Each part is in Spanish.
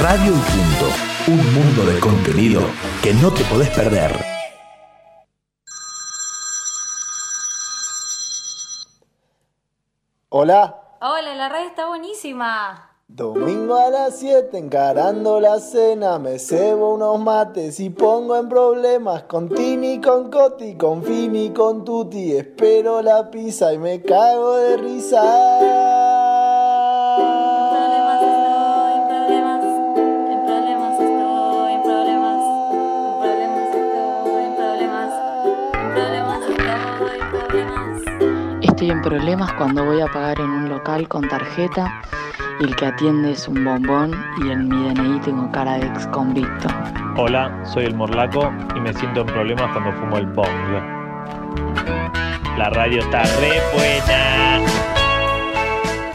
Radio y Punto. Un mundo de contenido que no te podés perder. Hola. Hola, la radio está buenísima. Domingo a las 7 encarando la cena, me cebo unos mates y pongo en problemas con Tini, con Coti, con Fini, con Tuti, espero la pizza y me cago de risa. Estoy en problemas cuando voy a pagar en un local con tarjeta y el que atiende es un bombón y en mi DNI tengo cara de ex convicto. Hola, soy el Morlaco y me siento en problemas cuando fumo el bong. La radio está re buena.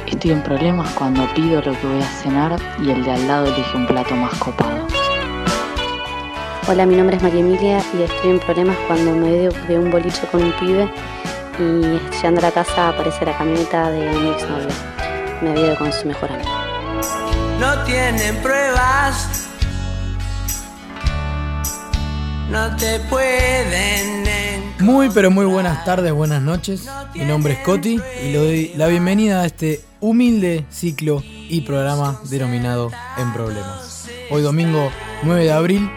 Estoy en problemas cuando pido lo que voy a cenar y el de al lado elige un plato más copado. Hola, mi nombre es María Emilia y estoy en problemas cuando me veo de un boliche con un pibe y llegando a la casa aparece la camioneta de mi exnovio. Me veo con su mejor amigo. No tienen pruebas. No te pueden en- Muy pero muy buenas tardes, buenas noches. Mi nombre es Coti y le doy la bienvenida a este humilde ciclo y programa denominado En Problemas. Hoy domingo 9 de abril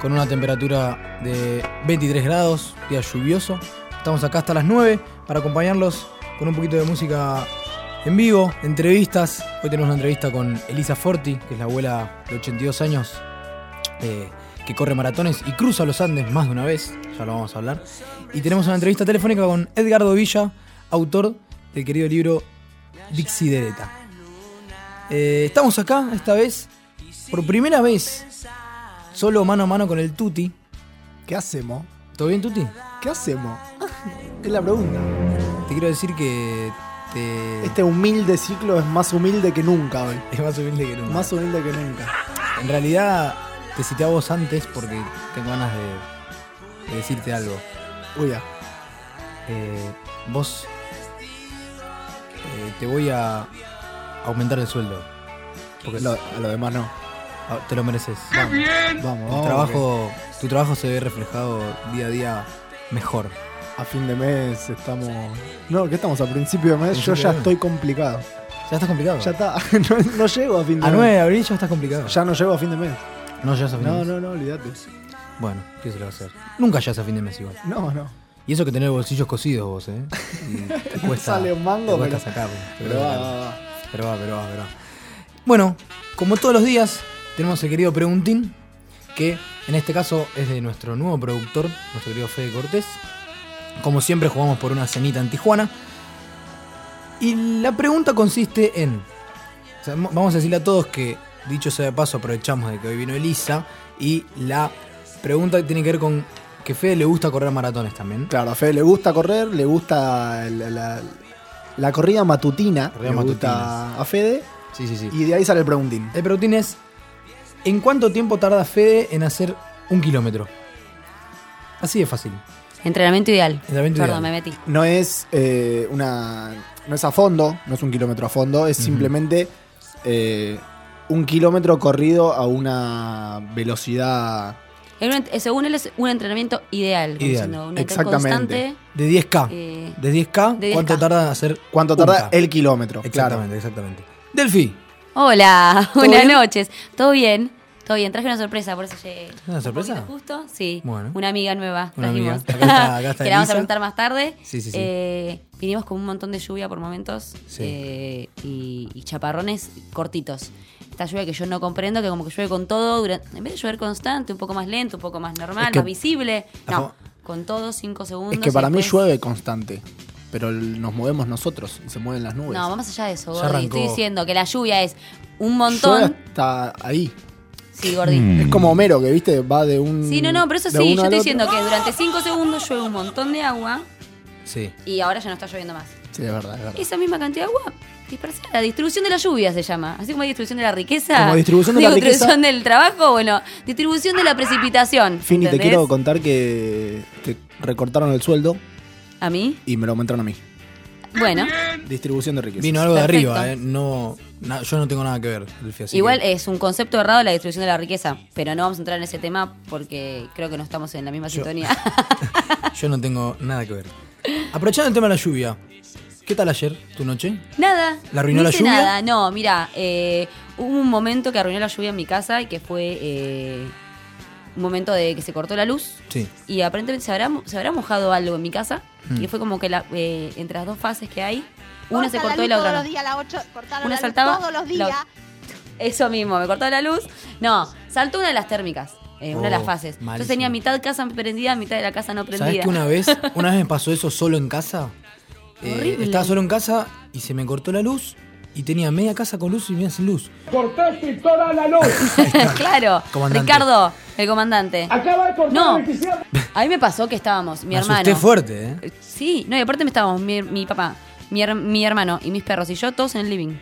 con una temperatura de 23 grados, día lluvioso. Estamos acá hasta las 9 para acompañarlos con un poquito de música en vivo, entrevistas. Hoy tenemos una entrevista con Elisa Forti, que es la abuela de 82 años eh, que corre maratones y cruza los Andes más de una vez, ya lo vamos a hablar. Y tenemos una entrevista telefónica con Edgardo Villa, autor del querido libro Dixie Dereta. Eh, estamos acá, esta vez, por primera vez, solo mano a mano con el Tuti. ¿Qué hacemos? ¿Todo bien, Tuti? ¿Qué hacemos? Es la pregunta. Te quiero decir que te... Este humilde ciclo es más humilde que nunca hoy. es más humilde que nunca. Más humilde que nunca. En realidad, te cité a vos antes porque tengo ganas de, de decirte algo. Uy, ya. Eh, vos eh, te voy a aumentar el sueldo. Porque Lo- a lo demás no. Ah, te lo mereces. Vamos, vamos. El vamos, trabajo, tu trabajo se ve reflejado día a día mejor. A fin de mes estamos. No, que estamos a principio de mes. Yo ya de estoy complicado. Ya estás complicado. Ya está. No, no llego a fin de a mes. 9 de abril ya estás complicado. Ya no llego a fin de mes. no llegas a fin de No, mes. no, no, olvídate. Bueno, ¿qué se le va a hacer? Nunca llegas a fin de mes igual. No, no. Y eso que tenés bolsillos cosidos vos, ¿eh? Y te cuesta, Sale un mango, te cuesta pero- sacarlo. Pero va, va, va. Pero va, pero va, pero va. Bueno, como todos los días, tenemos el querido Preguntín, que en este caso es de nuestro nuevo productor, nuestro querido Fede Cortés. Como siempre, jugamos por una cenita en Tijuana. Y la pregunta consiste en. o sea, mo- vamos a decirle a todos que, dicho sea de paso, aprovechamos de que hoy vino Elisa. Y la pregunta tiene que ver con que Fede le gusta correr maratones también. Claro, a Fede le gusta correr, le gusta el- la, la corrida matutina. Corrida le matutina. gusta a Fede. Sí, sí, sí. Y de ahí sale el preguntín. El preguntín es: ¿en cuánto tiempo tarda Fede en hacer un kilómetro? Así de fácil. Entrenamiento ideal. Entrenamiento Perdón, ideal. me metí. No es eh, una. No es a fondo, no es un kilómetro a fondo, es simplemente eh, un kilómetro corrido a una velocidad. Un según él es un entrenamiento ideal. como Ideal. diciendo, un Exactamente. constante. De 10K. eh, De 10K, de 10K. ¿cuánto tarda en hacer? ¿Cuánto tarda K? el kilómetro? Exactamente, exactamente. Delphi, Hola, ¿Todo buenas bien? noches. ¿Todo bien? Todo bien, traje una sorpresa, por eso llegué. ¿Una un sorpresa? Justo, sí. Bueno. Una amiga nueva. Una trajimos. amiga. Acá está- acá está que la vamos a preguntar más tarde. Sí, sí, sí. Eh, vinimos con un montón de lluvia por momentos Sí. eh, y, y chaparrones cortitos. Esta lluvia que yo no comprendo, que como que llueve con todo, durante, en vez de llover constante, un poco más lento, un poco más normal, Es que- más visible. No, con todo, cinco segundos. Es que para mí llueve constante, pero nos movemos nosotros y se mueven las nubes. No, vamos allá de eso, Ya Gordi. Estoy diciendo que la lluvia es un Llueve montón. hasta ahí. Sí, Gordi. Mm. Es como Homero, que viste, va de un. Sí, no, no, pero eso de sí, uno yo al estoy otro. diciendo que durante 5 segundos llueve un montón de agua sí. y ahora ya no está lloviendo más. Sí, es verdad, es verdad. Esa misma cantidad de agua dispersada. La distribución de la lluvia se llama. Así como hay distribución de la riqueza. Como distribución de la digo, riqueza. distribución del trabajo, bueno, distribución de la precipitación. Fini, te ¿entendés? quiero contar que te recortaron el sueldo ¿A mí? y me lo aumentaron a mí. Bueno, Distribución de riqueza. Vino algo de arriba, ¿eh? No, na- yo no tengo nada que ver, igual que- es un concepto errado la distribución de la riqueza, pero no vamos a entrar en ese tema porque creo que no estamos en la misma Yo- sintonía. Yo no tengo nada que ver. Aprovechando el tema de la lluvia, ¿qué tal ayer, tu noche? Nada. ¿La arruinó no la lluvia? Nada, no, mira, eh, hubo un momento que arruinó la lluvia en mi casa y que fue eh, un momento de que se cortó la luz Sí. y aparentemente se habrá, se habrá mojado algo en mi casa Mm. y fue como que la- eh, entre las dos fases que hay, una se cortó y la luz otra todos no. los días, a las 8 cortaron Una la luz saltaba, todos los la días. otra- Eso mismo, me cortó la luz. No, saltó una de las térmicas, eh, una de las Oh, fases. Entonces malísimo. tenía mitad casa prendida, mitad de la casa no prendida. ¿Sabes que una vez, una vez me pasó eso solo en casa? Eh, estaba solo en casa y se me cortó la luz y tenía media casa con luz y media sin luz. Cortaste toda la luz. claro, Comandante. Ricardo, el comandante. Acaba de cortar No. la. A mí me pasó que estábamos, mi me hermano. asusté fuerte, ¿eh? Eh, Sí, no, y aparte me estábamos, mi, mi papá, mi, her- mi hermano y mis perros y yo todos en el living.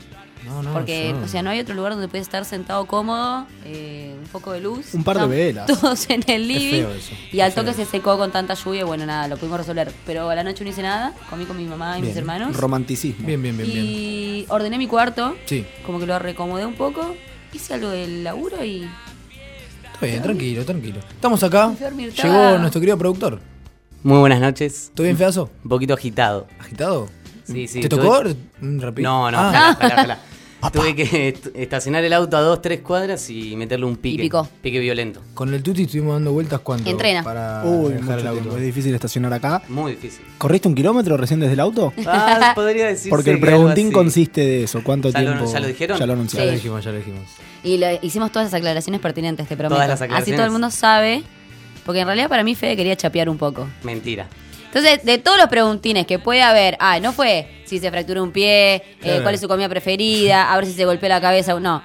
No, no, Porque, yo- o sea, no hay otro lugar donde puedes estar sentado cómodo, eh, un poco de luz. Un par de velas. Todos en el living. feo eso, Y al es toque feo. se secó con tanta lluvia y bueno, nada, lo pudimos resolver. Pero a la noche no hice nada, comí con mi mamá y mis hermanos. Romanticismo. Bien, bien, bien, bien. y ordené mi cuarto, Sí, como que lo recomodé un poco, hice algo del laburo y está bien, tranquilo, tranquilo. Estamos acá. Dormir Llegó nuestro querido productor. Muy buenas noches. ¿Todo bien, feazo? Un poquito agitado. ¿Agitado? Sí, sí. ¿Te tuve- tocó? Mm, rápido. No, no, Ah, ojalá, ojalá, ojalá. Tuve que est- estacionar el auto a dos, tres cuadras y meterle un pique. picó. Pique violento. Con el Tuti estuvimos dando vueltas cuánto Entrena. para Uy, dejar el auto. tiempo. Es difícil estacionar acá. Muy difícil. ¿Corriste un kilómetro recién desde el auto? Ah, podría decirse Porque el preguntín así. consiste de eso. ¿Cuánto ¿Ya lo- tiempo? ya lo dijeron? Ya lo Ya lo anunciaron. Dijimos, ya lo dijimos. Y le hicimos todas las aclaraciones pertinentes, te prometo. Todas las Así aclaraciones. todo el mundo sabe. Porque en realidad para mí Fede quería chapear un poco. Mentira. Entonces, de todos los preguntines que puede haber, ah, no fue si se fracturó un pie, eh, cuál es su comida preferida, a ver si se golpeó la cabeza. No.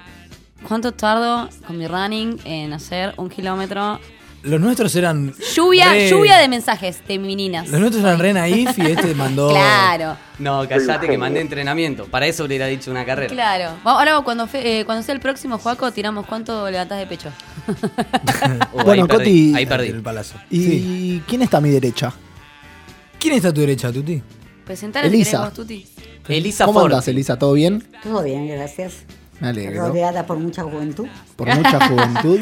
¿Cuánto tardo con mi running en hacer un kilómetro? Los nuestros eran. Lluvia, re- lluvia de mensajes femeninas. Los nuestros eran re naif y este mandó. Claro, No, callate que mandé entrenamiento. Para eso hubiera dicho una carrera. claro. Ahora cuando, fe- eh, cuando sea el próximo, Juaco, tiramos cuánto levantás de pecho. Uh, Bueno, ahí perdí, Coti- Ahí perdí. El palazo. ¿Y Sí. quién está a mi derecha? ¿Quién está a tu derecha, Tuti? Presentar Elisa. vos, Tuti. Elisa ¿Cómo Ford. andás, Elisa? ¿Todo bien? Todo bien, gracias. Me alegro. Rodeada por mucha juventud. Por mucha juventud.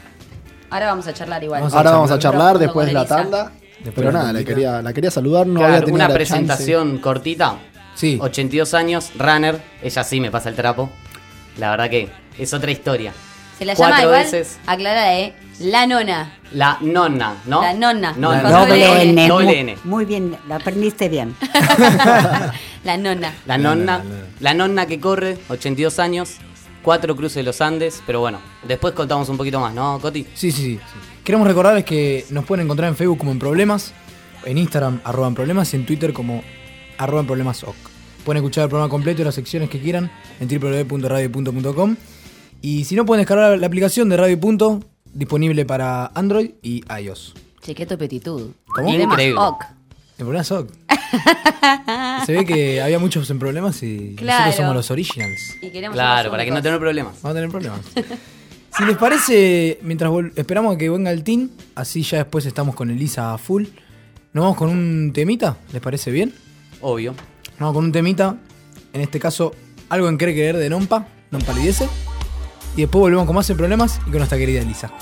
Ahora vamos a charlar igual. Vamos Ahora vamos a charlar después de la Elisa. tanda. Después Pero nada, la quería, la quería saludar. No Claro, había tenido una la presentación cortita. Sí. 82 años, runner. Ella sí me pasa el trapo. La verdad que es otra historia. Se la Cuatro llama igual, veces. aclarada, ¿eh? La nona. La nonna, ¿no? La nonna. Nonna. Con Doble doble N. Doble Muy, N. muy bien, la aprendiste bien. La nonna. La No, nonna, no, no, no. la nonna que corre, 82 años, cuatro cruces de los Andes, pero bueno, después contamos un poquito más, ¿no, Coti? Sí, sí, sí. Queremos recordarles que nos pueden encontrar en Facebook como en Problemas, en Instagram arroba en Problemas y en Twitter como arroba en Problemas OC. Pueden escuchar el programa completo y las secciones que quieran en www.radio.com. Y si no, pueden descargar la aplicación de Radio Punto, disponible para Android y iOS. Chequeto petitud. ¿Cómo? Problemas Increíble. OC. En Problemas OC. Se ve que había muchos en Problemas y Claro. nosotros somos los originals. Y queremos ser Claro, para que no tener problemas. Vamos a tener problemas. si les parece, mientras vol- esperamos a que venga el team, así ya después estamos con Elisa a full. ¿Nos vamos con un temita? ¿Les parece bien? Obvio. Nos vamos con un temita. En este caso, algo en querer creer de Nompa, Nompa Lidiese. Y después volvemos con más en problemas y con nuestra querida Elisa.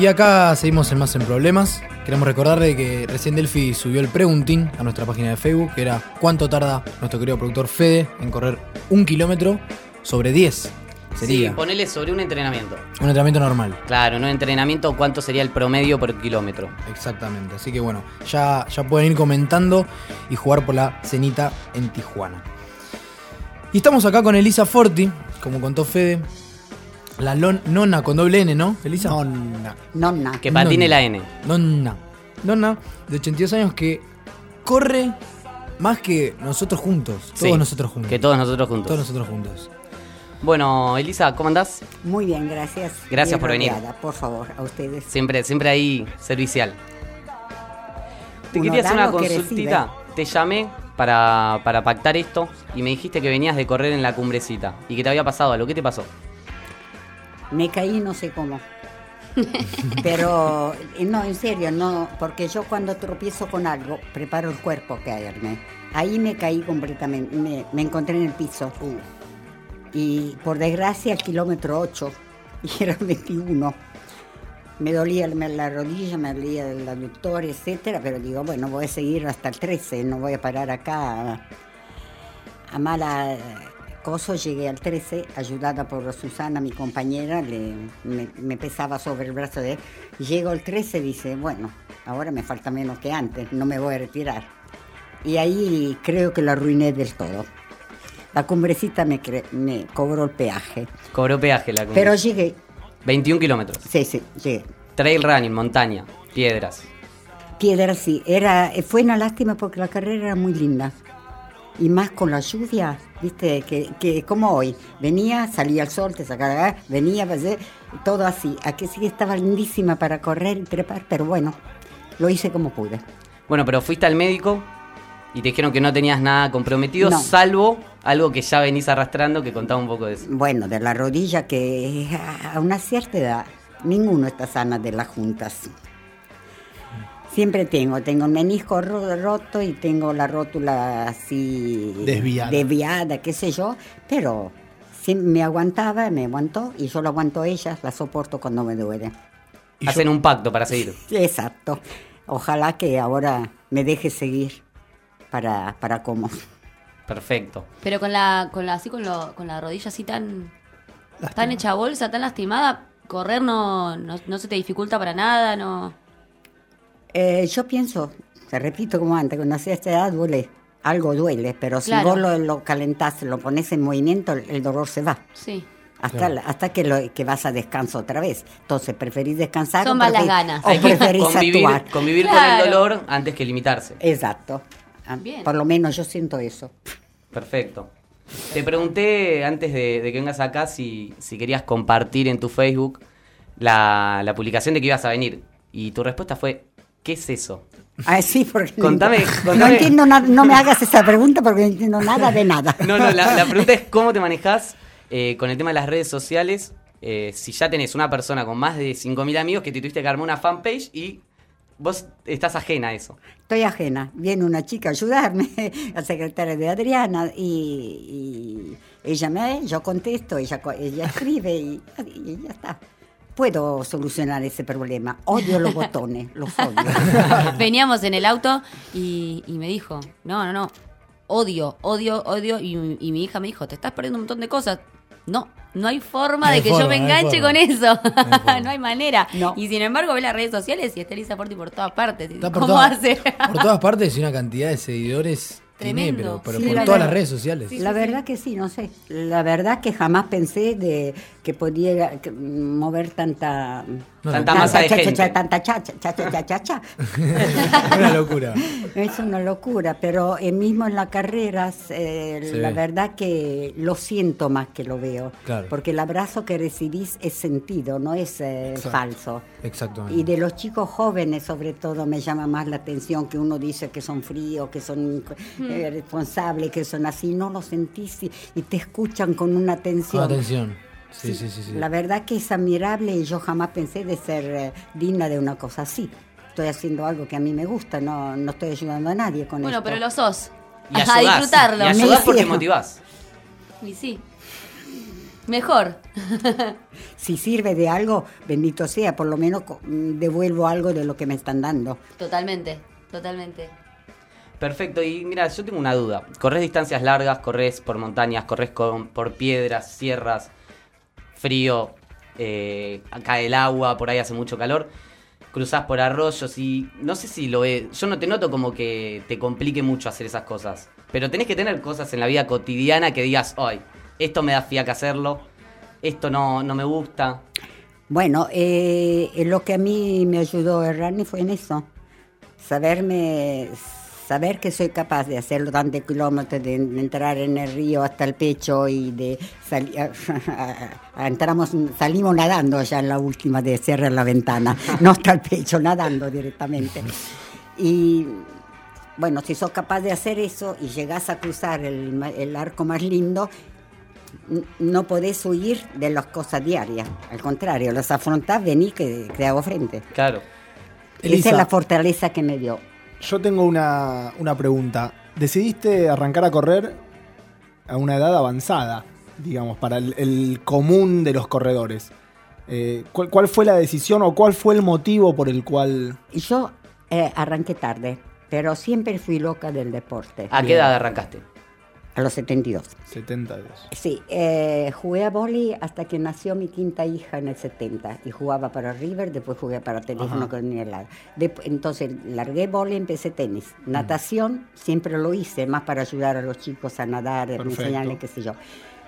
Y acá seguimos en Más en Problemas. Queremos recordarle que recién Delphi subió el preguntín a nuestra página de Facebook, que era ¿cuánto tarda nuestro querido productor Fede en correr un kilómetro sobre 10? Sería Sí, ponele sobre un entrenamiento. un entrenamiento normal. Claro, no entrenamiento, ¿cuánto sería el promedio por kilómetro? Exactamente. Así que bueno, ya, ya pueden ir comentando y jugar por la cenita en Tijuana. Y estamos acá con Elisa Forti, como contó Fede. La lon- nonna con doble N, ¿no, Elisa? Nonna. Nonna. Que patine la N. Nonna. Nonna, de 82 años que corre más que nosotros juntos. Todos Sí, nosotros juntos. Que todos nosotros juntos. Todos nosotros juntos. Bueno, Elisa, ¿cómo andás? Muy bien, gracias. Gracias Bien por venir. Por favor, a ustedes. Siempre, siempre ahí servicial. Te Uno quería hacer una lo que consultita. Te llamé para, para pactar esto y me dijiste que venías de correr en la cumbrecita y que te había pasado algo. ¿Qué te pasó? Me caí no sé cómo. Pero eh, no, en serio, no, porque yo cuando tropiezo con algo, preparo el cuerpo a caerme. Ahí me caí completamente, me, me encontré en el piso. Y por desgracia, el kilómetro 8, y era 21. Me dolía la- la rodilla, me dolía el aductor, etcétera, pero digo, bueno, voy a seguir hasta el 13, no voy a parar acá a, a mala coso. Llegué al 13, ayudada por Susana, mi compañera, le- me, me pesaba sobre el brazo de él. Llego al 13, dice, bueno, ahora me falta menos que antes, no me voy a retirar. Y ahí creo que lo arruiné del todo. La cumbrecita me, cre- me cobró el peaje. Cobró peaje la cumbre. Pero llegué, 21 kilómetros. sí, sí, llegué. Trail running, montaña, piedras. Piedra sí, era, fue una lástima porque la carrera era muy linda. Y más con la lluvia, viste, que, que como hoy, venía, salía el sol, te sacaba, venía, pasé, todo así. Aquí sí estaba lindísima para correr y trepar, pero bueno, lo hice como pude. Bueno, pero fuiste al médico y te dijeron que no tenías nada comprometido, No. salvo algo que ya venís arrastrando, que contaba un poco de eso. Bueno, de la rodilla que a una cierta edad ninguno está sana de las juntas. Siempre tengo, tengo el menisco ro- roto y tengo la rótula así Desviada. desviada, qué sé yo, pero me aguantaba, me aguantó y yo lo aguanto a ellas, la soporto cuando me duele. Hacen un pacto para seguir. Exacto. Ojalá que ahora me deje seguir para, para cómo. Perfecto. Pero con la, con la, así con, lo, con la rodilla así tan, tan hecha bolsa, tan lastimada, correr no, no, no se te dificulta para nada, no. Eh, yo pienso, te repito como antes, cuando a esta edad duele, algo duele, pero si Claro. vos lo, lo calentás, lo pones en movimiento, el, dolor se va. Sí. Hasta, Claro. hasta que, lo, que vas a descanso otra vez. Entonces, ¿preferís descansar Son o más las preferís- ganas. o preferís convivir, actuar? convivir Claro. con el dolor antes que limitarse. Exacto. Ah, Bien. Por lo menos yo siento eso. Perfecto. Te pregunté antes de, de que vengas acá si, si querías compartir en tu Facebook la, la publicación de que ibas a venir. Y tu respuesta fue, ¿qué es eso? Ah, sí, porque Contame, no entiendo nada, no me hagas esa pregunta porque no entiendo nada de nada. No, no, la, la pregunta es cómo te manejas eh, con el tema de las redes sociales. eh, si ya tenés una persona con más de 5.000 amigos que te tuviste que armar una fanpage y vos estás ajena a eso. Estoy ajena. Viene una chica a ayudarme, la secretaria de Adriana, y, y ella me, yo contesto, ella, ella escribe y, y ya está. Puedo solucionar ese problema. Odio los botones, los odio. Veníamos en el auto y, y me dijo, no, no, no, odio, odio, odio. Y, y mi hija me dijo, te estás perdiendo un montón de cosas. No, no hay forma No hay de que yo me enganche con eso. No hay manera. No. Y sin embargo, ve las redes sociales y está Elisa Forti por todas partes. Está por ¿Cómo todas- hace? Por todas partes y una cantidad de seguidores tiene, Tremendo. pero, pero Sí, por la todas verdad. las redes sociales. La verdad que sí, no sé. La verdad que jamás pensé de que podía mover tanta No, Tanta masa de cha, cha, gente. cha, tanta cha, cha, cha, cha, cha, cha, cha. Una locura. Es una locura, pero eh, mismo en las carreras, eh, la ve. verdad que lo siento más que lo veo. Claro. Porque el abrazo que recibís es sentido, no es eh, Exacto. falso. Exactamente. Y de los chicos jóvenes, sobre todo, me llama más la atención que uno dice que son fríos, que son eh, responsables, que son así. No lo sentís y, y te escuchan con una atención. Con atención. Sí, sí, sí. sí. La verdad que es admirable y yo jamás pensé de ser eh, digna de una cosa así. Estoy haciendo algo que a mí me gusta, no, no estoy ayudando a nadie con Bueno, esto. pero lo sos. Y a ayudás. disfrutarlo. Y ayudás porque motivás. Y sí. Mejor. Si sirve de algo, bendito sea, por lo menos mm, devuelvo algo de lo que me están dando. Totalmente, totalmente. Perfecto, y mira, yo tengo una duda. Corres distancias largas, corres por montañas, corres con, por piedras, sierras, frío, eh, cae el agua, por ahí hace mucho calor, cruzás por arroyos y no sé si lo es. Yo no te noto como que te complique mucho hacer esas cosas, pero tenés que tener cosas en la vida cotidiana que digas, hoy, esto me da fiaca hacerlo, esto no, no me gusta. Bueno, eh, lo que a mí me ayudó Errani fue en eso. Saberme, saber que soy capaz de hacerlo tantos kilómetros, de entrar en el río hasta el pecho y de salir, entramos, salimos nadando ya en la última de cerrar la ventana, no hasta el pecho, nadando directamente. Y bueno, si sos capaz de hacer eso y llegás a cruzar el, ma- el arco más lindo, no podés huir de las cosas diarias. Al contrario, las afrontás, vení que te hago frente. Claro. Esa es la fortaleza que me dio. Yo tengo una, una pregunta. ¿Decidiste arrancar a correr a una edad avanzada, digamos, para el, el común de los corredores? Eh, ¿cuál, cuál fue la decisión o cuál fue el motivo por el cual... Y Yo eh, arranqué tarde, pero siempre fui loca del deporte. ¿A qué edad arrancaste? A los 72. 72. Sí, eh, jugué a vóley hasta que nació mi quinta hija en el 70 y jugaba para River, después jugué para teléfono con el entonces largué vóley, empecé tenis. Natación siempre lo hice, más para ayudar a los chicos a nadar, enseñarles qué sé yo.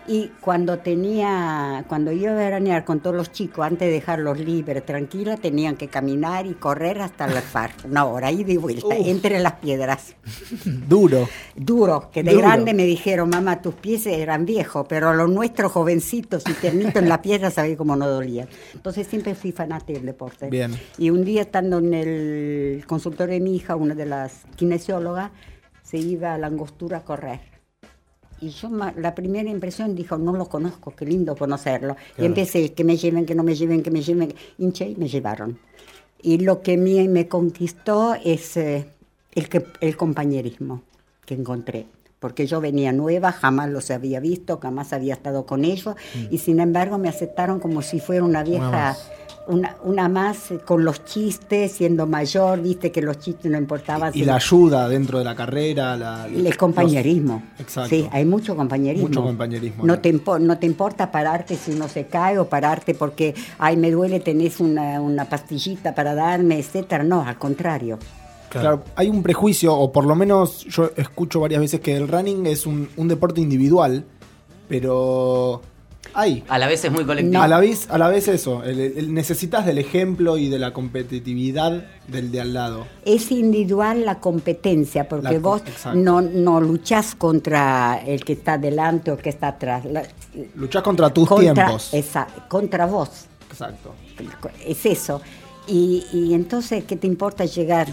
Y cuando tenía, cuando iba a veranear con todos los chicos, antes de dejarlos libres, tranquilas, tenían que caminar y correr hasta el far. Una hora, ida y vuelta, Uf. entre las piedras. Duro. Duro, que de Duro. grande me dijeron, mamá, tus pies eran viejos, pero los nuestros jovencitos y ternitos en la piedra sabía cómo no dolían. Entonces siempre fui fanática del deporte. Bien. Y un día estando en el consultorio de mi hija, una de las kinesiólogas, se iba a la angostura a correr. Y yo la primera impresión dijo, no lo conozco, qué lindo conocerlo. Y Claro. empecé, que me lleven, que no me lleven, que me lleven. Hinché y me llevaron. Y lo que me, me conquistó es eh, el, que, el compañerismo que encontré. Porque yo venía nueva, jamás los había visto, jamás había estado con ellos. Y sin embargo me aceptaron como si fuera una vieja. Una, una más eh, con los chistes, siendo mayor, viste que los chistes no importaban. Y la ayuda dentro de la carrera, la, el compañerismo. los- exacto. Sí, hay mucho compañerismo. Mucho compañerismo, No te, impo- no te importa pararte si uno se cae o pararte porque, ay, me duele, tenés una, una pastillita para darme, etcétera. No, al contrario. Claro, hay un prejuicio, o por lo menos yo escucho varias veces que el running es un, un deporte individual, pero hay. A la vez es muy colectivo. A, la vez, a la vez eso, el- el- necesitas del ejemplo y de la competitividad del de al lado. Es individual la competencia, porque La vos exacto. no, no luchás contra el que está delante o el que está atrás. La- Luchás contra tus contra, tiempos. esa- contra vos. Exacto. Es eso. Y, y entonces, ¿qué te importa llegar?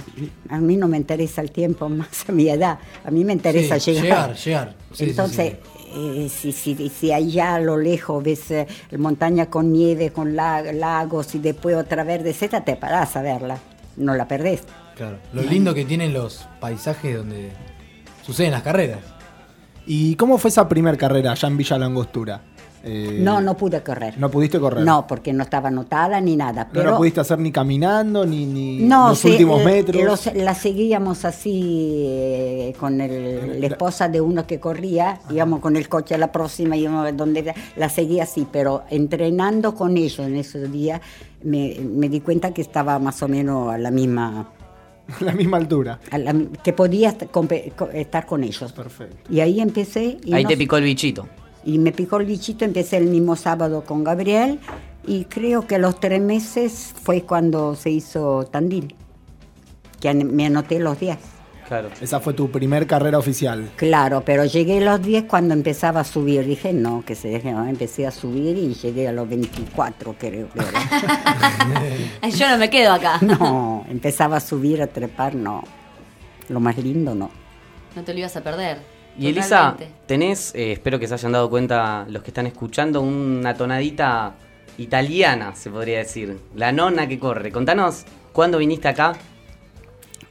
A mí no me interesa el tiempo, más a mi edad. A mí me interesa Sí, llegar. llegar, llegar. Sí, sí, entonces, eh, si, si, si allá a lo lejos ves eh, montaña con nieve, con la- lagos y después otra verde, etcétera, te parás a verla. No la perdés. Claro. Lo lindo que tienen los paisajes donde suceden las carreras. ¿Y cómo fue esa primera carrera allá en Villa Langostura? Eh, No, no pude correr. ¿No pudiste correr? No, porque no estaba anotada ni nada. No Pero lo pudiste hacer ni caminando, ni, ni No, los sí, últimos eh, metros. los- la seguíamos así eh, con el- la esposa de uno que corría, íbamos con el coche a la próxima, íbamos donde la seguía así, pero entrenando con ellos en esos días me, me di cuenta que estaba más o menos a la misma, a la misma altura. a la- que podía estar con ellos. Perfecto. Y ahí empecé. Y Ahí no te picó el bichito. Y me picó el bichito, empecé el mismo sábado con Gabriel y creo que a los tres meses fue cuando se hizo Tandil, que an- me anoté los días. Claro. Esa fue tu primer carrera oficial. Claro, pero llegué a los 10 cuando empezaba a subir. Dije, no, que se deje, no, empecé a subir y llegué a los 24, creo que era. Yo no me quedo acá. No, empezaba a subir, a trepar, no. Lo más lindo, no. No te lo ibas a perder. Y Elisa, tenés, eh, espero que se hayan dado cuenta los que están escuchando, una tonadita italiana, se podría decir. La nona que corre. Contanos, ¿cuándo viniste acá?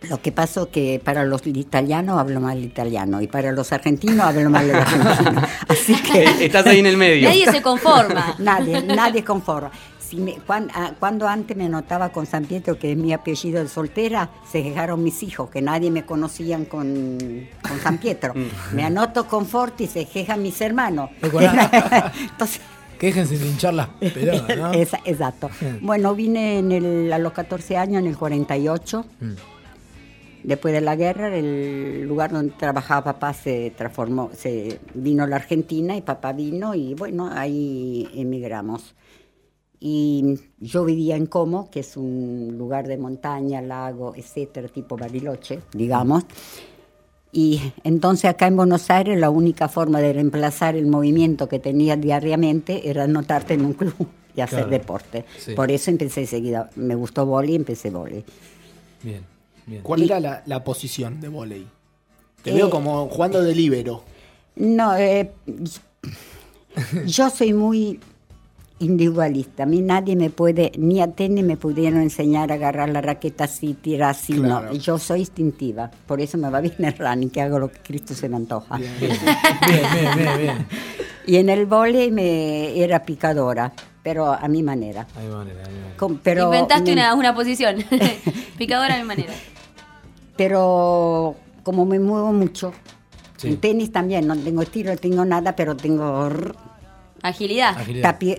Lo que pasó que para los italianos hablo mal italiano y para los argentinos hablo mal el argentino. Así que Estás ahí en el medio. Nadie se conforma. nadie, nadie conforma. Si me- cuan- ah, cuando antes me notaba con San Pietro, que es mi apellido de soltera, se quejaron mis hijos, que nadie me conocían con, con San Pietro. me anoto con Forti y se quejan mis hermanos. Entonces, Quéjense de hinchar las pelotas, ¿no? Exacto. Bueno, vine en el- a los 14 años, en el 48. Mm. Después de la guerra, el lugar donde trabajaba papá se transformó, se vino a la Argentina y papá vino y bueno, ahí emigramos. Y yo vivía en Como, que es un lugar de montaña, lago, etcétera, tipo Bariloche, digamos. Y entonces acá en Buenos Aires la única forma de reemplazar el movimiento que tenía diariamente era anotarte en un club y hacer Claro. deporte. Sí. Por eso empecé enseguida, me gustó vóley y empecé vóley. Bien, bien. ¿Cuál era la, la posición de volei? Te Eh, veo como jugando de líbero. No, eh, yo soy muy individualista. A mí nadie me puede, ni a tenis me pudieron enseñar a agarrar la raqueta así, tirar así. Claro. No, yo soy instintiva. Por eso me va bien el running, que hago lo que Cristo se me antoja. Bien, bien, bien, bien, bien. Y en el vóley me era picadora, pero a mi manera. Hay manera, hay manera. Con- pero Inventaste una, una posición. Picadora a mi manera. Pero como me muevo mucho, Sí. en tenis también, no tengo tiro, no tengo nada, pero tengo Agilidad.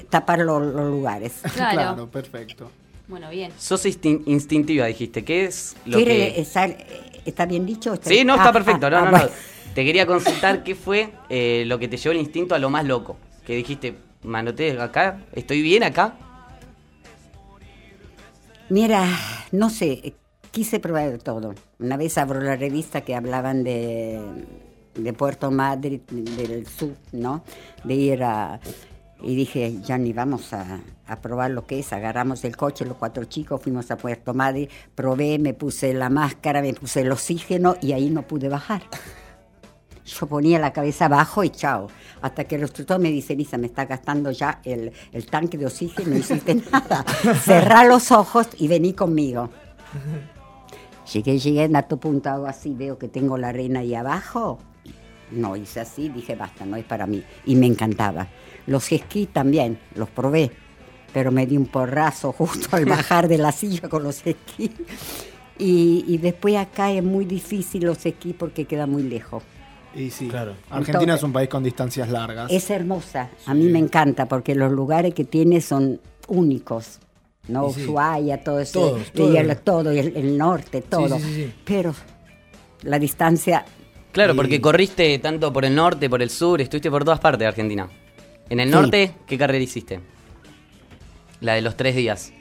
Tapar los, los lugares. Claro. perfecto. Bueno, bien. Sos instin- instintiva, dijiste. ¿Qué es lo ¿Quiere que...? estar- ¿Está bien dicho? ¿Está- Sí, no, está Ah, perfecto. ah, No, ah, no, no. bueno. Te quería consultar qué fue eh, lo que te llevó el instinto a lo más loco. Que dijiste, me anoté acá, estoy bien acá. Mira, no sé, quise probar todo. Una vez abro la revista que hablaban de, de Puerto Madrid, del sur, ¿no? De ir a... Y dije, ya ni vamos a, a probar lo que es. Agarramos el coche, los cuatro chicos, fuimos a Puerto Madrid, probé, me puse la máscara, me puse el oxígeno y ahí no pude bajar. Yo ponía la cabeza abajo y chao. Hasta que el instructor me dice, Lisa, me está gastando ya el, el tanque de oxígeno, no hiciste nada. Cerrá los ojos y vení conmigo. Llegué, llegué en alto punto, hago así, veo que tengo la arena ahí abajo. No, hice así, dije, basta, no es para mí. Y me encantaba. Los esquí también, los probé. pero me di un porrazo justo al bajar de la silla con los esquís. Y, y después acá es muy difícil los esquís porque queda muy lejos. Y sí, Claro. Argentina Entonces- es un país con distancias largas. Es hermosa, a mí me encanta porque los lugares que tiene son únicos. ¿no? Sí. Ushuaia, todo eso, Todos, y todos. el, todo, y el, el norte, todo. sí, sí, sí. Pero la distancia Claro, Y- porque corriste tanto por el norte, por el sur, estuviste por todas partes de Argentina. En el Sí. norte, ¿qué carrera hiciste? La de los tres días.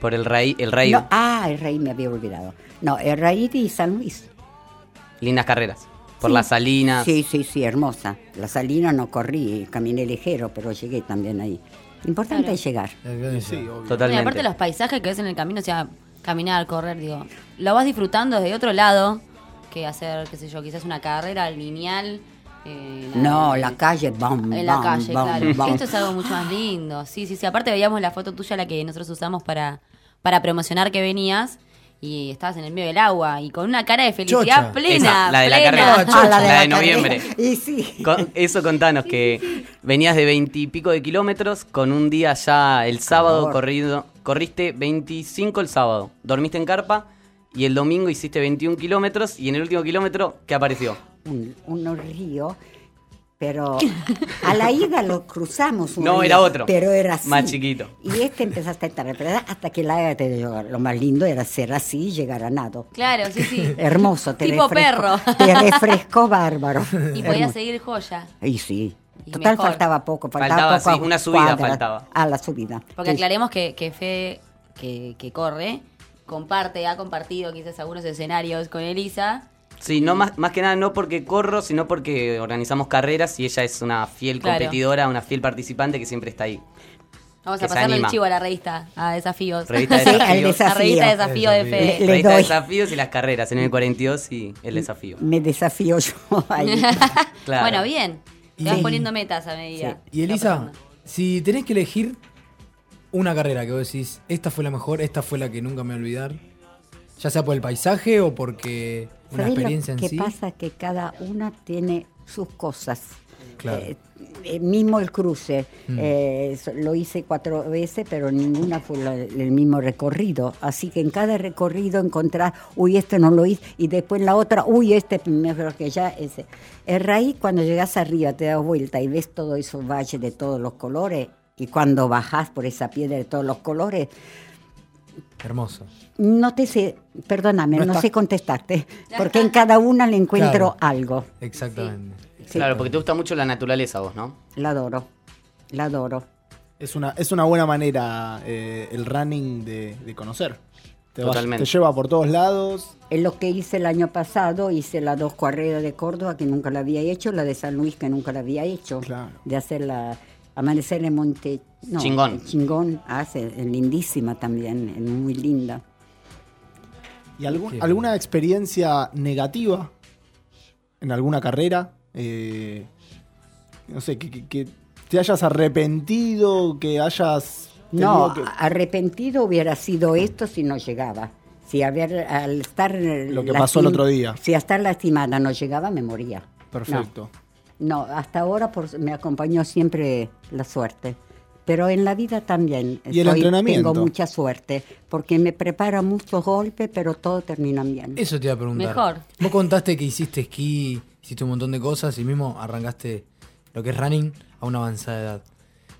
Por el rey, el rey. No, ah, el rey me había olvidado. No, el rey y San Luis. Lindas carreras. Por Sí. las salinas. Sí, sí, sí, hermosa. La salina no corrí, caminé ligero, pero llegué también ahí. Importante Claro. es llegar. Sí, obvio. Y Totalmente. aparte los paisajes que ves en el camino, o sea, caminar, correr, digo, lo vas disfrutando desde otro lado que hacer, qué sé yo, quizás una carrera lineal. eh, No, la calle, bam, En la bam, calle, bam, claro. bam. Esto es algo mucho más lindo. Sí, sí, sí. Aparte veíamos la foto tuya, la que nosotros usamos para, para promocionar que venías. Y estabas en el medio del agua y con una cara de felicidad Chocha. plena. Esa, la de la carrera. Ah, La de noviembre. Y sí. Con- eso contanos, que venías de veintipico de kilómetros, con un día ya el sábado Calor. corrido, corriste 25 el sábado, dormiste en carpa y el domingo hiciste 21 kilómetros y en el último kilómetro, ¿qué apareció? un, unos ríos, pero a la ida lo cruzamos. un No, río, era otro, Pero era así. más chiquito. Y este empezaste a estar ¿verdad? hasta que la te dio- Lo más lindo era ser así y llegar a nado. Claro, sí, sí. Hermoso, te Tipo refrescó. perro. Te refrescó bárbaro. Y podías Hermoso. seguir joya. Y sí. Y Total mejor. faltaba poco, faltaba, Faltaba, poco sí, a una subida faltaba. Ah, la subida. Porque Sí. aclaremos que, que Fe, que, que corre, comparte, ha compartido quizás algunos escenarios con Elisa. Sí, no más, más que nada no porque corro, sino porque organizamos carreras y ella es una fiel Claro. competidora, una fiel participante que siempre está ahí. Vamos a pasarle el chivo a la revista, a desafíos. Revista de Sí, desafíos. desafío. La revista de desafío de Le- Fe. le Revista de desafíos y las carreras, en el 42 y el desafío. Me desafío yo ahí. Claro. Bueno, bien. Te vas poniendo metas a medida. Y Elisa, si tenés que elegir una carrera que vos decís, esta fue la mejor, esta fue la que nunca me voy a olvidar, ya sea por el paisaje o porque una ¿Sabés experiencia lo en que sí. pasa? Que cada una tiene sus cosas. Claro. Eh, eh, mismo el cruce, Mm. eh, lo hice cuatro veces, pero ninguna fue la- el mismo recorrido. Así que en cada recorrido encontrar, uy, este no lo hice, y después en la otra, uy, este mejor que ya ese. El raíz, cuando llegas arriba, te das vuelta y ves todo esos valles de todos los colores, y cuando bajas por esa piedra de todos los colores, Hermoso. no te sé, perdóname, No no, está- sé contestarte, porque en cada una le encuentro Claro. algo. Exactamente. Sí, Claro, porque te gusta mucho la naturaleza vos, ¿no? La adoro, la adoro. Es una, es una buena manera eh, el running de, de conocer. Te, vas- Totalmente. te lleva por todos lados. Es lo que hice el año pasado, hice las dos carreras de Córdoba que nunca la había hecho, la de San Luis que nunca la había hecho, Claro. de hacer la amanecer en Monte no, Chingón. Chingón, hace, es lindísima también, es muy linda. ¿Y algún- alguna experiencia negativa en alguna carrera? Eh, no sé, que, que- que te hayas arrepentido, que hayas... No, que- arrepentido hubiera sido esto si no llegaba. Si haber, al estar Lo que pasó el otro día. Si a estar lastimada no llegaba, me moría. Perfecto. No, hasta ahora por- me acompañó siempre la suerte. Pero en la vida también. ¿Y el entrenamiento? Tengo mucha suerte, porque me prepara muchos golpes, pero todo termina bien. Eso te iba a preguntar. Mejor. Vos contaste que hiciste esquí, hiciste un montón de cosas y mismo arrancaste lo que es running a una avanzada edad.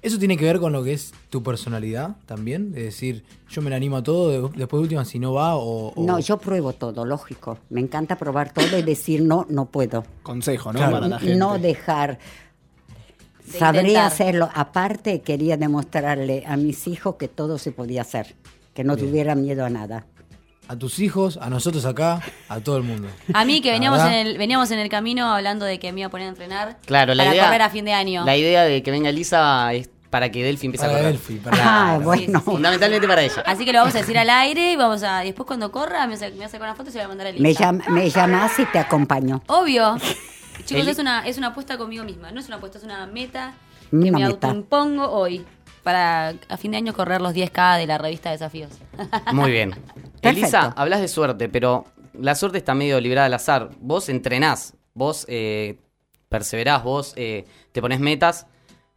¿Eso tiene que ver con lo que es tu personalidad también? Es decir, yo me la animo a todo, de- después de última si no va o... o- No, yo pruebo todo, lógico. Me encanta probar todo y decir no, no puedo. Consejo, ¿no? Claro. Para la gente. No dejar. De Sabré intentar. hacerlo. Aparte, quería demostrarle a mis hijos que todo se podía hacer, que no Bien. tuviera miedo a nada. A tus hijos, a nosotros acá, a todo el mundo. A mí que veníamos en, el, veníamos en el camino hablando de que me iba a poner a entrenar Claro, la para idea. correr a fin de año. La idea de que venga Elisa es para que Delphi empiece Para a correr. Delphi, para- Ah, Claro. bueno. Sí, sí, sí. Fundamentalmente para ella. Así que lo vamos a decir al aire y vamos a. Después cuando corra me, me hace con una foto y se la voy a mandar a Elisa. Me, llam- me llamas y te acompaño. Obvio. Chicos, es una, es una apuesta conmigo misma. No es una apuesta, es una meta que Una me meta. autoimpongo hoy. Para a fin de año correr los 10K de la revista Desafíos. Muy bien. Perfecto. Elisa, hablas de suerte, pero la suerte está medio librada al azar. Vos entrenás, vos eh, perseverás, vos eh, te pones metas,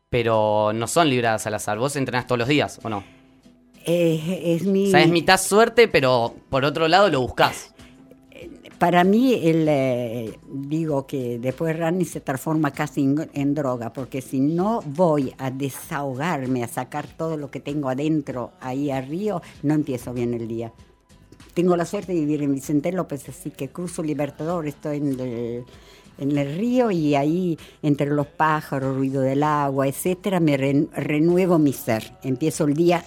pero no son libradas al azar. Vos entrenás todos los días, ¿o no? Eh, es mi... O sea, es mitad suerte, pero por otro lado lo buscás. Para mí, el, eh, digo que después running se transforma casi en, en droga, porque si no voy a desahogarme, a sacar todo lo que tengo adentro ahí a Río, no empiezo bien el día. Tengo la suerte de vivir en Vicente López, así que cruzo Libertador, estoy en el, en el río y ahí entre los pájaros, ruido del agua, etcétera, me ren- renuevo mi ser. Empiezo el día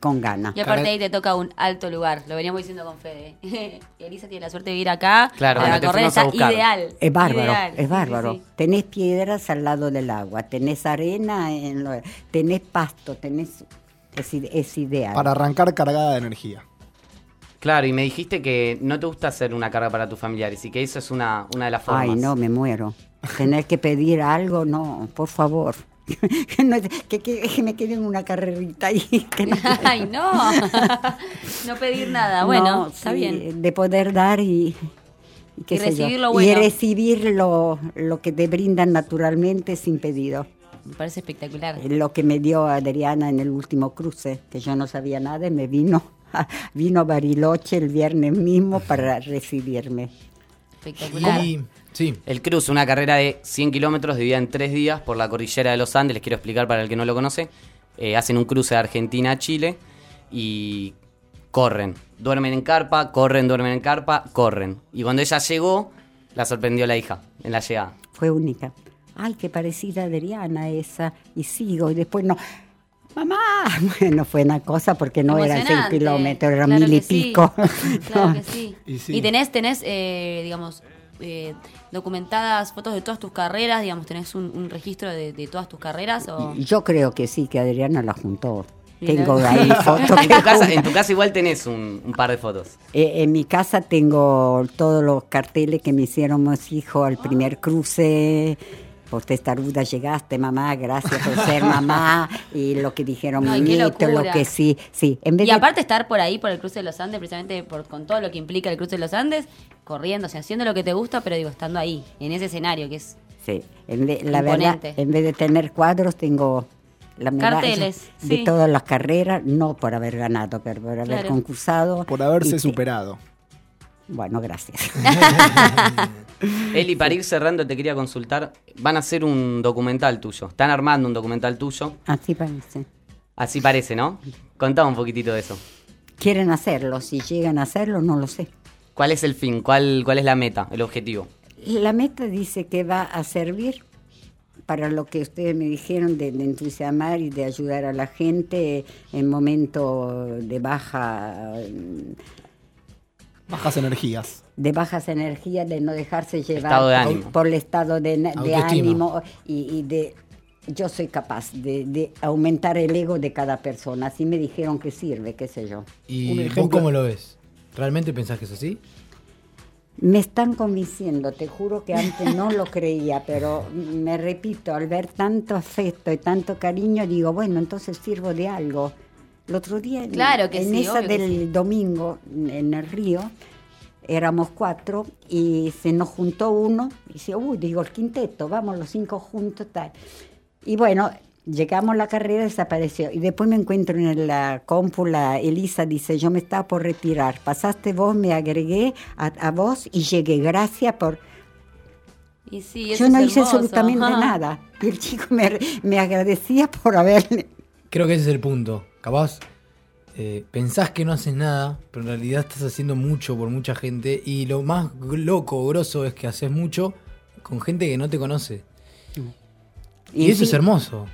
con ganas. Y aparte ahí te toca un alto lugar, lo veníamos diciendo con Fede. Elisa tiene la suerte de vivir acá. Claro, para donde te correr fuimos a está buscar. ideal. Es bárbaro, ideal. Es bárbaro. sí. Tenés piedras al lado del agua, tenés arena, en lo- tenés pasto, tenés... Es, i- es ideal. Para arrancar cargada de energía. Claro, y me dijiste que no te gusta hacer una carga para tus familiares y que eso es una, una de las formas. Ay, no, me muero. Tener que pedir algo, no, por favor. que, no- que- que- que me quede en una carrerita ahí. que no- Ay, no. no pedir nada. Bueno, No, está sí, bien. De poder dar y, y, qué Y sé yo. recibir lo bueno. Y recibir lo, lo que te brindan naturalmente sin pedido. Me parece espectacular. Lo que me dio Adriana en el último cruce, que yo no sabía nada y me vino, vino a Bariloche el viernes mismo para recibirme. Espectacular. Y sí, El cruce, una carrera de 100 kilómetros dividida en tres días por la cordillera de los Andes, les quiero explicar para el que no lo conoce. Eh, hacen un cruce de Argentina a Chile y corren. Duermen en carpa, corren, duermen en carpa, corren. Y cuando ella llegó, la sorprendió la hija en la llegada. Fue única. Ay, qué parecida a Adriana esa. Y sigo, y después no. Mamá, bueno, fue una cosa porque no eran seis Emocionante. kilómetros, eran Claro mil y sí. pico. Claro No. que sí. Y Y, sí. tenés, tenés eh, digamos, eh, documentadas fotos de todas tus carreras, digamos, tenés un, un registro de, de todas tus carreras o... Yo creo que sí, que Adriana la juntó. Tengo ahí fotos. En tu casa, en tu casa igual tenés un, un par de fotos. Eh, en mi casa tengo todos los carteles que me hicieron mis hijos al primer cruce. Por testaruda llegaste, mamá, gracias por ser mamá. Y lo que dijeron nieto, lo que sí, sí. En vez Y de- aparte estar por ahí, por el cruce de los Andes, precisamente por, con todo lo que implica el cruce de los Andes, corriendo, o sea, haciendo lo que te gusta, pero digo, estando ahí, en ese escenario que es... Sí, en vez- la verdad, en vez de tener cuadros, tengo la medalla Carteles, de sí. todas las carreras, no por haber ganado, pero por haber Claro. concursado. Por haberse Y superado. Bueno, gracias. Eli, para ir cerrando, te quería consultar. Van a hacer un documental tuyo. Están armando un documental tuyo. Así parece. Así parece, ¿no? Contame un poquitito de eso. Quieren hacerlo, si llegan a hacerlo, no lo sé. ¿Cuál es el fin? ¿Cuál, cuál es la meta, el objetivo? La meta dice que va a servir para lo que ustedes me dijeron de, de entusiasmar y de ayudar a la gente en momentos de baja Bajas energías. De bajas energías, de no dejarse llevar Estado de por- ánimo. por el estado de, ánimo y, y de yo soy capaz de, de aumentar el ego de cada persona. Así me dijeron que sirve, qué sé yo. Un ¿Y vos ejemplo- cómo lo ves? ¿Realmente pensás que es así? Me están convenciendo, te juro que antes no lo creía, pero me repito, al ver tanto afecto y tanto cariño, digo, bueno, entonces sirvo de algo. El otro día, en- Claro que en sí, esa que del sí. domingo, en el río, éramos cuatro y se nos juntó uno y dice, uy, digo, el quinteto, vamos los cinco juntos, tal. Y bueno, llegamos a la carrera, desapareció. Y después me encuentro en la cómpula, Elisa dice, yo me estaba por retirar. Pasaste vos, me agregué a, a vos y llegué. Gracias por... Y sí, eso Yo no es hice hermoso. absolutamente Ajá. nada. Y el chico me, me agradecía por haberle... Creo que ese es el punto. Capaz eh, pensás que no haces nada, pero en realidad estás haciendo mucho por mucha gente. Y lo más loco, grosso, es que haces mucho con gente que no te conoce. Y, eso sí, es hermoso.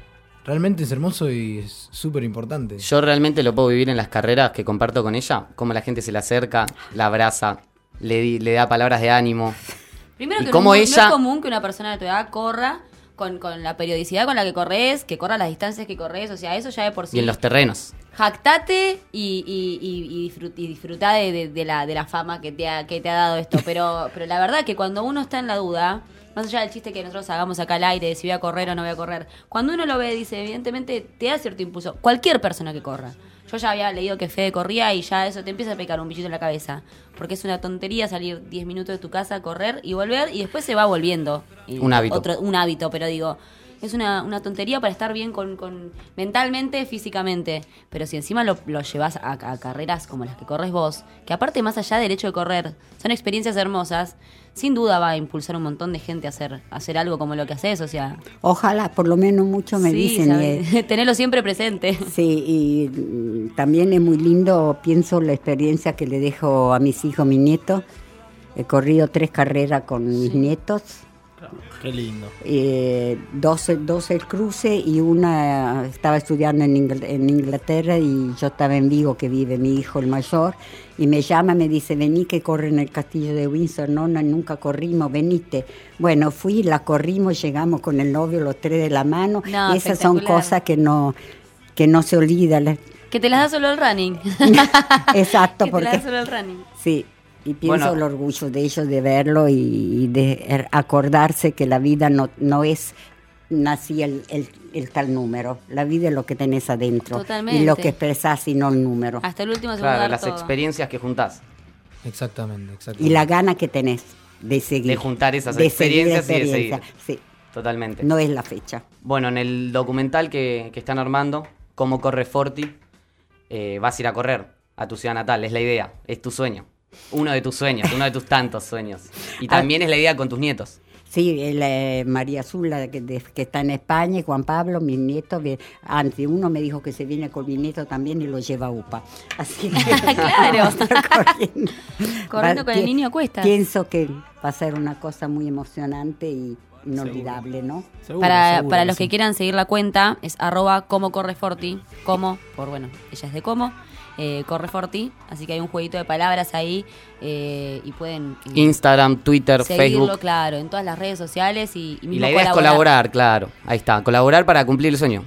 Realmente es hermoso y es súper importante. Yo realmente lo puedo vivir en las carreras que comparto con ella, cómo la gente se le acerca, la abraza, le, di- le da palabras de ánimo. Primero Y que cómo no, no ella- es común que una persona de tu edad corra con, con la periodicidad con la que corres, que corra las distancias que corres, o sea, eso ya de por sí. Y en los terrenos. Jactate y, y, y, y disfrut- y disfrutá de, de- de la, de la fama que te, ha, que te ha dado esto. Pero, pero la verdad que cuando uno está en la duda, más allá del chiste que nosotros hagamos acá al aire de si voy a correr o no voy a correr, cuando uno lo ve, dice, evidentemente te da cierto impulso. Cualquier persona que corra. Yo ya había leído que Fede corría y ya eso te empieza a picar un bichito en la cabeza. Porque es una tontería salir 10 minutos de tu casa, correr y volver y después se va volviendo. Y Un hábito. otro- un hábito, pero digo, es una, una tontería para estar bien con, con mentalmente, físicamente. Pero si encima lo, lo llevas a, a carreras como las que corres vos, que aparte más allá del hecho de correr, son experiencias hermosas, sin duda va a impulsar un montón de gente a hacer, a hacer algo como lo que haces, o sea... Ojalá, por lo menos muchos me sí, dicen. tenerlo siempre presente. Sí, y mm, también es muy lindo, pienso la experiencia que le dejo a mis hijos, mis nietos. He corrido tres carreras con mis nietos, Qué lindo. eh, dos, dos el cruce y una estaba estudiando en, Ingl- en Inglaterra y yo estaba en Vigo, que vive mi hijo el mayor, y me llama, me dice, vení que corre en el castillo de Windsor, no, no, nunca corrimos, venite. Bueno, fui, la corrimos, llegamos con el novio los tres de la mano, No, y esas son cosas que no, que no se olvidan. Que te las da solo el running. Exacto, que te porque las da solo el running. sí, y pienso Bueno. el orgullo de ellos de verlo y, y de er- acordarse que la vida no, no es nací el, el- el tal número, la vida es lo que tenés adentro y Totalmente. lo que expresás y no el número Hasta el último segundo Claro, dar las todo. experiencias que juntás. Exactamente, y exactamente. la gana que tenés de seguir. De juntar esas de seguir experiencias y de seguir. Sí, Totalmente. no es la fecha. Bueno, en el documental que, que están armando, Cómo corre Forti, eh, vas a ir a correr a tu ciudad natal, es la idea, es tu sueño. Uno de tus sueños, uno de tus tantos sueños. Y Ah. también es la idea con tus nietos. Sí, el, eh, María Azul, la que, de- que está en España, y Juan Pablo, mis nietos. Antes uno me dijo que se viene con mi nieto también y lo lleva a UPA. Así que Claro. corriendo. Corriendo con el niño a cuestas. Pienso que va a ser una cosa muy emocionante y inolvidable, ¿no? Seguro, Para, seguro para los sí. que quieran seguir la cuenta, es arroba como corre Forti. Como, por bueno, ella es de como. Eh, corre Forti. Así que hay un jueguito de palabras ahí. eh, y pueden eh, Instagram, Twitter, seguirlo, Facebook. claro, en todas las redes sociales. Y, y Y mismo la idea es colaborar, claro. Ahí está, colaborar para cumplir el sueño.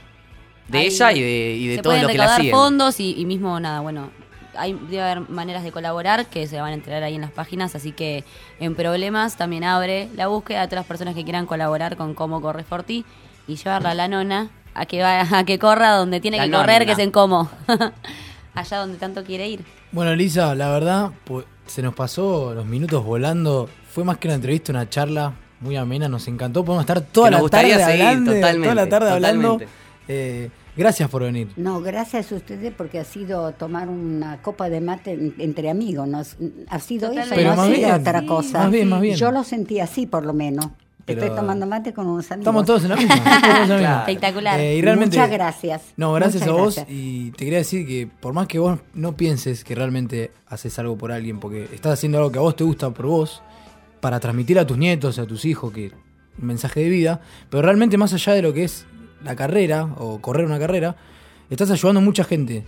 De Ahí ella y de, y de todos los que la siguen. fondos y, y mismo nada, bueno, hay, debe haber maneras de colaborar que se van a enterar ahí en las páginas, así que en problemas también abre la búsqueda a todas las personas que quieran colaborar con cómo corre Forti y llevarla a la nona a que va, a que corra donde tiene La que correr, que es en cómo. Allá donde tanto quiere ir. Bueno, Elisa, la verdad, pues, se nos pasó los minutos volando. Fue más que una entrevista, una charla muy amena, nos encantó. Podemos estar toda nos la tarde gustaría seguir, hablando, totalmente, toda la tarde hablando. totalmente. Eh, gracias por venir. No, gracias a ustedes porque ha sido tomar una copa de mate en- entre amigos. ¿no? Ha sido eso, Totalmente. no ha más sido bien, otra sí, cosa. más bien, más bien. Yo lo sentí así, por lo menos. Pero- Estoy tomando mate con unos amigos. Estamos todos en la misma. estamos todos en la misma. Espectacular. Eh, y realmente, Muchas gracias. No, gracias Muchas a vos. gracias. Y te quería decir que por más que vos no pienses que realmente haces algo por alguien, porque estás haciendo algo que a vos te gusta por vos, para transmitir a tus nietos, a tus hijos, que un mensaje de vida, pero realmente más allá de lo que es la carrera o correr una carrera, estás ayudando a mucha gente.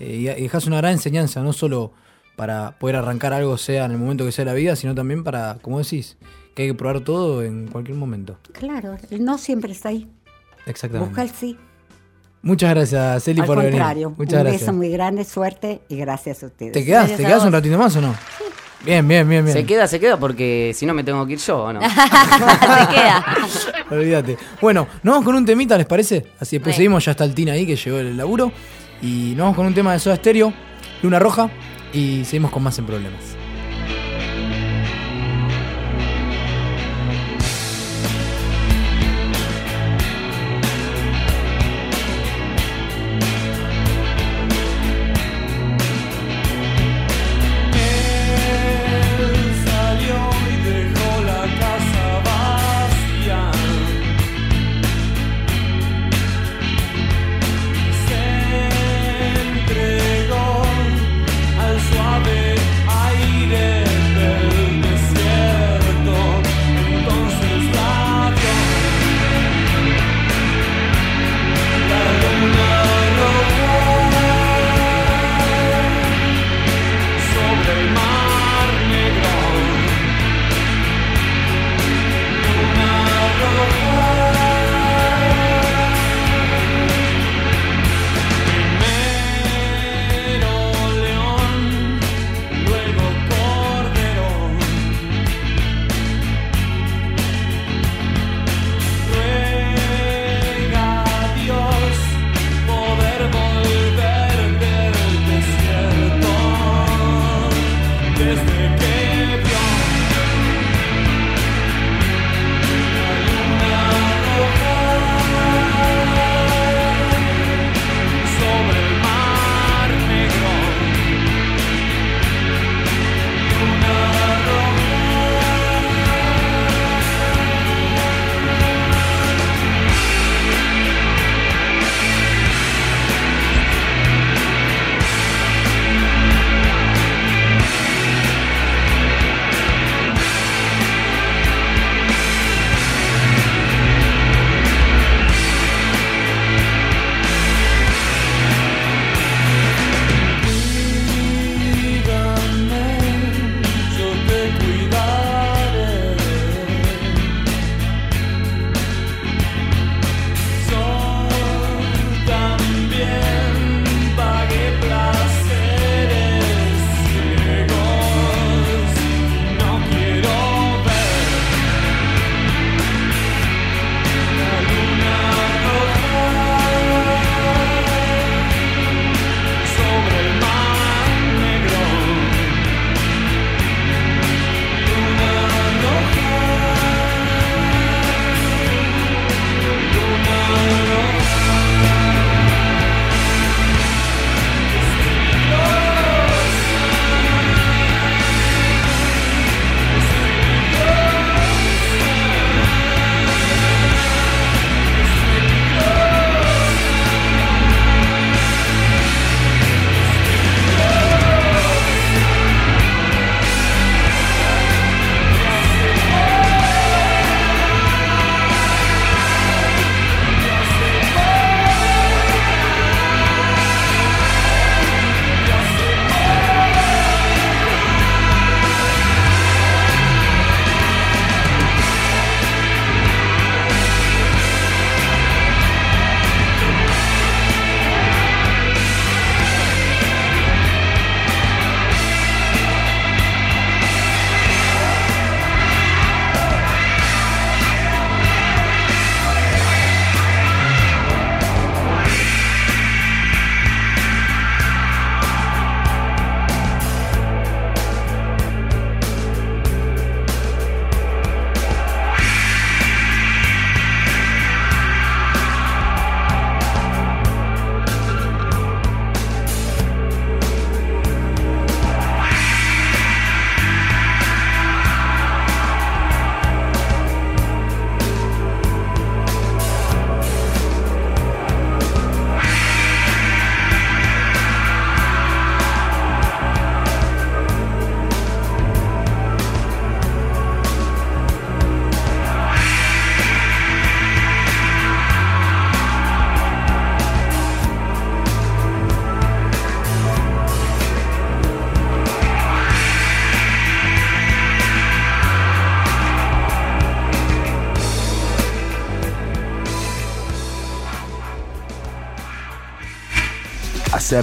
Eh, y y dejas una gran enseñanza, no solo para poder arrancar algo, sea en el momento que sea la vida, sino también para, como decís, que hay que probar todo en cualquier momento. Claro, el no siempre está ahí. Exactamente. Busca el sí. Muchas gracias, Celi, Al por contrario, venir. Muchas un gracias. beso muy grande, suerte y gracias a ustedes. ¿Te quedas? ¿Te quedas un ratito más o no? Bien, bien, bien, bien. Se queda, se queda porque si no me tengo que ir yo, ¿o no? Se queda. Olvídate. Bueno, nos vamos con un temita, ¿les parece? Así después seguimos, ya está el Tina ahí que llegó el laburo. Y nos vamos con un tema de Soda Stereo, Luna Roja, y seguimos con más en problemas.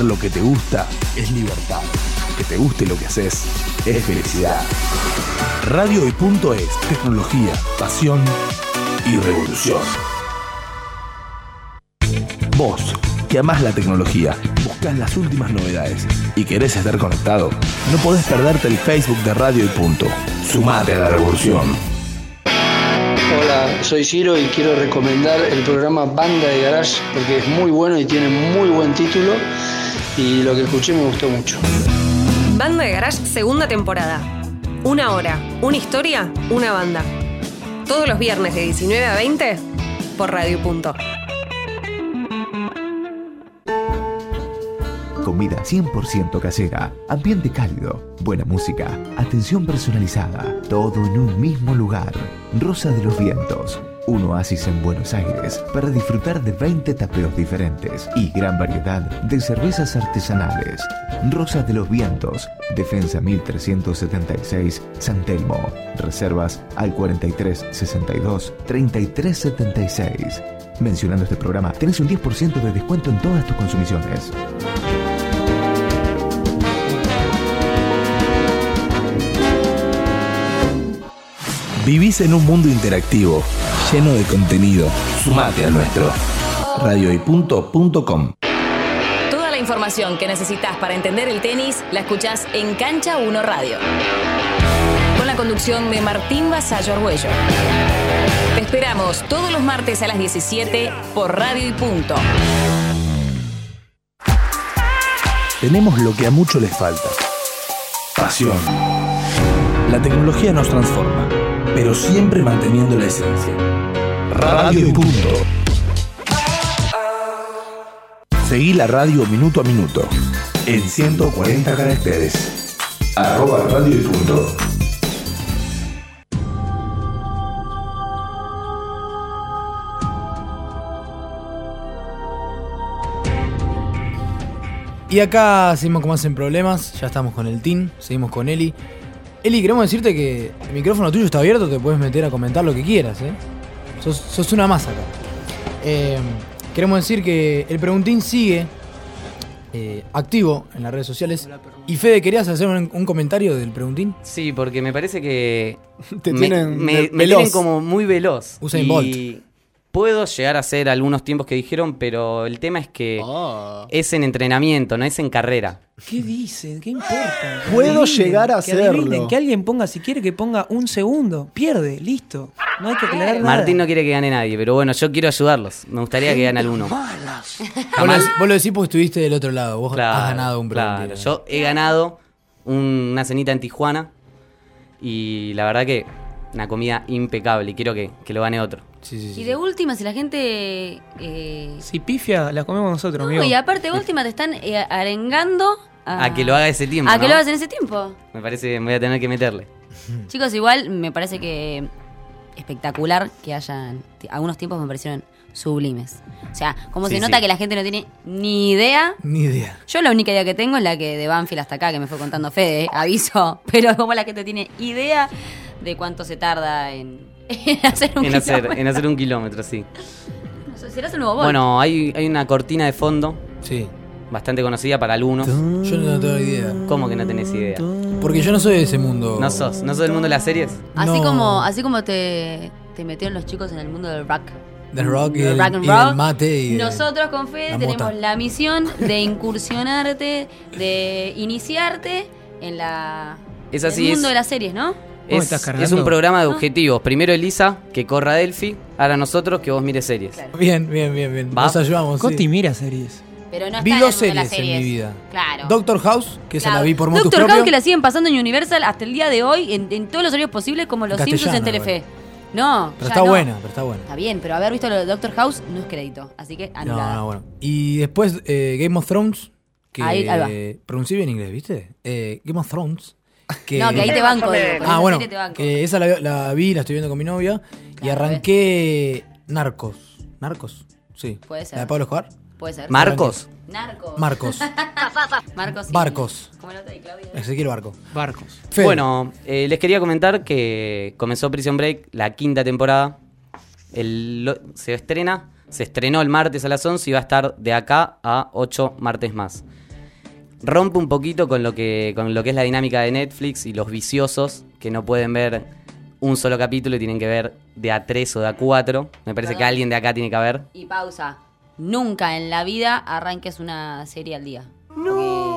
Lo que te gusta es libertad. Que te guste lo que haces es felicidad. Radio y punto es tecnología, pasión y revolución. Vos, que amás la tecnología, buscas las últimas novedades y querés estar conectado, no podés perderte el Facebook de Radio y punto. Sumate a la revolución. Hola, soy Ciro y quiero recomendar el programa Banda de Garage porque es muy bueno y tiene muy buen título y lo que escuché me gustó mucho. Banda de Garage, segunda temporada. Una hora, una historia, una banda. Todos los viernes de 19 a 20 por Radio Punto. Comida 100% casera, ambiente cálido, buena música, atención personalizada, todo en un mismo lugar. Rosa de los Vientos, un oasis en Buenos Aires para disfrutar de 20 tapeos diferentes y gran variedad de cervezas artesanales. Rosa de los Vientos, Defensa 1376, San Telmo. Reservas al 4362 3376. Mencionando este programa, tenés un 10% de descuento en todas tus consumiciones. Vivís en un mundo interactivo, lleno de contenido. Sumate al nuestro. radioypunto.com Toda la información que necesitas para entender el tenis la escuchás en Cancha 1 Radio. Con la conducción de Martín Vasallo Arguello. Te esperamos todos los martes a las 17 por Radio y Punto. Tenemos lo que a muchos les falta. Pasión. La tecnología nos transforma, pero siempre manteniendo la esencia. Radio punto. Seguí la radio minuto a minuto en 140 caracteres. Arroba radio punto. Y acá seguimos con más en problemas, ya estamos con el team, seguimos con Eli. Eli, queremos decirte que el micrófono tuyo está abierto, te puedes meter a comentar lo que quieras, ¿eh? Sos, sos una masa acá. Eh, queremos decir que el preguntín sigue eh, activo en las redes sociales. Y Fede, ¿querías hacer un, un comentario del preguntín? Sí, porque me parece que Te me, tienen me- ve- me veloz. tienen como muy veloz. Usain y Bolt. Puedo llegar a hacer algunos tiempos que dijeron, pero el tema es que es en entrenamiento, no es en carrera. ¿Qué dicen? ¿Qué importa? Puedo Adivinen, llegar a que adivinen, hacerlo. Que alguien ponga, si quiere que ponga un segundo. Pierde, listo. No hay que aclarar nada. Martín no quiere que gane nadie, pero bueno, yo quiero ayudarlos. Me gustaría que gane alguno. Vos lo, vos lo decís porque estuviste del otro lado, vos Claro, has ganado un claro. Yo he ganado un- una cenita en Tijuana y la verdad que una comida impecable y quiero que, que lo gane otro. Y de última, si la gente. eh, Si pifia, la comemos nosotros, no, amigo. y aparte, de última, te están eh, arengando a, A que lo haga ese tiempo. a que lo hagas en ese tiempo. Me parece que me voy a tener que meterle. Chicos, igual me parece que espectacular que hayan. Algunos tiempos me parecieron sublimes. O sea, como Sí, se nota sí. que la gente no tiene ni idea. Ni idea. Yo la única idea que tengo es la que de Banfield hasta acá, que me fue contando Fede, ¿eh? aviso. Pero como la gente tiene idea de cuánto se tarda en, en hacer un En hacer, kilómetro. en hacer un kilómetro, sí. ¿Serás el nuevo Bolt? Bueno, hay, hay una cortina de fondo. Sí. Bastante conocida para algunos. Yo no tengo idea. ¿Cómo que no tenés idea? Porque yo no soy de ese mundo. No sos, no sos del mundo de las series. Así No. como, así como te, te metieron los chicos en el mundo del rock. Del rock y Del rock and y del roll. mate y de- Nosotros con Fede la tenemos mota. la misión de incursionarte, de iniciarte en la Es así, el mundo es- de las series, ¿no? Es, es un programa de objetivos. Primero Elisa, que corra Delphi. Ahora nosotros, que vos mires series. Bien, bien, bien, bien. ¿Va? Nos ayudamos. sí. Coti mira series. Pero no Vi está dos series las en series. mi vida. Claro. Doctor House, que esa la Claro. vi por motus Doctor propio. House que la siguen pasando en Universal hasta el día de hoy en, en todos los horarios posibles como los Simpsons en Telefe. No, Pero ya está no. buena, pero está buena. Está bien, pero haber visto lo de Doctor House no es crédito, así que anulada. No, no, bueno. Y después eh, Game of Thrones, que Ahí- ahí va. pronuncié bien inglés, ¿viste? Eh, Game of Thrones. Que... No, que ahí te banco, digo, Ah, bueno, te banco. que esa la, la vi, la estoy viendo con mi novia. y arranqué Narcos. ¿Narcos? Sí. Puede ser. ¿La de Pablo Escobar? Puede ser. ¿Marcos? Narcos. Marcos. Marcos. sí. Barcos. Como el otro de Claudia. Ezequiel Barco. Barcos. Fede. Bueno, eh, les quería comentar que comenzó Prison Break, la quinta temporada. El lo- se estrena, se estrenó el martes a las 11 y va a estar de acá a 8 martes más. Rompe un poquito con lo que con lo que es la dinámica de Netflix y los viciosos que no pueden ver un solo capítulo y tienen que ver de a tres o de a cuatro. Me parece que alguien de acá tiene que ver. Y pausa. Nunca en la vida arranques una serie al día. Porque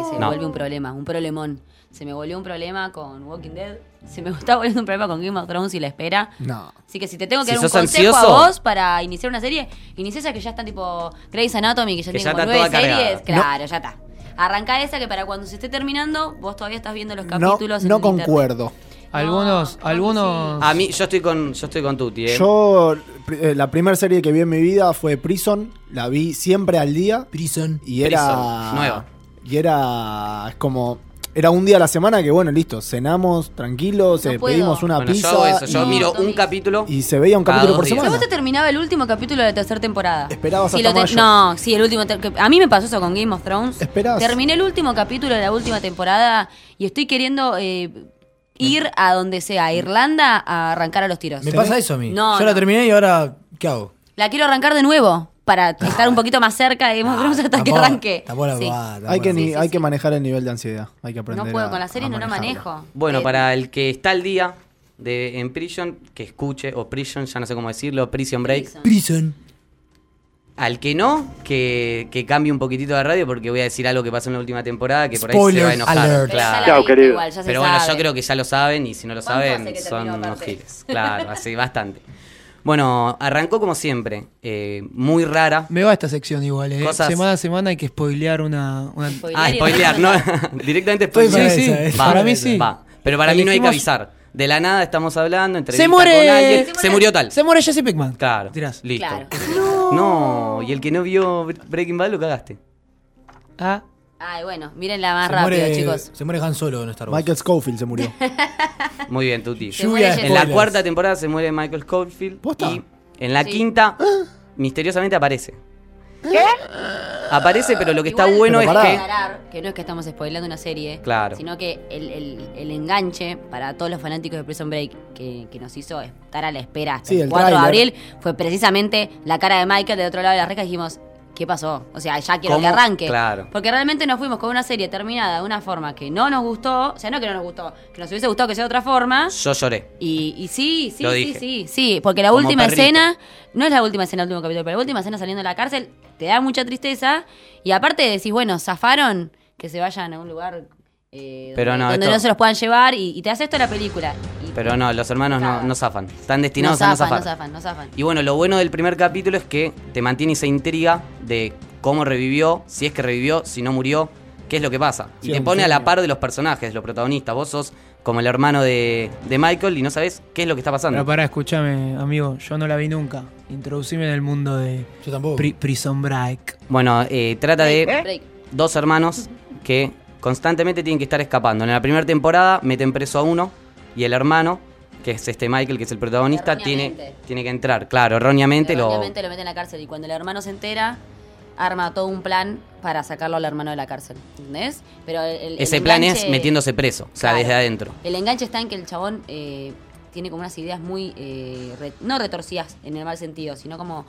se me No. vuelve un problema, un problemón. Se me volvió un problema con Walking Dead. Se me está volviendo un problema con Game of Thrones y la espera. No. Así que si te tengo que Si dar un consejo ansioso- a vos para iniciar una serie, inicia esa que ya están tipo Grey's Anatomy, que ya Que tiene ya como nueve series. cargada. Claro, ya está. Arranca esa que para cuando se esté terminando, vos todavía estás viendo los No, capítulos. no internet. concuerdo. Algunos, algunos. A mí, yo estoy con, yo estoy con Tuti, ¿eh? Yo, eh, la primera serie que vi en mi vida fue Prison. La vi siempre al día. Prison. Y era. Prison, nueva. Y era. Es como. Era un día a la semana que, bueno, listo. Cenamos tranquilos, No eh, puedo. pedimos una Bueno, pizza. yo hago eso. Yo y, miro un capítulo. y se veía un cada capítulo dos por días. Semana. vos te terminaba el último capítulo de la tercera temporada. Esperabas Si hasta lo te- mayo. No, sí, el último. te- que- A mí me pasó eso con Game of Thrones. Esperabas. Terminé el último capítulo de la última temporada y estoy queriendo eh, ir a donde sea, a Irlanda, a arrancar a los tiros. Me pasa eso a mí. No, Yo la no. terminé y ahora, ¿qué hago? La quiero arrancar de nuevo para estar un poquito más cerca de Game of Thrones hasta que Tampoco- arranque. tampoco la- Sí. ah, Hay que, ni- sí, hay que manejar el nivel de ansiedad. Hay que aprender. No puedo, a- con la serie no lo manejo. Bueno, Eh, para el que está al día de en Prison, que escuche, o Prison, ya no sé cómo decirlo, Prison Break. Prison. Al que no, que, que cambie un poquitito de radio porque voy a decir algo que pasó en la última temporada que por ahí se va a enojar. alert. Claro. querido. igual, Pero bueno, sabe. yo creo que ya lo saben y si no lo ¿Cuánto saben son unos giles. Claro, hace bastante. Bueno, arrancó como siempre, eh, muy rara. Me va esta sección igual, ¿eh? Cosas- Semana a semana hay que spoilear una. una- Ah, spoilear, no, directamente spoilear. para esa, eh. Para mí sí. Va. Pero para mí no hay que Elegimos- avisar. De la nada estamos hablando, entrevista Se muere. con alguien. Se, murió tal. Se muere Jesse Pickman. Claro. Tirás. Listo. Claro. No, y el que no vio Breaking Bad lo cagaste. Ah. Ay, bueno, mírenla más Se rápido, muere, chicos. se muere Han Solo en Star Wars. Michael Schofield se murió. Muy bien, Tuti. Lluvia En la cuarta temporada se muere Michael Scofield. ¿Posta? Y en la Sí. quinta, misteriosamente aparece. Aparece, pero lo que está bueno es que. que no es que estamos spoilando una serie, Claro. sino que el, el- el enganche para todos los fanáticos de Prison Break que, que nos hizo estar a la espera hasta Sí, el el 4 de abril fue precisamente la cara de Michael del otro lado de la reja y dijimos, ¿qué pasó? O sea, ya quiero ¿Cómo? que arranque. Claro. Porque realmente nos fuimos con una serie terminada de una forma que no nos gustó, o sea, no que no nos gustó, que nos hubiese gustado que sea de otra forma. Yo lloré. Y, y sí, sí, Lo sí, dije. sí, sí, porque la Como última perrito. escena, no es la última escena del último capítulo, pero la última escena saliendo de la cárcel te da mucha tristeza y aparte decís, bueno, zafaron, que se vayan a un lugar eh, Pero donde, no, donde esto- no se los puedan llevar y, y te hace esto la película. Y Pero no, los hermanos no, no zafan. Están no destinados a no zafan, zafar. no zafan, no zafan. Y bueno, lo bueno del primer capítulo es que te mantiene esa intriga de cómo revivió, si es que revivió, si no murió, qué es lo que pasa. Y Sí, te pone a la par de los personajes, los protagonistas. Vos sos como el hermano de, de Michael y no sabes qué es lo que está pasando. Pero pará, escúchame, amigo. Yo no la vi nunca. Introducime en el mundo de Yo tampoco. Pri- Prison Break. Bueno, eh, trata de Break. dos hermanos que constantemente tienen que estar escapando. En la primera temporada meten preso a uno y el hermano, que es este Michael, que es el protagonista, tiene, tiene que entrar. Claro, erróneamente lo... Lo meten en la cárcel y cuando el hermano se entera, arma todo un plan para sacarlo al hermano de la cárcel. ¿Entendés? Pero el- el- Ese plan es metiéndose preso, o sea, Claro. desde adentro. El enganche está en que el chabón eh, tiene como unas ideas muy, eh, re- no retorcidas en el mal sentido, sino como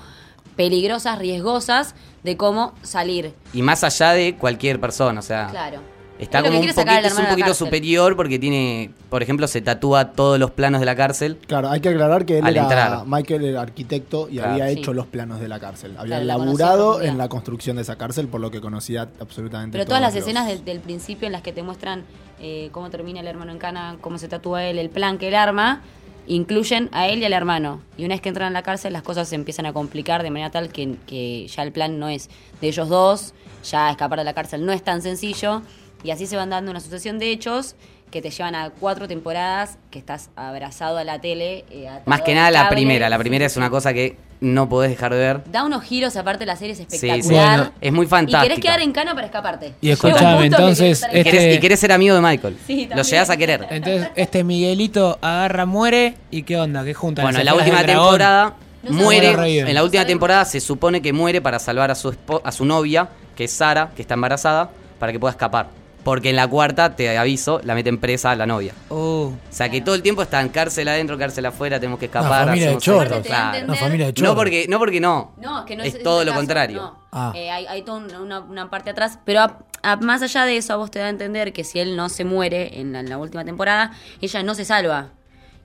peligrosas, riesgosas de cómo salir. Y más allá de cualquier persona, o sea, Claro. Está Es como un poquito, es un superior porque tiene, por ejemplo, se tatúa todos los planos de la cárcel. Claro, hay que aclarar que él Al era entrar. Michael era arquitecto y Claro. había Sí. hecho los planos de la cárcel. Había Claro, laburado en la construcción de esa cárcel, por lo que conocía absolutamente Pero todas las los- escenas del, del principio en las que te muestran eh, cómo termina el hermano en cana, cómo se tatúa él, el plan que él arma, incluyen a él y al hermano. Y una vez que entran a la cárcel, las cosas se empiezan a complicar de manera tal que, que ya el plan no es de ellos dos, ya escapar de la cárcel no es tan sencillo. Y así se van dando una sucesión de hechos que te llevan a cuatro temporadas que estás abrazado a la tele. eh, Más que nada la primera. La primera sí, es sí. una cosa que no podés dejar de ver. Da unos giros, aparte la serie es Sí, espectacular. sí. Es muy Y fantástica. querés quedar en cana para escaparte. Y escuchame, que entonces, Y este- querés, y querés ser amigo de Michael. Sí, Lo llegás a querer. Entonces, este Miguelito agarra, muere. ¿Y qué onda? ¿Qué juntan? Bueno, ¿Las en la última temporada No muere. En la última temporada se supone que muere para salvar a su a su novia, que es Sara, que está embarazada, para que pueda escapar. Porque en la cuarta, te aviso, la meten presa a la novia. Oh. O sea que todo el tiempo está en cárcel adentro, cárcel afuera, tenemos que escapar. familia de chorros. esto, Aparte te da a claro. Una familia de chorros. No porque, no porque no. No, es que no es, es, todo lo caso, contrario. no. Ah. Eh, hay, hay toda una, una- una parte atrás, pero a- a- más allá de eso, a vos te da a entender que si él no se muere en la, en la última temporada, ella no se salva.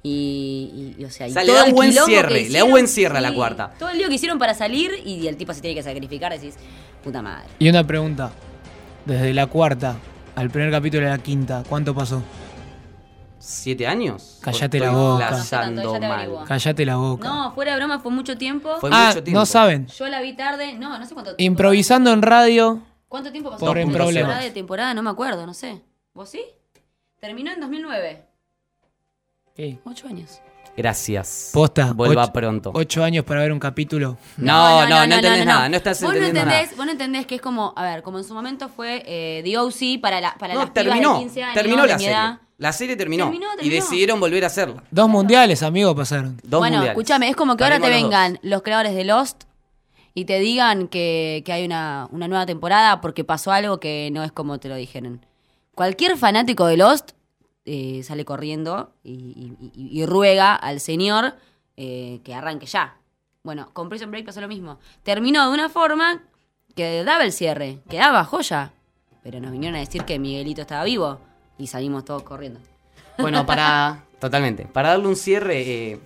Y, y- y, o sea, y O sea, le todo da el buen cierre, le da hicieron, buen cierre a la cuarta. Todo el lío que hicieron para salir y el tipo se tiene que sacrificar, decís, puta madre. Y una pregunta. Desde la cuarta al primer capítulo de la quinta, ¿cuánto pasó? ¿Siete años? Callate ¿O la boca. tanto, ya te mal? averiguo. Cállate la boca. No, fuera de broma fue mucho tiempo. Fue ah, mucho tiempo. no saben. Yo la vi tarde, no, no sé cuánto tiempo. Improvisando en radio. ¿Cuánto tiempo pasó? Por en Temporada problemas. de temporada, no me acuerdo, no sé. ¿Vos sí? Terminó en 2009. Sí. Ocho años. Gracias. Posta. Vuelva ocho- pronto. Ocho años para ver un capítulo. No, no, no, entendés nada. No estás vos no entendiendo entendés, nada. Vos no entendés que es como, a ver, como en su momento fue eh, The OC para, la, para No, las pibas terminó. de 15 años. terminó la serie. La serie terminó. Terminó, Y decidieron volver a hacerla. Dos mundiales, amigos, pasaron. Dos bueno, mundiales. escúchame, es como que ahora te dos. vengan los creadores de Lost y te digan que, que hay una, una nueva temporada porque pasó algo que no es como te lo dijeron. Cualquier fanático de Lost eh, sale corriendo y, y- y- y ruega al señor eh, que arranque ya. Bueno, con Prison Break pasó lo mismo. Terminó de una forma que daba el cierre, que daba joya. Pero nos vinieron a decir que Miguelito estaba vivo y salimos todos corriendo. Bueno, para. Totalmente. Para darle un cierre eh,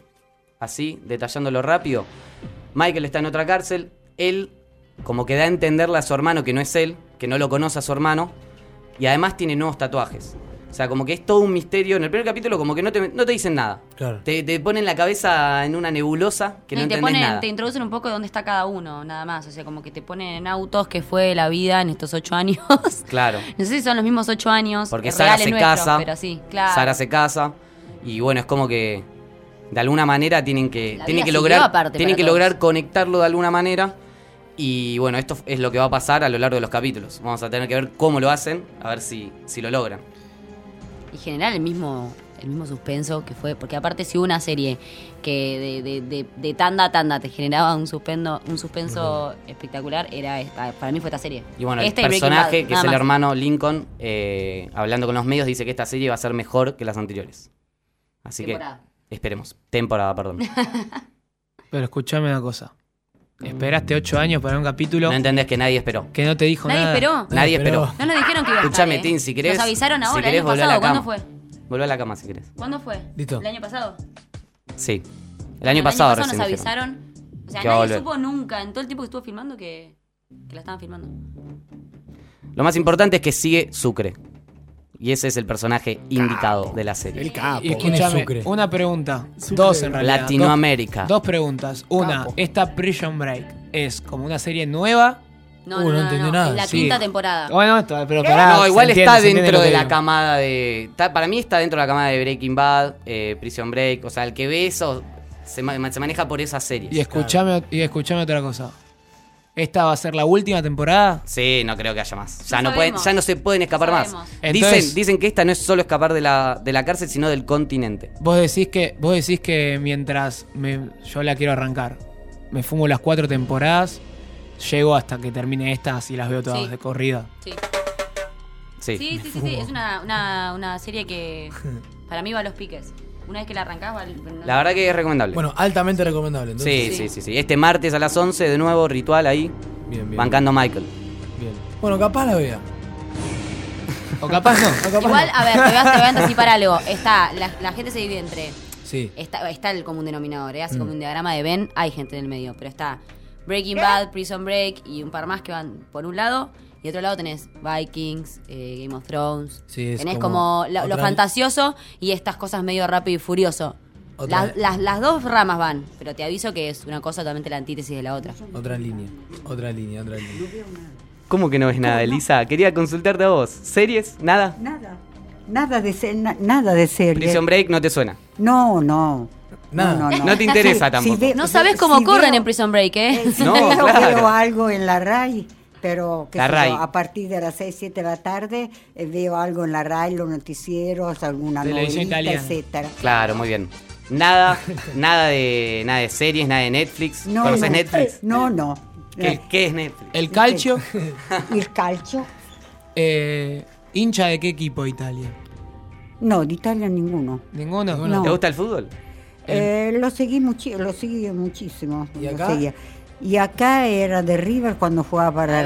así, detallándolo rápido. Michael está en otra cárcel. Él, como que da a entenderle a su hermano que no es él, que no lo conoce a su hermano. Y además tiene nuevos tatuajes. O sea, como que es todo un misterio. En el primer capítulo, como que no te, no te dicen nada. Claro. Te, te ponen la cabeza en una nebulosa que no, y te entendés ponen, nada. te introducen un poco de dónde está cada uno, nada más. O sea, como que te ponen en autos que fue la vida en estos ocho años. Claro. no sé si son los mismos ocho años. Porque Sara se casa. Pero sí, claro. Sara se casa. Y bueno, es como que de alguna manera tienen que, tienen que lograr, aparte tienen que todos. lograr conectarlo de alguna manera. Y bueno, esto es lo que va a pasar a lo largo de los capítulos. Vamos a tener que ver cómo lo hacen, a ver si, si lo logran. Y generar el mismo, el mismo suspenso que fue. Porque aparte, si hubo una serie que de, de- de- de tanda a tanda te generaba un, suspendo, un suspenso espectacular, era esta- para mí fue esta serie. Y bueno, Esta el personaje, Bad, que es el más. hermano Lincoln, eh, hablando con los medios, dice que esta serie va a ser mejor que las anteriores. Así Temporada. que esperemos. Temporada, perdón. Pero escuchame una cosa. Esperaste ocho años para un capítulo No entendés que nadie esperó. que no te dijo Nadie nada. esperó. Nadie esperó. No nos dijeron que iba a Escuchame, estar, ¿eh? Tin, si querés. Nos avisaron si ahora, querés, el año pasado. la ¿Cuándo cama. fue? Volvé a la cama si querés. ¿Cuándo fue? Listo. ¿El año pasado? Sí. El año pasado nos recién dijeron. avisaron. O sea, nadie supo nunca en todo el tiempo que estuvo filmando que, que la estaban filmando. Lo más importante es que sigue Sucre. Y ese es el personaje indicado de la serie. El capo. Y ¿Quién es escúchame, Sucre? una pregunta. Sucre. Dos en realidad. Latinoamérica. Dos, dos preguntas. Una, Capo. ¿esta Prison Break es como una serie nueva? No, Uh, no, no no, entendió no, nada. Es la Sí. quinta temporada. Bueno, esto, pero pará, no, igual entiende, está dentro de la camada de. está- para mí está dentro de la camada de Breaking Bad, eh, Prison Break. O sea, el que ve eso se, ma- se maneja por esas series. Y escuchame, y escuchame otra cosa. ¿Esta va a ser la última temporada? Sí, no creo que haya más. Ya No pueden, ya no se pueden escapar más. Entonces- dicen, dicen que esta no es solo escapar de la, de la cárcel, sino del continente. Vos decís que, vos decís que mientras me- yo la quiero arrancar, me fumo las cuatro temporadas, llego hasta que termine estas y las veo todas Sí. de corrida. Sí, Sí. sí, sí, sí, sí. Es una, una, una serie que para mí va a los piques. Una vez que la arrancás, no- La verdad que es recomendable. Bueno, altamente recomendable. sí, Entonces, sí, sí, sí. Este martes a las 11, de nuevo, ritual ahí, Bien, bien. bancando a Michael. bien. Bueno, capaz la vea. O capaz no. O capaz Igual, no. a ver, te voy a, te voy a anticipar algo. Está, la, la gente se divide entre. Sí. Está, está el común denominador, ¿eh? así Mm. como un diagrama de Ben, hay gente en el medio. Pero está Breaking Bad, Prison Break y un par más que van por un lado. Y otro lado tenés Vikings, eh, Game of Thrones. Sí, es tenés como como, lo, fantasioso y estas cosas medio rápido y furioso. Otra- Las, las- las dos ramas van, pero te aviso que es una cosa totalmente la antítesis de la otra. Otra línea. Otra línea, otra línea. ¿Cómo que no ves nada, Elisa? Quería consultarte a vos. ¿Series? ¿Nada? Nada. Nada de, se- na- nada de serie. Prison Break no te suena. No, no. Nada. No, no, no. No te interesa Si- tampoco. si ve- No sabes si cómo corren veo- en Prison Break, ¿eh? Eh, si No, veo, claro. veo algo en la RAI, pero yo, RAI. a partir de las 6, 7 de la tarde eh, veo algo en la RAI, los noticieros, alguna novelita, etcétera. Claro, muy bien. Nada, nada de nada de series, nada de Netflix. No, ¿Conoces no. Netflix? No, no. ¿Qué, qué es Netflix? El calcio, ¿Y el calcio? eh, hincha de qué equipo de Italia? No, de Italia ninguno. ¿Ninguno? No. ¿Te gusta el fútbol? Eh, lo seguí muchi lo seguí muchísimo. ¿Y lo seguía. Y acá era de River cuando jugaba para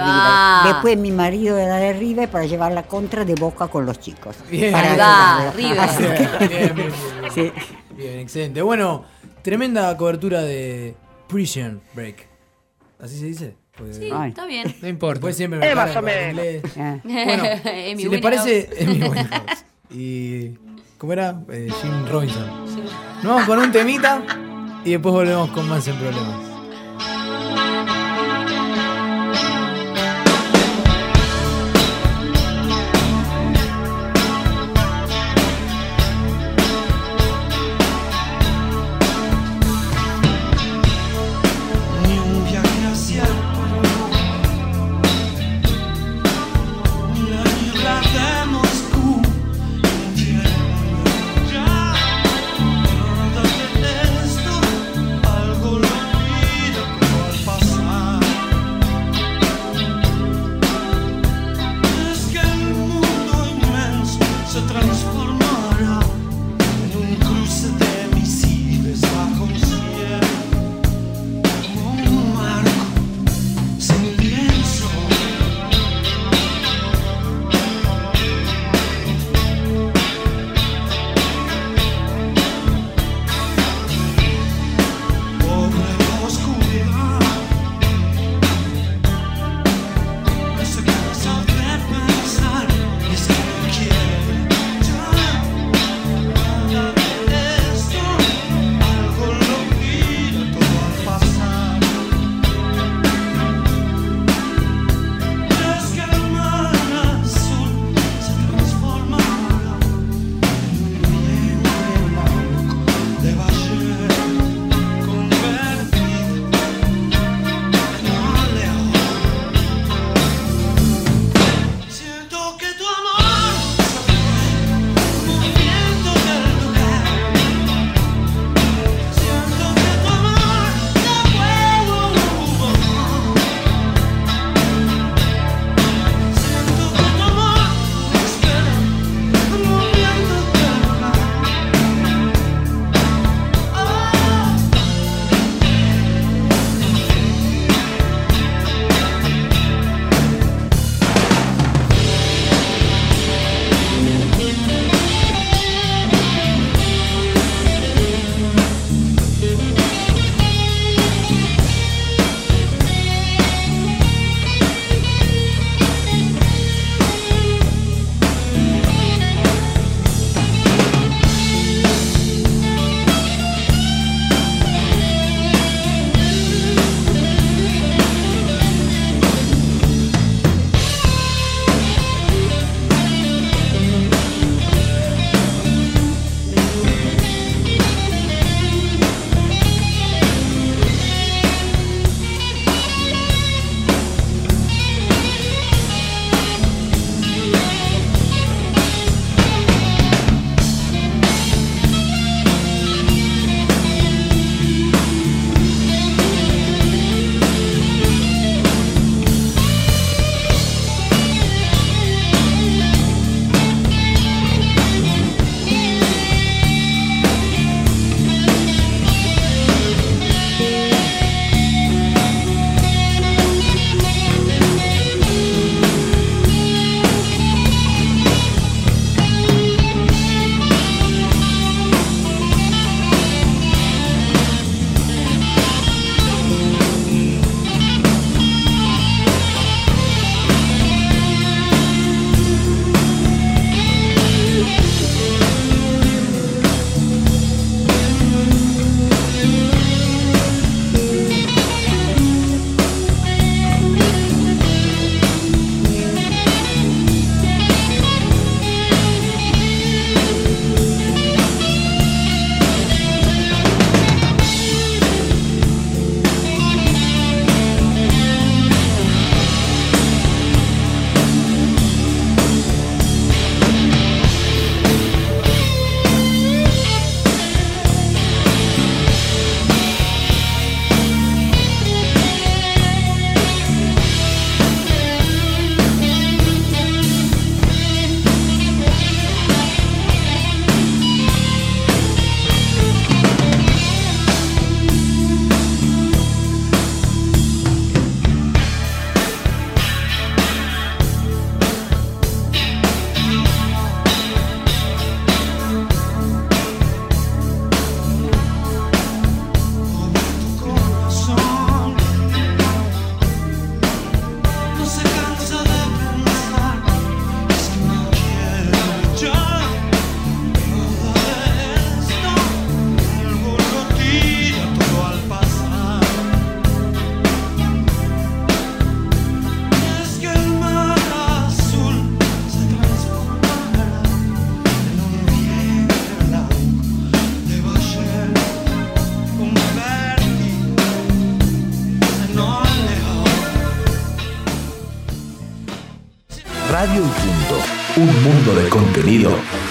River. Después mi marido era de River para llevar la contra de Boca con los chicos. Bien. Para va. River. Que- Bien, bien, bien, bien. Sí. Bien, excelente. Bueno, tremenda cobertura de Prison Break. ¿Así se dice? Pues- Sí, Ay. está bien. No importa. Después siempre me Eh. Ah. Bueno, si les parece, Amy Winehouse. Y. ¿Cómo era? Eh, Jim Robinson. Nos vamos con un temita y después volvemos con más en problemas.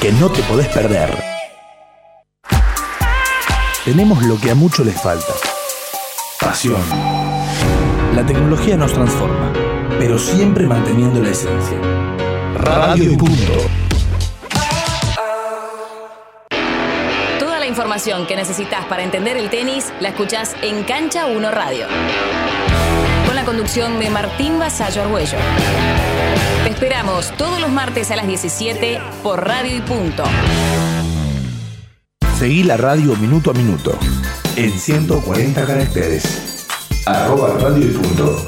Que no te podés perder. Tenemos lo que a muchos les falta. Pasión. La tecnología nos transforma, pero siempre manteniendo la esencia. Radio y Punto. Toda la información que necesitas para entender el tenis la escuchás en Cancha 1 Radio. Con la conducción de Martín Vasallo Argüello. Te esperamos todos los martes a las 17 por Radio y Punto. Seguí la radio minuto a minuto en 140 caracteres. Arroba radio y punto.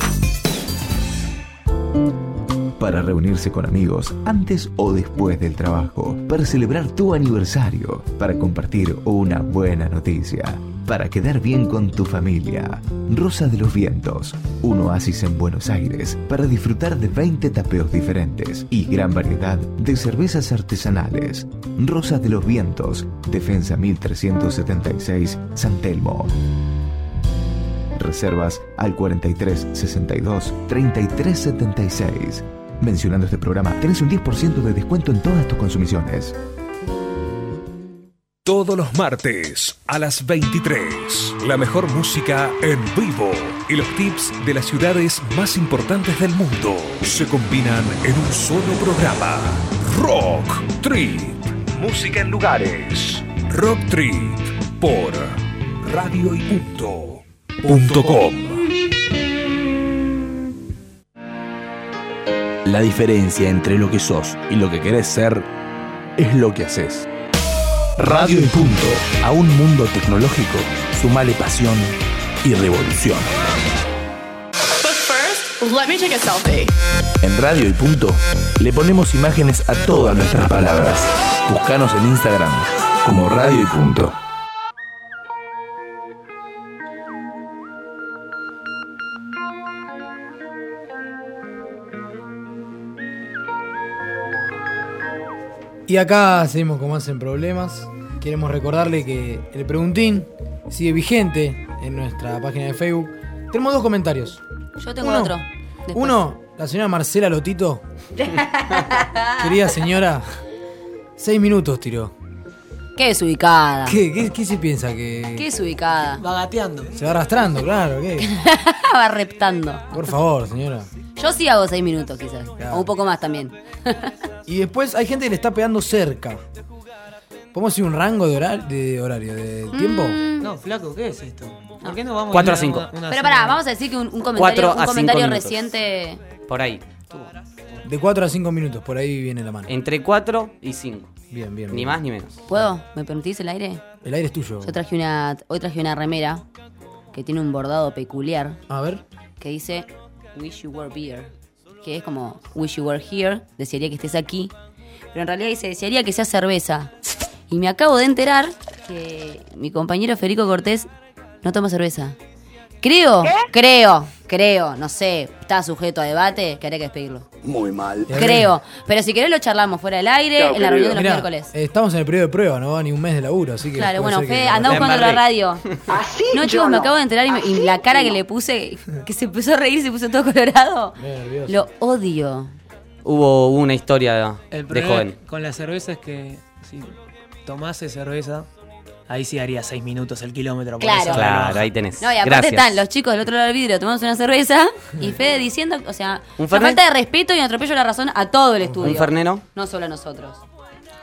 Para reunirse con amigos antes o después del trabajo, para celebrar tu aniversario, para compartir una buena noticia, para quedar bien con tu familia. Rosa de los Vientos, un oasis en Buenos Aires para disfrutar de 20 tapeos diferentes y gran variedad de cervezas artesanales. Rosa de los Vientos, Defensa 1376, San Telmo. Reservas al 43 62 33 76. Mencionando este programa, tenés un 10% de descuento en todas tus consumiciones. Todos los martes a las 23. La mejor música en vivo y los tips de las ciudades más importantes del mundo se combinan en un solo programa. Rock Trip. Música en lugares. Rock Trip por Radio y Punto. com. La diferencia entre lo que sos y lo que querés ser es lo que haces. Radio y Punto. A un mundo tecnológico, sumale pasión y revolución. But first, let me take a selfie. En Radio y Punto le ponemos imágenes a todas nuestras palabras. Búscanos en Instagram como Radio y Punto. Y acá seguimos con más en problemas. Queremos recordarle que el preguntín sigue vigente en nuestra página de Facebook. Tenemos dos comentarios. Yo tengo Uno. otro. Después. Uno, la señora Marcela Lotito. Querida señora, seis minutos tiró. Qué desubicada. ¿Qué, qué, qué se piensa? Que Qué desubicada. va gateando. Se va arrastrando, claro. ¿qué? Va reptando. Por favor, señora. Yo sí hago seis minutos, quizás. O un poco más también. Y después hay gente que le está pegando cerca. ¿Podemos decir un rango de, horar- de horario, de tiempo? Mm. No, flaco, ¿qué es esto? ¿Por qué no vamos Cuatro ir a cinco. una- una Pero cena? pará, vamos a decir que un, comentario, un comentario reciente. Por ahí. De 4 a 5 minutos, por ahí viene la mano. Entre 4 y 5. Bien, bien. Ni bien. más ni menos. ¿Puedo? ¿Me permitís el aire? El aire es tuyo. Yo traje una. Hoy traje una remera que tiene un bordado peculiar. A ver. Que dice Wish you were beer. Que es como Wish you were here. Desearía que estés aquí. Pero en realidad dice desearía que sea cerveza. Y me acabo de enterar que mi compañero Federico Cortés no toma cerveza. Creo, creo, creo, no sé, está sujeto a debate, que habría que despedirlo. Muy mal. Creo. Pero si querés lo charlamos fuera del aire, en la reunión de los Mirá, miércoles. eh, estamos en el periodo de prueba, no va ni un mes de laburo, así que. Claro, puede bueno, ser que- Fede, buscando la radio. no, yo chicos, me no. acabo de enterar y, me- y la cara que le puse, que se empezó a reír, se puso todo colorado. nervioso. Lo odio. Hubo una historia El de problema joven. con la cerveza es que si tomase cerveza, ahí sí haría seis minutos el kilómetro. por Claro. eso Claro, ahí tenés. No, y aparte Gracias. están los chicos del otro lado del vidrio tomamos una cerveza y Fede diciendo, o sea, ¿Un una Fernet? falta de respeto y un atropello a la razón a todo el estudio. ¿Un Fernero? No solo a nosotros.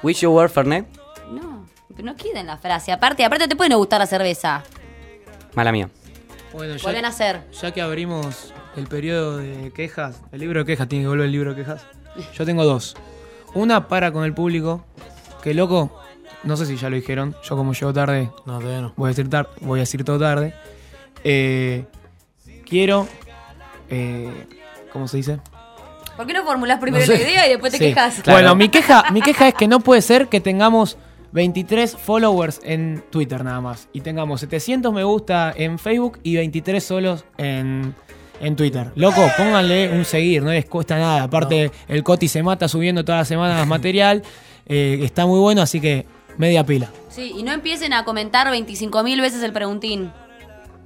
Wish you were Fernet. No, pero no queda en la frase. Aparte, aparte te puede no gustar la cerveza. Mala mía. Bueno, ya, Vuelven a hacer. ya que abrimos el periodo de quejas, el libro de quejas, tiene que volver el libro de quejas. Yo tengo dos. Una para con el público, que loco, no sé si ya lo dijeron, yo como llego tarde, No, todavía no. voy a decir, tar- voy a decir todo tarde. Eh, quiero, eh, ¿cómo se dice? ¿Por qué no formulás primero No sé. la idea y después te Sí. quejas? Bueno, mi queja, mi queja es que no puede ser que tengamos 23 followers en Twitter nada más. Y tengamos 700 me gusta en Facebook y 23 solos en, en Twitter. Loco, pónganle un seguir, no les cuesta nada. Aparte, el Coti se mata subiendo todas las semanas material. eh, está muy bueno, así que media pila. Sí, y no empiecen a comentar 25.000 veces el preguntín.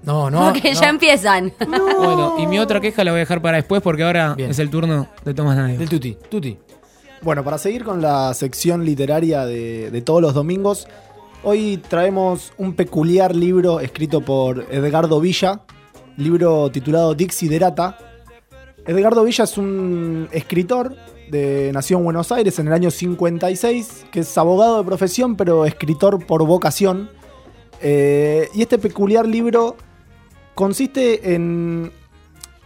No, no. Porque ya empiezan. Bueno, y mi otra queja la voy a dejar para después porque ahora Bien. es el turno de Tomás Nadio. Del Tuti. Tuti. Bueno, para seguir con la sección literaria de, de todos los domingos, hoy traemos un peculiar libro escrito por Edgardo Villa, libro titulado Dixiderata. Edgardo Villa es un escritor de nació en Buenos Aires en el año 56, que es abogado de profesión, pero escritor por vocación. Eh, y este peculiar libro consiste en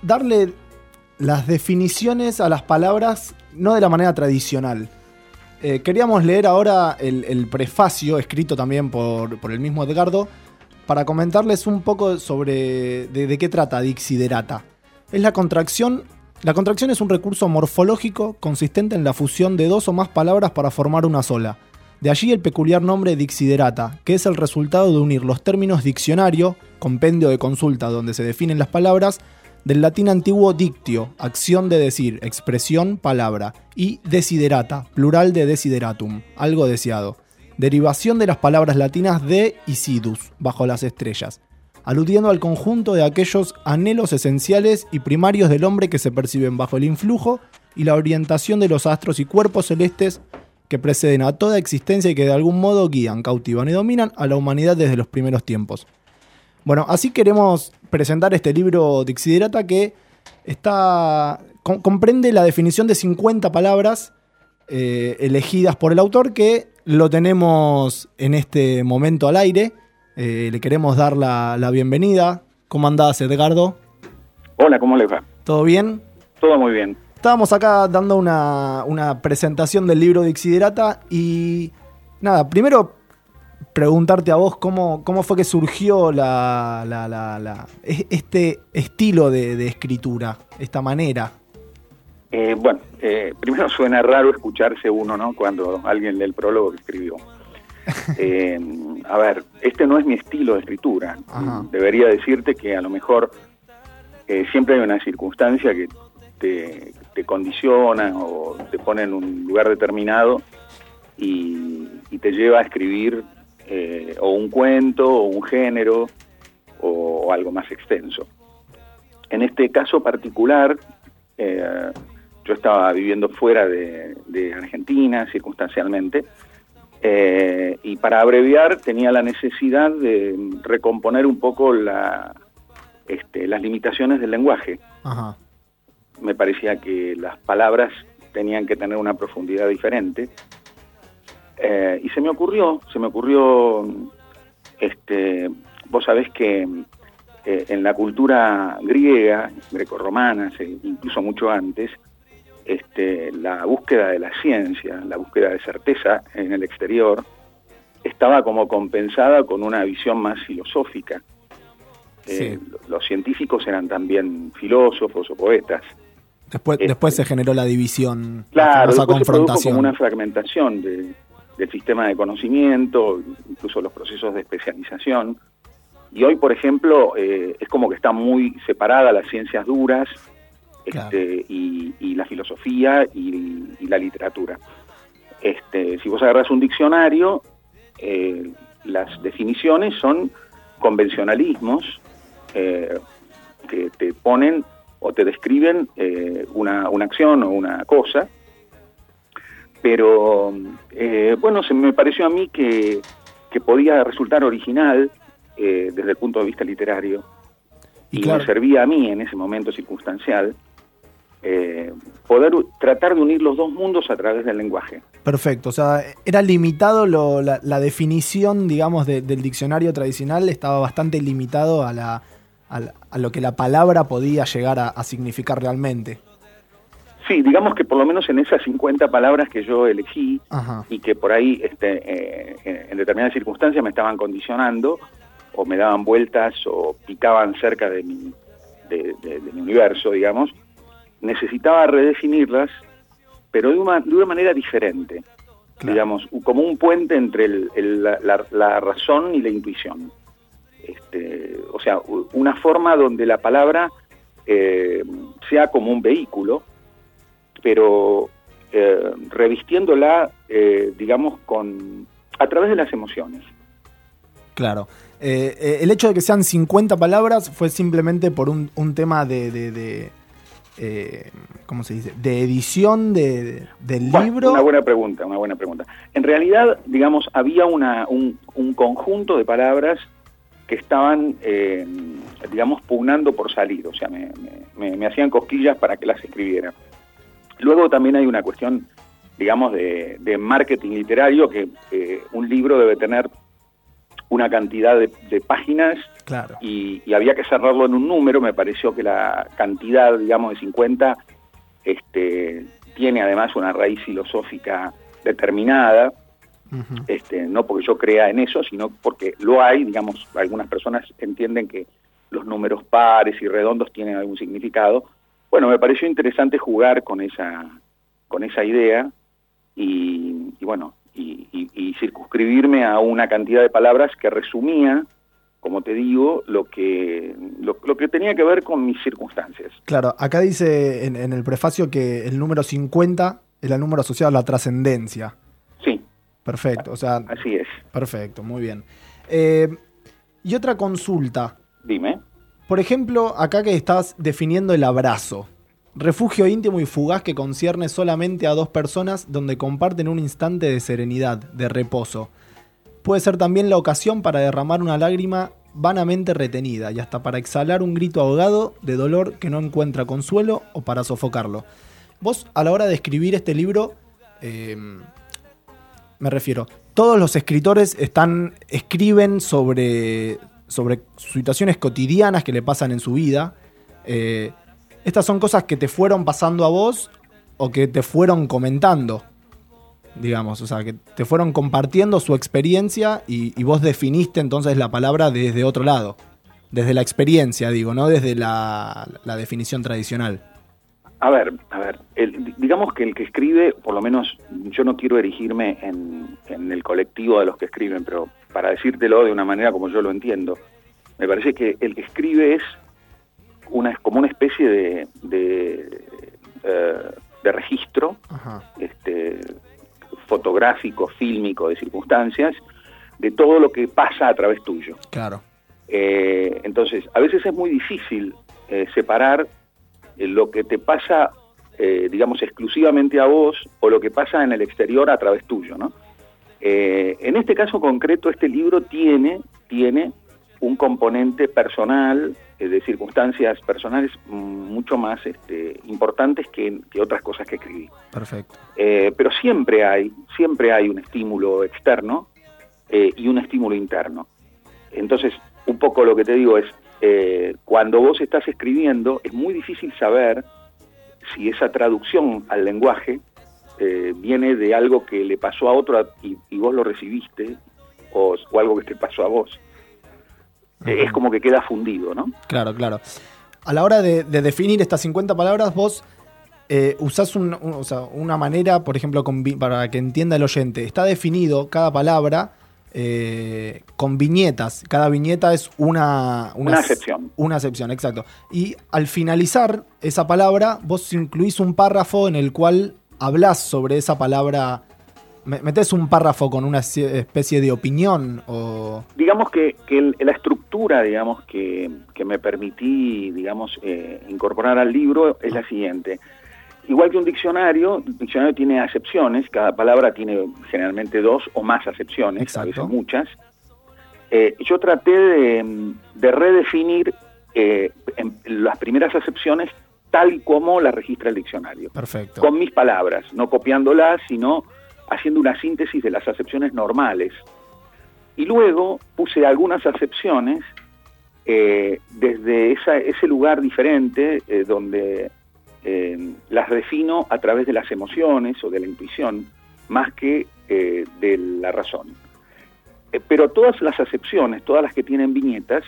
darle las definiciones a las palabras no de la manera tradicional. Eh, queríamos leer ahora el, prefacio, escrito también por, por el mismo Edgardo, para comentarles un poco sobre de, de qué trata Dixiderata. Es la contracción. La contracción es un recurso morfológico consistente en la fusión de dos o más palabras para formar una sola. De allí el peculiar nombre Dixiderata, que es el resultado de unir los términos diccionario, compendio de consulta donde se definen las palabras, del latín antiguo dictio, acción de decir, expresión, palabra, y desiderata, plural de desideratum, algo deseado, derivación de las palabras latinas de y sidus, bajo las estrellas, aludiendo al conjunto de aquellos anhelos esenciales y primarios del hombre que se perciben bajo el influjo y la orientación de los astros y cuerpos celestes que preceden a toda existencia y que de algún modo guían, cautivan y dominan a la humanidad desde los primeros tiempos. Bueno, así queremos presentar este libro Dixiderata que está, com- comprende la definición de 50 palabras eh, elegidas por el autor que lo tenemos en este momento al aire. Eh, le queremos dar la, la bienvenida. ¿Cómo andás, Edgardo? Hola, ¿cómo les va? ¿Todo bien? Todo muy bien. Estábamos acá dando una, una presentación del libro Dixiderata y nada, primero preguntarte a vos cómo, cómo fue que surgió la, la- la- la- es- este estilo de, de escritura, esta manera. Eh, bueno, eh, primero suena raro escucharse uno, ¿no? Cuando alguien lee el prólogo que escribió. Eh, a ver, este no es mi estilo de escritura. Debería decirte que a lo mejor eh, siempre hay una circunstancia que te, te condiciona o te pone en un lugar determinado y, y te lleva a escribir eh, o un cuento o un género o algo más extenso. En este caso particular, eh, yo estaba viviendo fuera de, de Argentina, circunstancialmente, eh, y para abreviar tenía la necesidad de recomponer un poco la, este, las limitaciones del lenguaje. Ajá. Me parecía que las palabras tenían que tener una profundidad diferente. Eh, y se me ocurrió, se me ocurrió, este, vos sabés que eh, en la cultura griega, grecorromana, incluso mucho antes, este, la búsqueda de la ciencia, la búsqueda de certeza en el exterior, estaba como compensada con una visión más filosófica. Eh, Los científicos eran también filósofos o poetas. Después, Este- después se generó la división, Claro, la después se confrontación. como una fragmentación de- del sistema de conocimiento, incluso los procesos de especialización. Y hoy, por ejemplo, eh, es como que están muy separadas las ciencias duras este, y, y la filosofía y, y la literatura. Este, si vos agarras un diccionario, eh, las definiciones son convencionalismos eh, que te ponen o te describen eh, una, una acción o una cosa, pero bueno, se me pareció a mí que, que podía resultar original desde el punto de vista literario y, claro. me servía a mí en ese momento circunstancial eh, poder tratar de unir los dos mundos a través del lenguaje. Perfecto, o sea, era limitado lo- la, la definición, digamos, de- del diccionario tradicional, estaba bastante limitado a, la, a, la- a lo que la palabra podía llegar a, a significar realmente. Sí, digamos que por lo menos en esas 50 palabras que yo elegí Ajá. y que por ahí este, eh, eh, en determinadas circunstancias me estaban condicionando o me daban vueltas o picaban cerca de mi, de, de- de mi universo, digamos, necesitaba redefinirlas, pero de una, de una manera diferente, digamos, como un puente entre el- el- la, la- razón y la intuición. Este, o sea, una forma donde la palabra eh, sea como un vehículo, pero eh, revistiéndola, eh, digamos, con a través de las emociones. Claro. Eh, el hecho de que sean 50 palabras fue simplemente por un, un tema de, de- de, eh, ¿cómo se dice? De edición de, del Bueno, libro. Una buena pregunta, una buena pregunta. En realidad, digamos, había una, un, un conjunto de palabras que estaban, eh, digamos, pugnando por salir, o sea, me, me- me- me hacían cosquillas para que las escribiera. Luego también hay una cuestión, digamos, de, de marketing literario, que eh, un libro debe tener una cantidad de, de páginas Claro. y, y había que cerrarlo en un número, me pareció que la cantidad, digamos, de 50 este, tiene además una raíz filosófica determinada, este, no porque yo crea en eso, sino porque lo hay, digamos, algunas personas entienden que los números pares y redondos tienen algún significado. Bueno, me pareció interesante jugar con esa, con esa idea y, y bueno, y, y- y circunscribirme a una cantidad de palabras que resumía, como te digo, lo que, lo, lo que tenía que ver con mis circunstancias. Claro, acá dice en, en el prefacio que el número 50 era el número asociado a la trascendencia. Sí. Perfecto, o sea. Así es. Perfecto, muy bien. Eh, y otra consulta. Dime. Por ejemplo, acá que estás definiendo el abrazo. Refugio íntimo y fugaz que concierne solamente a dos personas donde comparten un instante de serenidad, de reposo. Puede ser también la ocasión para derramar una lágrima vanamente retenida y hasta para exhalar un grito ahogado de dolor que no encuentra consuelo o para sofocarlo. Vos a la hora de escribir este libro, eh, me refiero, todos los escritores están, escriben sobre, sobre situaciones cotidianas que le pasan en su vida. Eh, estas son cosas que te fueron pasando a vos o que te fueron comentando, digamos, o sea, que te fueron compartiendo su experiencia y, y vos definiste entonces la palabra desde otro lado, desde la experiencia, digo, no desde la, la definición tradicional. A ver, a ver, el- digamos que el que escribe, por lo menos yo no quiero erigirme en, en el colectivo de los que escriben, pero para decírtelo de una manera como yo lo entiendo, me parece que el que escribe es una como una especie de, de, eh, de registro este, fotográfico, fílmico, de circunstancias, de todo lo que pasa a través tuyo. Claro. Eh, entonces, a veces es muy difícil eh, separar eh, lo que te pasa, digamos, exclusivamente a vos o lo que pasa en el exterior a través tuyo, ¿no? En este caso concreto, este libro tiene, tiene un componente personal, de circunstancias personales mucho más este, importantes que, que otras cosas que escribí. Perfecto. Eh, pero siempre hay, siempre hay un estímulo externo eh, y un estímulo interno. Entonces, un poco lo que te digo es, eh, cuando vos estás escribiendo, es muy difícil saber si esa traducción al lenguaje eh, viene de algo que le pasó a otro y vos lo recibiste, o, o algo que te pasó a vos. Eh, es como que queda fundido, ¿no? Claro, claro. A la hora de, de definir estas 50 palabras, vos eh, usás un- un- o sea, una manera, por ejemplo, con para que entienda el oyente. Está definido cada palabra eh, con viñetas. Cada viñeta es una... Una acepción. Una acepción, exacto. Y al finalizar esa palabra, vos incluís un párrafo en el cual hablás sobre esa palabra. Me- Metés un párrafo con una cie- especie de opinión o... digamos que, que el- la estructura digamos que, que me permití digamos eh, incorporar al libro es la siguiente. Igual que un diccionario el diccionario tiene acepciones cada palabra tiene generalmente dos o más acepciones a veces muchas. Eh, yo traté de, de redefinir eh, en- las primeras acepciones tal y como las registra el diccionario. Perfecto. con mis palabras, no copiándolas, sino haciendo una síntesis de las acepciones normales. Y luego puse algunas acepciones eh, desde esa- ese lugar diferente eh, donde eh, las defino a través de las emociones o de la intuición, más que de la razón. Pero todas las acepciones, todas las que tienen viñetas,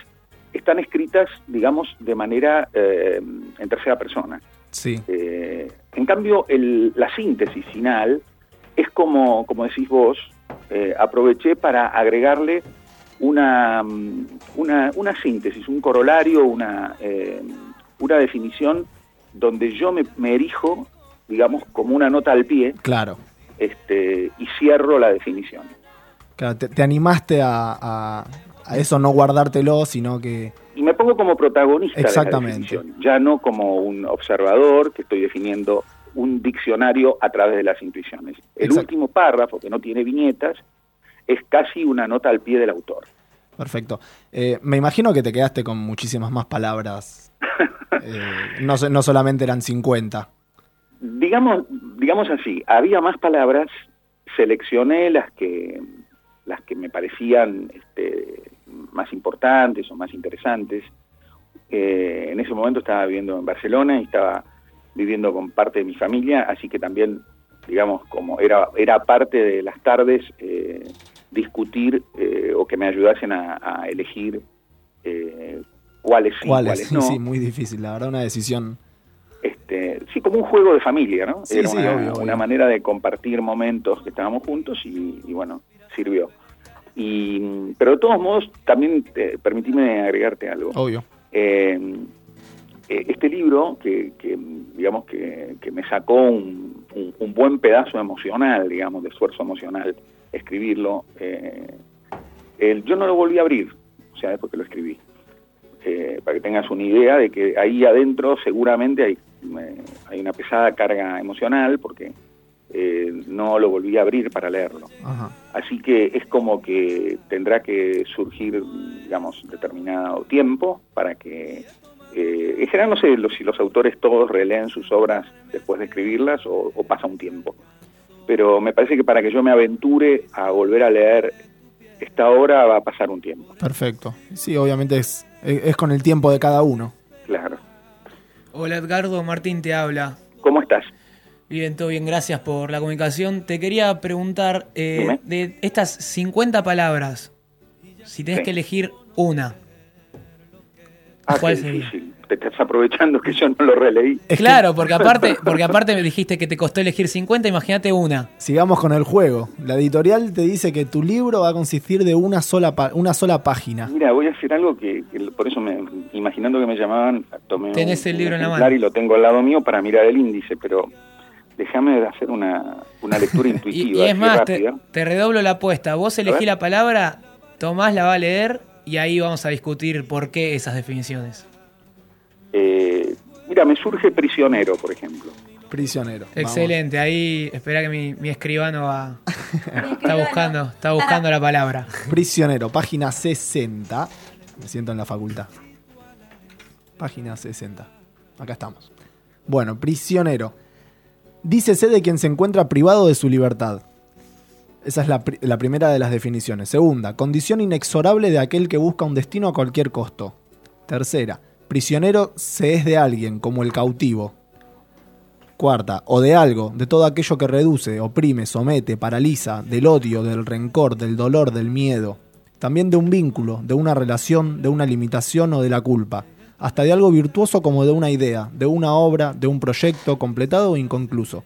están escritas, digamos, de manera en tercera persona. Sí. En cambio, el- la síntesis final es como, como decís vos, eh, aproveché para agregarle una, mm, una, una síntesis, un corolario, una, eh, una definición donde yo me, me erijo, digamos, como una nota al pie Claro. este, y cierro la definición. Claro, te, te animaste a, a- a eso no guardártelo, sino que... Y me pongo como protagonista Exactamente. de la definición, ya no como un observador que estoy definiendo un diccionario a través de las intuiciones. El Exacto. último párrafo, que no tiene viñetas, es casi una nota al pie del autor. Perfecto. Eh, me imagino que te quedaste con muchísimas más palabras. Eh, no, no solamente eran 50. Digamos, digamos así, había más palabras, seleccioné las que las que me parecían este, más importantes o más interesantes. Eh, en ese momento estaba viviendo en Barcelona y estaba viviendo con parte de mi familia, así que también, digamos, como era, era parte de las tardes, eh, discutir eh, o que me ayudasen a, a elegir eh, cuáles sí, ¿Cuáles? cuáles no. sí, muy difícil. La verdad, una decisión. Este, sí, como un juego de familia, ¿no? Sí, Era sí, una, obvio, obvio. una manera de compartir momentos que estábamos juntos y, y bueno, sirvió. Y, pero de todos modos, también eh, permitime agregarte algo. Obvio. Eh, eh, este libro, que, que, digamos que, que me sacó un, un- un buen pedazo emocional, digamos, de esfuerzo emocional, escribirlo, eh, el- yo no lo volví a abrir, o sea, después que lo escribí. Eh, para que tengas una idea de que ahí adentro seguramente hay, hay una pesada carga emocional, porque eh, no lo volví a abrir para leerlo. Ajá. Así que es como que tendrá que surgir, digamos, determinado tiempo para que... eh, en general no sé si los autores todos releen sus obras después de escribirlas o, o pasa un tiempo. Pero me parece que para que yo me aventure a volver a leer esta obra va a pasar un tiempo. Perfecto. Sí, obviamente es, es es con el tiempo de cada uno. Claro. Hola Edgardo, Martín te habla. ¿Cómo estás? Bien, todo bien, gracias por la comunicación. Te quería preguntar, eh, de estas 50 palabras, si tenés Sí. que elegir una, Ah, ¿cuál qué difícil. Te estás aprovechando que yo no lo releí. Claro, porque aparte, porque aparte me dijiste que te costó elegir 50, imagínate una. Sigamos con el juego. La editorial te dice que tu libro va a consistir de una sola, pa- una sola página. Mira, voy a hacer algo que, que por eso me, imaginando que me llamaban, tomé Tenés un- el un libro en la mano. y lo tengo al lado mío para mirar el índice, pero déjame hacer una, una lectura intuitiva. y es más, te, rápida. te redoblo la apuesta. Vos elegí la palabra, Tomás la va a leer y ahí vamos a discutir por qué esas definiciones. Eh, mira, me surge prisionero, por ejemplo. Prisionero. Excelente, ahí espera que mi, mi escribano va. está buscando, está buscando la palabra. Prisionero, página 60. Me siento en la facultad. Página 60. Acá estamos. Bueno, prisionero. Dícese de quien se encuentra privado de su libertad. Esa es la, la primera de las definiciones. Segunda, condición inexorable de aquel que busca un destino a cualquier costo. Tercera, prisionero se es de alguien, como el cautivo. Cuarta, o de algo, de todo aquello que reduce, oprime, somete, paraliza, del odio, del rencor, del dolor, del miedo. También de un vínculo, de una relación, de una limitación o de la culpa. Hasta de algo virtuoso como de una idea, de una obra, de un proyecto completado o inconcluso.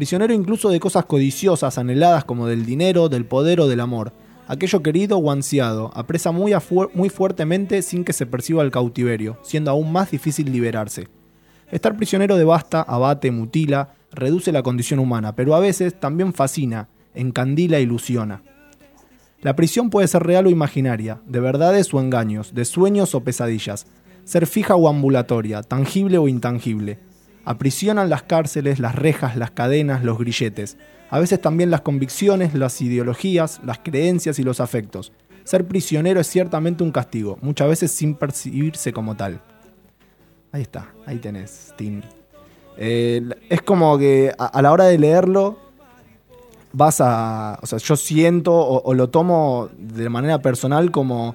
Prisionero incluso de cosas codiciosas, anheladas como del dinero, del poder o del amor. Aquello querido o ansiado, apresa muy, muy fuertemente sin que se perciba el cautiverio, siendo aún más difícil liberarse. Estar prisionero devasta, abate, mutila, reduce la condición humana, pero a veces también fascina, encandila ilusiona. La prisión puede ser real o imaginaria, de verdades o engaños, de sueños o pesadillas, ser fija o ambulatoria, tangible o intangible. Aprisionan las cárceles, las rejas, las cadenas, los grilletes, a veces también las convicciones, las ideologías, las creencias y los afectos. Ser prisionero es ciertamente un castigo, muchas veces sin percibirse como tal. Ahí está, ahí tenés, Tim. Eh, es como que a, la hora de leerlo vas a... O sea, yo siento o lo tomo de manera personal como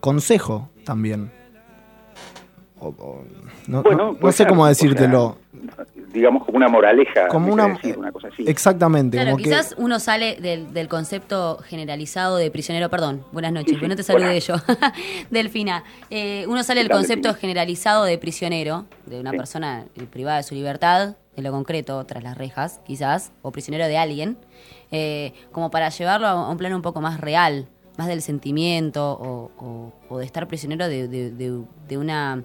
consejo también. O- o- no, Bueno, no- sé cómo o decírtelo. Digamos como una moraleja. Como una- quiere decir, una cosa así. Exactamente. Claro, como que- quizás uno sale del, del concepto generalizado de prisionero, perdón, buenas noches, Sí, sí, porque no te saludé yo, Delfina. Eh, uno sale del ¿Qué tal, concepto Delfina? generalizado de prisionero, de una Sí. persona eh, privada de su libertad, en lo concreto, tras las rejas, quizás, o prisionero de alguien, eh, como para llevarlo a un plano un poco más real, más del sentimiento, o, o- o de estar prisionero de, de- de- de una,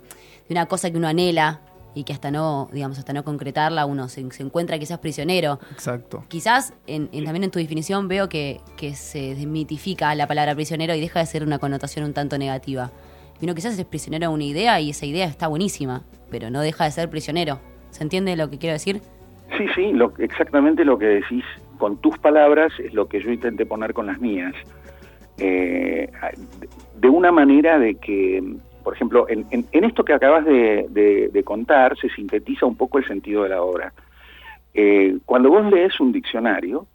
de una cosa que uno anhela y que hasta no, digamos, hasta no concretarla uno se, se encuentra quizás prisionero. Exacto. Quizás en, en- también en tu definición veo que, que se desmitifica la palabra prisionero y deja de ser una connotación un tanto negativa. Y uno quizás es prisionero de una idea y esa idea está buenísima, pero no deja de ser prisionero. ¿Se entiende lo que quiero decir? Sí, sí, lo, exactamente lo que decís con tus palabras es lo que yo intenté poner con las mías. Eh, de una manera de que, por ejemplo, en, en- en esto que acabas de, de- de contar se sintetiza un poco el sentido de la obra. Eh, cuando vos lees un diccionario,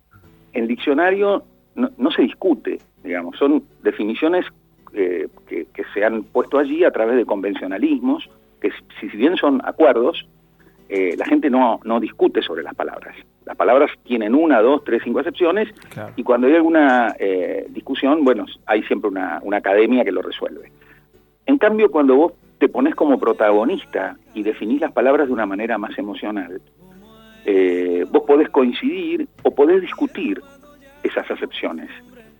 el diccionario no, no se discute, digamos, son definiciones eh, que, que se han puesto allí a través de convencionalismos, que si, si bien son acuerdos, eh, la gente no, no discute sobre las palabras. Las palabras tienen una, dos, tres, cinco acepciones y cuando hay alguna eh, discusión, bueno, hay siempre una, una academia que lo resuelve. En cambio, cuando vos te pones como protagonista y definís las palabras de una manera más emocional, eh, vos podés coincidir o podés discutir esas acepciones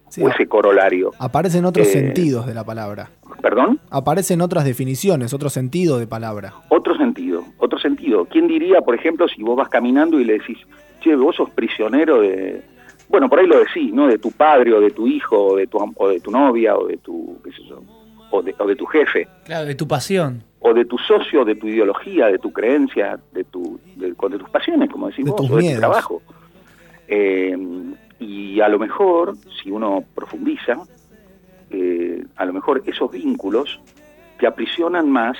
Sí, o ese corolario. Aparecen otros Eh, sentidos de la palabra. ¿Perdón? Aparecen otras definiciones, otro sentido de palabra. Otro sentido, otro sentido. ¿Quién diría, por ejemplo, si vos vas caminando y le decís, che, vos sos prisionero de... Bueno, por ahí lo decís, ¿no? De tu padre o de tu hijo o de tu, o de tu novia o de tu, qué sé yo, o de, o de tu jefe Claro, de tu pasión. o de tu socio, de tu ideología, de tu creencia, de, tu, de, de tus pasiones, como decís De vos, tus o de miedos. tu trabajo. Eh, y a lo mejor, si uno profundiza, eh, a lo mejor esos vínculos te aprisionan más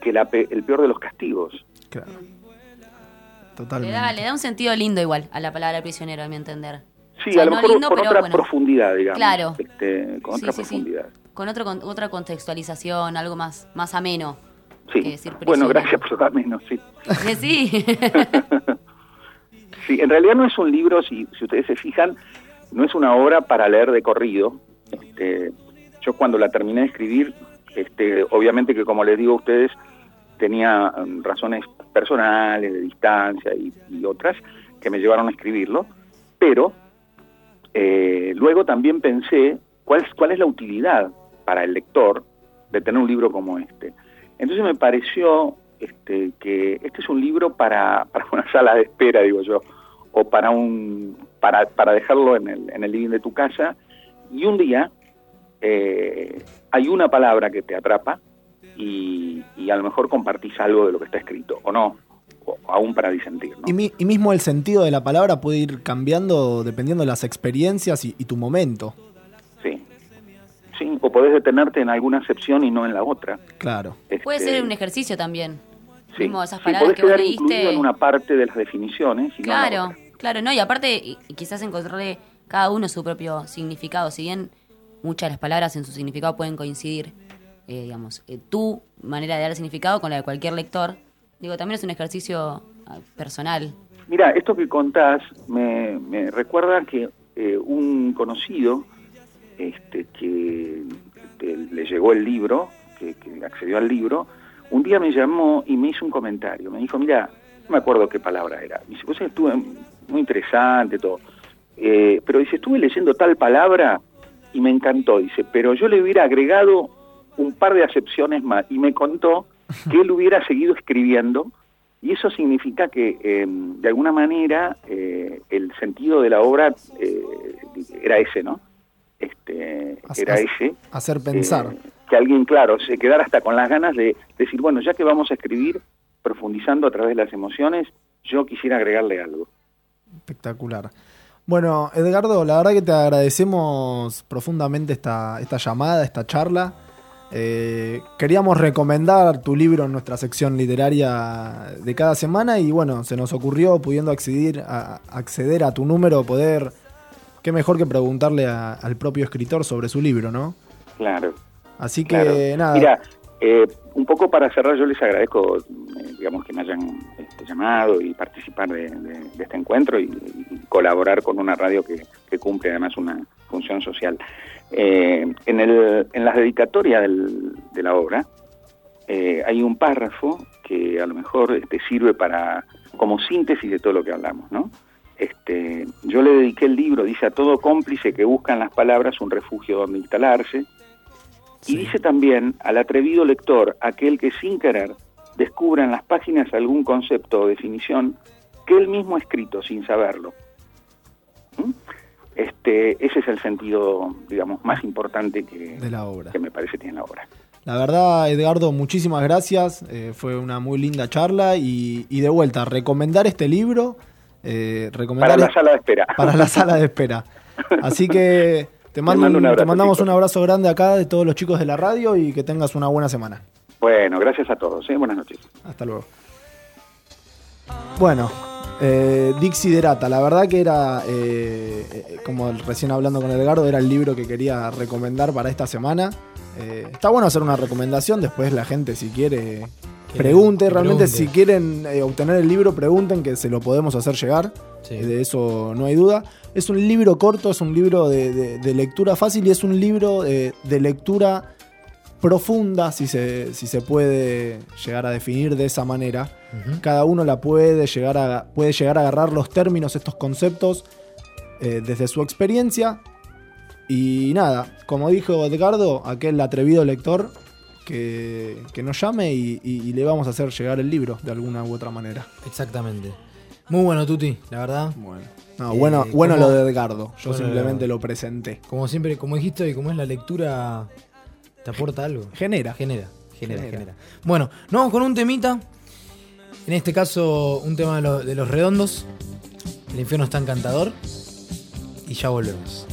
que la pe- el peor de los castigos. Claro. Le Totalmente. da, le da un sentido lindo igual a la palabra prisionero, a mi entender. Sí, O sea, a lo no mejor lindo, con pero otra bueno. profundidad, digamos. Claro. Este, con Sí, otra sí, sí. Con otro, con otra contextualización, algo más, más ameno. Sí. que decir Bueno, gracias por darme, no, sí. Que sí. Sí, en realidad no es un libro, si, si ustedes se fijan, no es una obra para leer de corrido. Este, yo cuando la terminé de escribir, este, obviamente que como les digo a ustedes, tenía mm, razones personales, de distancia y, y otras que me llevaron a escribirlo, pero eh, luego también pensé cuál es, cuál es la utilidad para el lector de tener un libro como este. Entonces me pareció este, que este es un libro para, para una sala de espera, digo yo, o para un para, para dejarlo en el, en el living de tu casa y un día eh, hay una palabra que te atrapa y, y a lo mejor compartís algo de lo que está escrito, o no, o aún para disentir. Y, mi- y mismo el sentido de la palabra puede ir cambiando dependiendo de las experiencias y tu momento. Sí. Sí, o podés detenerte en alguna acepción y no en la otra. Claro. Puede Este, ser un ejercicio también. sí. Mismo esas Sí, palabras podés que vos leíste. en una parte de las definiciones y no en la Claro, otra. claro, no, y aparte, y, y quizás encontrarle cada uno su propio significado. Si bien muchas de las palabras en su significado pueden coincidir, eh, digamos, eh, tu manera de dar significado con la de cualquier lector, digo, también es un ejercicio ah, personal. Mira, esto que contás me, me recuerda que eh, un conocido este, que, le llegó el libro, que, que accedió al libro, un día me llamó y me hizo un comentario. Me dijo, mira, no me acuerdo qué palabra era. Me dice, pues estuve muy interesante todo. Eh, pero dice, estuve leyendo tal palabra y me encantó. Dice, pero yo le hubiera agregado un par de acepciones más. Y me contó que él hubiera seguido escribiendo y eso significa que, eh, de alguna manera, eh, el sentido de la obra eh, era ese, ¿no? Este, Hacer- era ese. Hacer pensar. eh, que alguien, claro, se quedara hasta con las ganas de decir, bueno, ya que vamos a escribir profundizando a través de las emociones, yo quisiera agregarle algo. Espectacular. Bueno, Edgardo, la verdad que te agradecemos profundamente esta, esta llamada, esta charla. Eh, queríamos recomendar tu libro en nuestra sección literaria de cada semana y bueno, se nos ocurrió pudiendo acceder a, acceder a tu número, poder, qué mejor que preguntarle a- al propio escritor sobre su libro, ¿no? Claro. Así que Claro. nada. Mira, eh, un poco para cerrar, yo les agradezco, eh, digamos, que me hayan este, llamado y participar de, de- de este encuentro y, y colaborar con una radio que, que cumple además una función social. Eh, en, el, en las dedicatorias del- de la obra eh, hay un párrafo que a lo mejor este, sirve para como síntesis de todo lo que hablamos, ¿no? Este, yo le dediqué el libro, dice a todo cómplice que busca en las palabras un refugio donde instalarse, y dice también al atrevido lector, aquel que sin querer descubra en las páginas algún concepto o definición que él mismo ha escrito sin saberlo. ¿Mm? Este, ese es el sentido, digamos, más importante que, De la obra. que me parece tiene la obra. La verdad, Edgardo, muchísimas gracias. Eh, fue una muy linda charla y, y de vuelta, recomendar este libro. Eh, Para la sala de espera. Para la sala de espera. Así que te, mando mando un- un abrazo, te mandamos chicos. un abrazo grande acá de todos los chicos de la radio y que tengas una buena semana. Bueno, gracias a todos. ¿eh? Buenas noches. Hasta luego. Bueno, eh, Dixiderata, la verdad que era, eh, eh, como recién hablando con Edgardo, era el libro que quería recomendar para esta semana. Está bueno hacer una recomendación, después la gente si quiere pregunte, que realmente pregunte. si quieren eh, obtener el libro, pregunten que se lo podemos hacer llegar. Eh, de eso no hay duda. Es un libro corto, es un libro de, de- de lectura fácil y es un libro eh, de lectura profunda, si se, si se puede llegar a definir de esa manera. Cada uno la puede llegar a, puede llegar a agarrar los términos, estos conceptos, eh, desde su experiencia. Y nada, como dijo Edgardo, aquel atrevido lector que, que nos llame y, y- y le vamos a hacer llegar el libro de alguna u otra manera. Exactamente. Muy bueno, Tuti, la verdad. Bueno. No, bueno, Eh, bueno lo de Edgardo. Yo Bueno, simplemente lo- presenté. Como siempre, como dijiste, y como es la lectura, ¿te aporta algo? Genera. Genera, genera, Genera. genera. Bueno, nos vamos con un temita. En este caso, un tema de los redondos. El infierno está encantador. Y ya volvemos.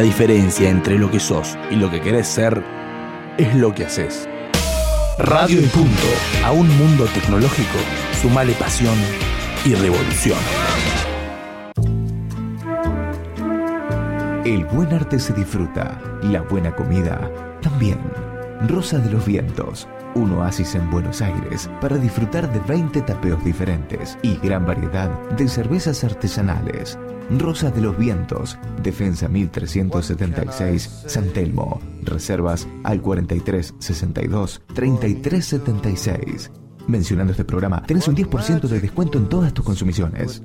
La diferencia entre lo que sos y lo que querés ser es lo que haces. Radio y punto. A un mundo tecnológico, sumale pasión y revolución. El buen arte se disfruta, la buena comida también. Rosa de los Vientos, un oasis en Buenos Aires para disfrutar de 20 tapeos diferentes y gran variedad de cervezas artesanales. Rosa de los Vientos, Defensa 1376, San Telmo. Reservas al 4362 3376. Mencionando este programa, tenés un 10% de descuento en todas tus consumiciones.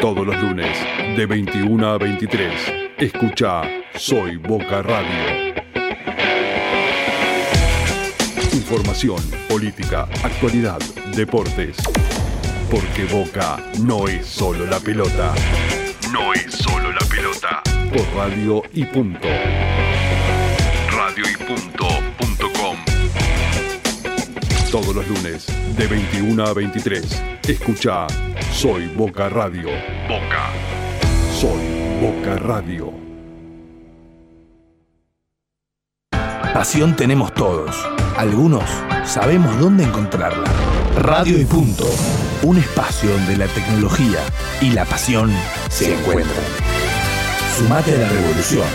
Todos los lunes, de 21 a 23, escucha Soy Boca Radio. Información, política, actualidad, deportes. Porque Boca no es solo la pelota. No es solo la pelota. Por radio y punto. Radio y punto. Todos los lunes, de 21 a 23, escucha Soy Boca Radio. Boca. Soy Boca Radio. Pasión tenemos todos. Algunos sabemos dónde encontrarla. Radio y punto. Un espacio donde la tecnología y la pasión se encuentran. Sumate a la revolución.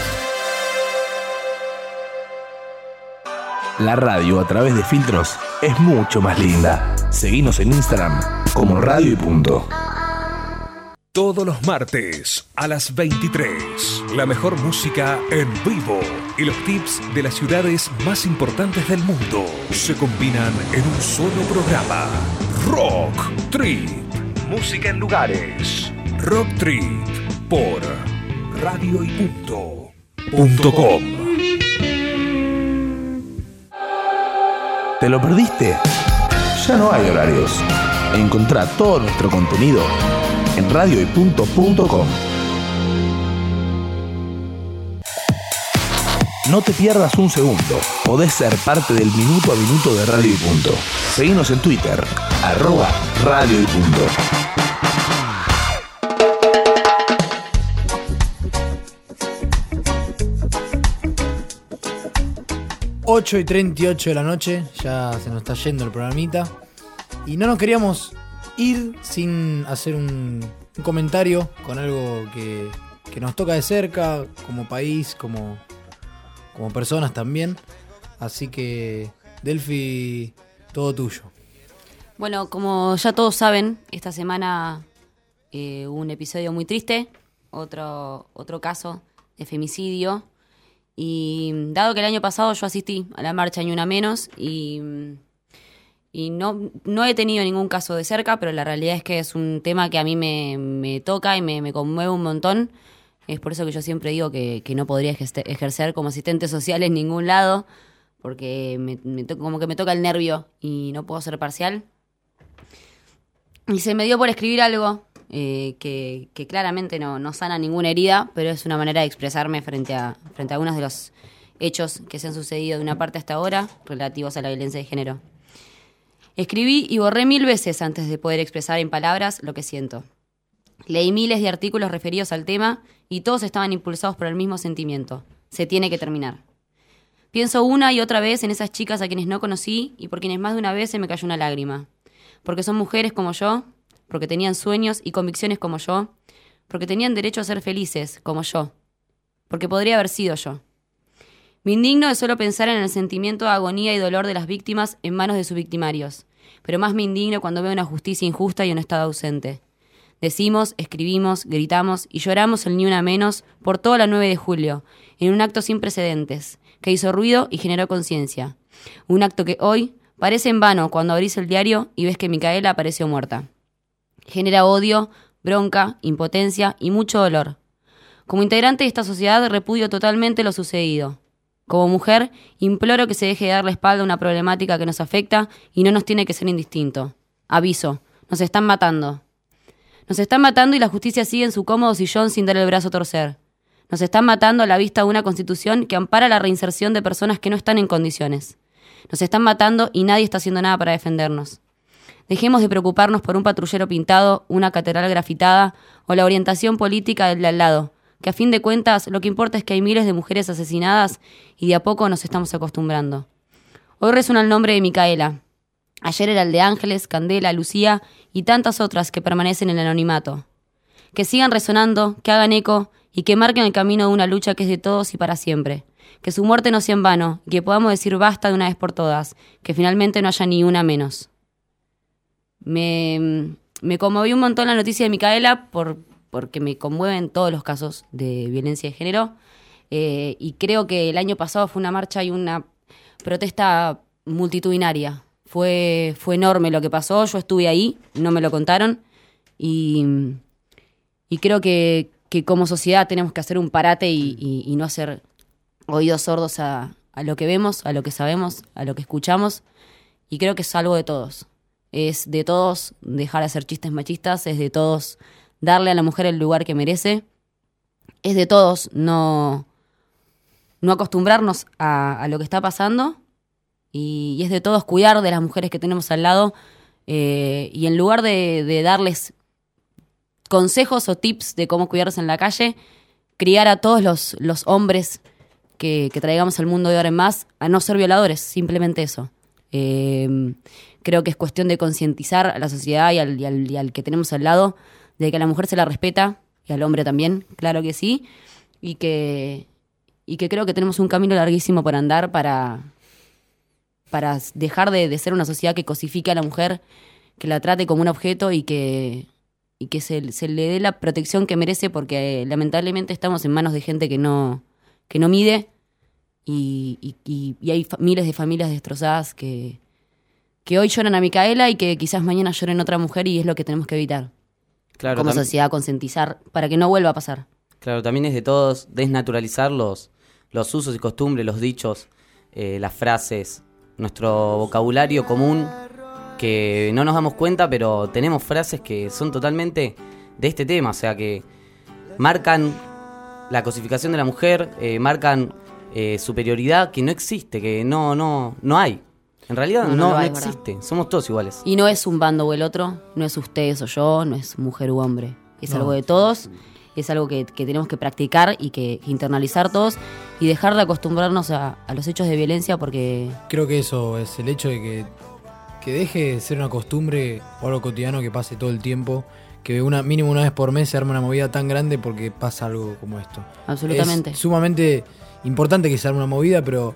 La radio a través de filtros es mucho más linda. Seguinos en Instagram como Radio y punto. Todos los martes a las 23, la mejor música en vivo y los tips de las ciudades más importantes del mundo se combinan en un solo programa. Rock Trip. Música en lugares. Rock Trip por Radio y punto. punto com. ¿Te lo perdiste? Ya no hay horarios. Encontrá todo nuestro contenido en radioypunto.com. No te pierdas un segundo. Podés ser parte del minuto a minuto de Radio y Punto. Seguinos en Twitter, arroba Radio y Punto. Ocho y 38 de la noche, ya se nos está yendo el programita. Y no nos queríamos ir sin hacer un, un comentario con algo que, que nos toca de cerca, como país, como, como personas también. Así que, Delphi, todo tuyo. Bueno, como ya todos saben, esta semana eh, hubo un episodio muy triste, otro, otro caso de femicidio. Y dado que el año pasado yo asistí a la marcha Ni Una Menos y, y no, no he tenido ningún caso de cerca, pero la realidad es que es un tema que a mí me, me toca y me, me conmueve un montón. Es por eso que yo siempre digo que, que no podría ejerce- ejercer como asistente social en ningún lado, porque me, como que me toca el nervio y no puedo ser parcial. Y se me dio por escribir algo eh, que, que claramente no, no sana ninguna herida, pero es una manera de expresarme frente a, frente a algunos de los hechos que se han sucedido de una parte hasta ahora relativos a la violencia de género. Escribí y borré mil veces antes de poder expresar en palabras lo que siento. Leí miles de artículos referidos al tema y todos estaban impulsados por el mismo sentimiento. Se tiene que terminar. Pienso una y otra vez en esas chicas a quienes no conocí y por quienes más de una vez se me cayó una lágrima. Porque son mujeres como yo, porque tenían sueños y convicciones como yo, porque tenían derecho a ser felices como yo, porque podría haber sido yo. Me indigno de solo pensar en el sentimiento de agonía y dolor de las víctimas en manos de sus victimarios, pero más me indigno cuando veo una justicia injusta y un Estado ausente. Decimos, escribimos, gritamos y lloramos el ni una menos por toda la 9 de julio, en un acto sin precedentes, que hizo ruido y generó conciencia. Un acto que hoy parece en vano cuando abrís el diario y ves que Micaela apareció muerta. Genera odio, bronca, impotencia y mucho dolor. Como integrante de esta sociedad repudio totalmente lo sucedido. Como mujer, imploro que se deje de dar la espalda a una problemática que nos afecta y no nos tiene que ser indistinto. Aviso, nos están matando. Nos están matando y la justicia sigue en su cómodo sillón sin dar el brazo a torcer. Nos están matando a la vista de una constitución que ampara la reinserción de personas que no están en condiciones. Nos están matando y nadie está haciendo nada para defendernos. Dejemos de preocuparnos por un patrullero pintado, una catedral grafitada o la orientación política del de al lado, que a fin de cuentas lo que importa es que hay miles de mujeres asesinadas y de a poco nos estamos acostumbrando. Hoy resuena el nombre de Micaela. Ayer era el de Ángeles, Candela, Lucía y tantas otras que permanecen en el anonimato. Que sigan resonando, que hagan eco y que marquen el camino de una lucha que es de todos y para siempre. Que su muerte no sea en vano y que podamos decir basta de una vez por todas, que finalmente no haya ni una menos. Me, me conmovió un montón la noticia de Micaela por, porque me conmueven todos los casos de violencia de género. Eh, y creo que el año pasado fue una marcha y una protesta multitudinaria. Fue, fue enorme lo que pasó, yo estuve ahí, no me lo contaron. Y, y creo que, que como sociedad tenemos que hacer un parate y, y- no hacer oídos sordos a, a lo que vemos, a lo que sabemos, a lo que escuchamos. Y creo que es algo de todos. Es de todos dejar de hacer chistes machistas, es de todos darle a la mujer el lugar que merece. Es de todos no, no acostumbrarnos a, a lo que está pasando. Y, es de todos cuidar de las mujeres que tenemos al lado. eh, y en lugar de, darles consejos o tips de cómo cuidarse en la calle, criar a todos los, los hombres que, traigamos al mundo de ahora en más a no ser violadores, simplemente eso. Eh, creo que es cuestión de concientizar a la sociedad y al, al que tenemos al lado de que a la mujer se la respeta y al hombre también, claro que sí, y que, y que creo que tenemos un camino larguísimo por andar para, para dejar de, de ser una sociedad que cosifique a la mujer, que la trate como un objeto y que, y que se, se le dé la protección que merece porque eh, lamentablemente estamos en manos de gente que no, que no mide y, y- y- y hay miles de familias destrozadas que, que hoy lloran a Micaela y que quizás mañana lloren a otra mujer y es lo que tenemos que evitar. Claro, como sociedad, concientizar para que no vuelva a pasar. Claro, también es de todos desnaturalizar los, los usos y costumbres, los dichos, eh, las frases, nuestro vocabulario común, que no nos damos cuenta, pero tenemos frases que son totalmente de este tema, o sea, que marcan la cosificación de la mujer, eh, marcan eh, superioridad que no existe, que no, no, no hay. En realidad No, no, existe, somos todos iguales. Y no es un bando o el otro, no es usted o yo, no es mujer u hombre. Es No. algo de todos, es algo que, que tenemos que practicar y que internalizar todos y dejar de acostumbrarnos a, a los hechos de violencia porque Creo que eso es el hecho de que, que deje de ser una costumbre o algo cotidiano que pase todo el tiempo. Que una, mínimo una vez por mes se arme una movida tan grande porque pasa algo como esto. Absolutamente. Es sumamente importante que se arme una movida, pero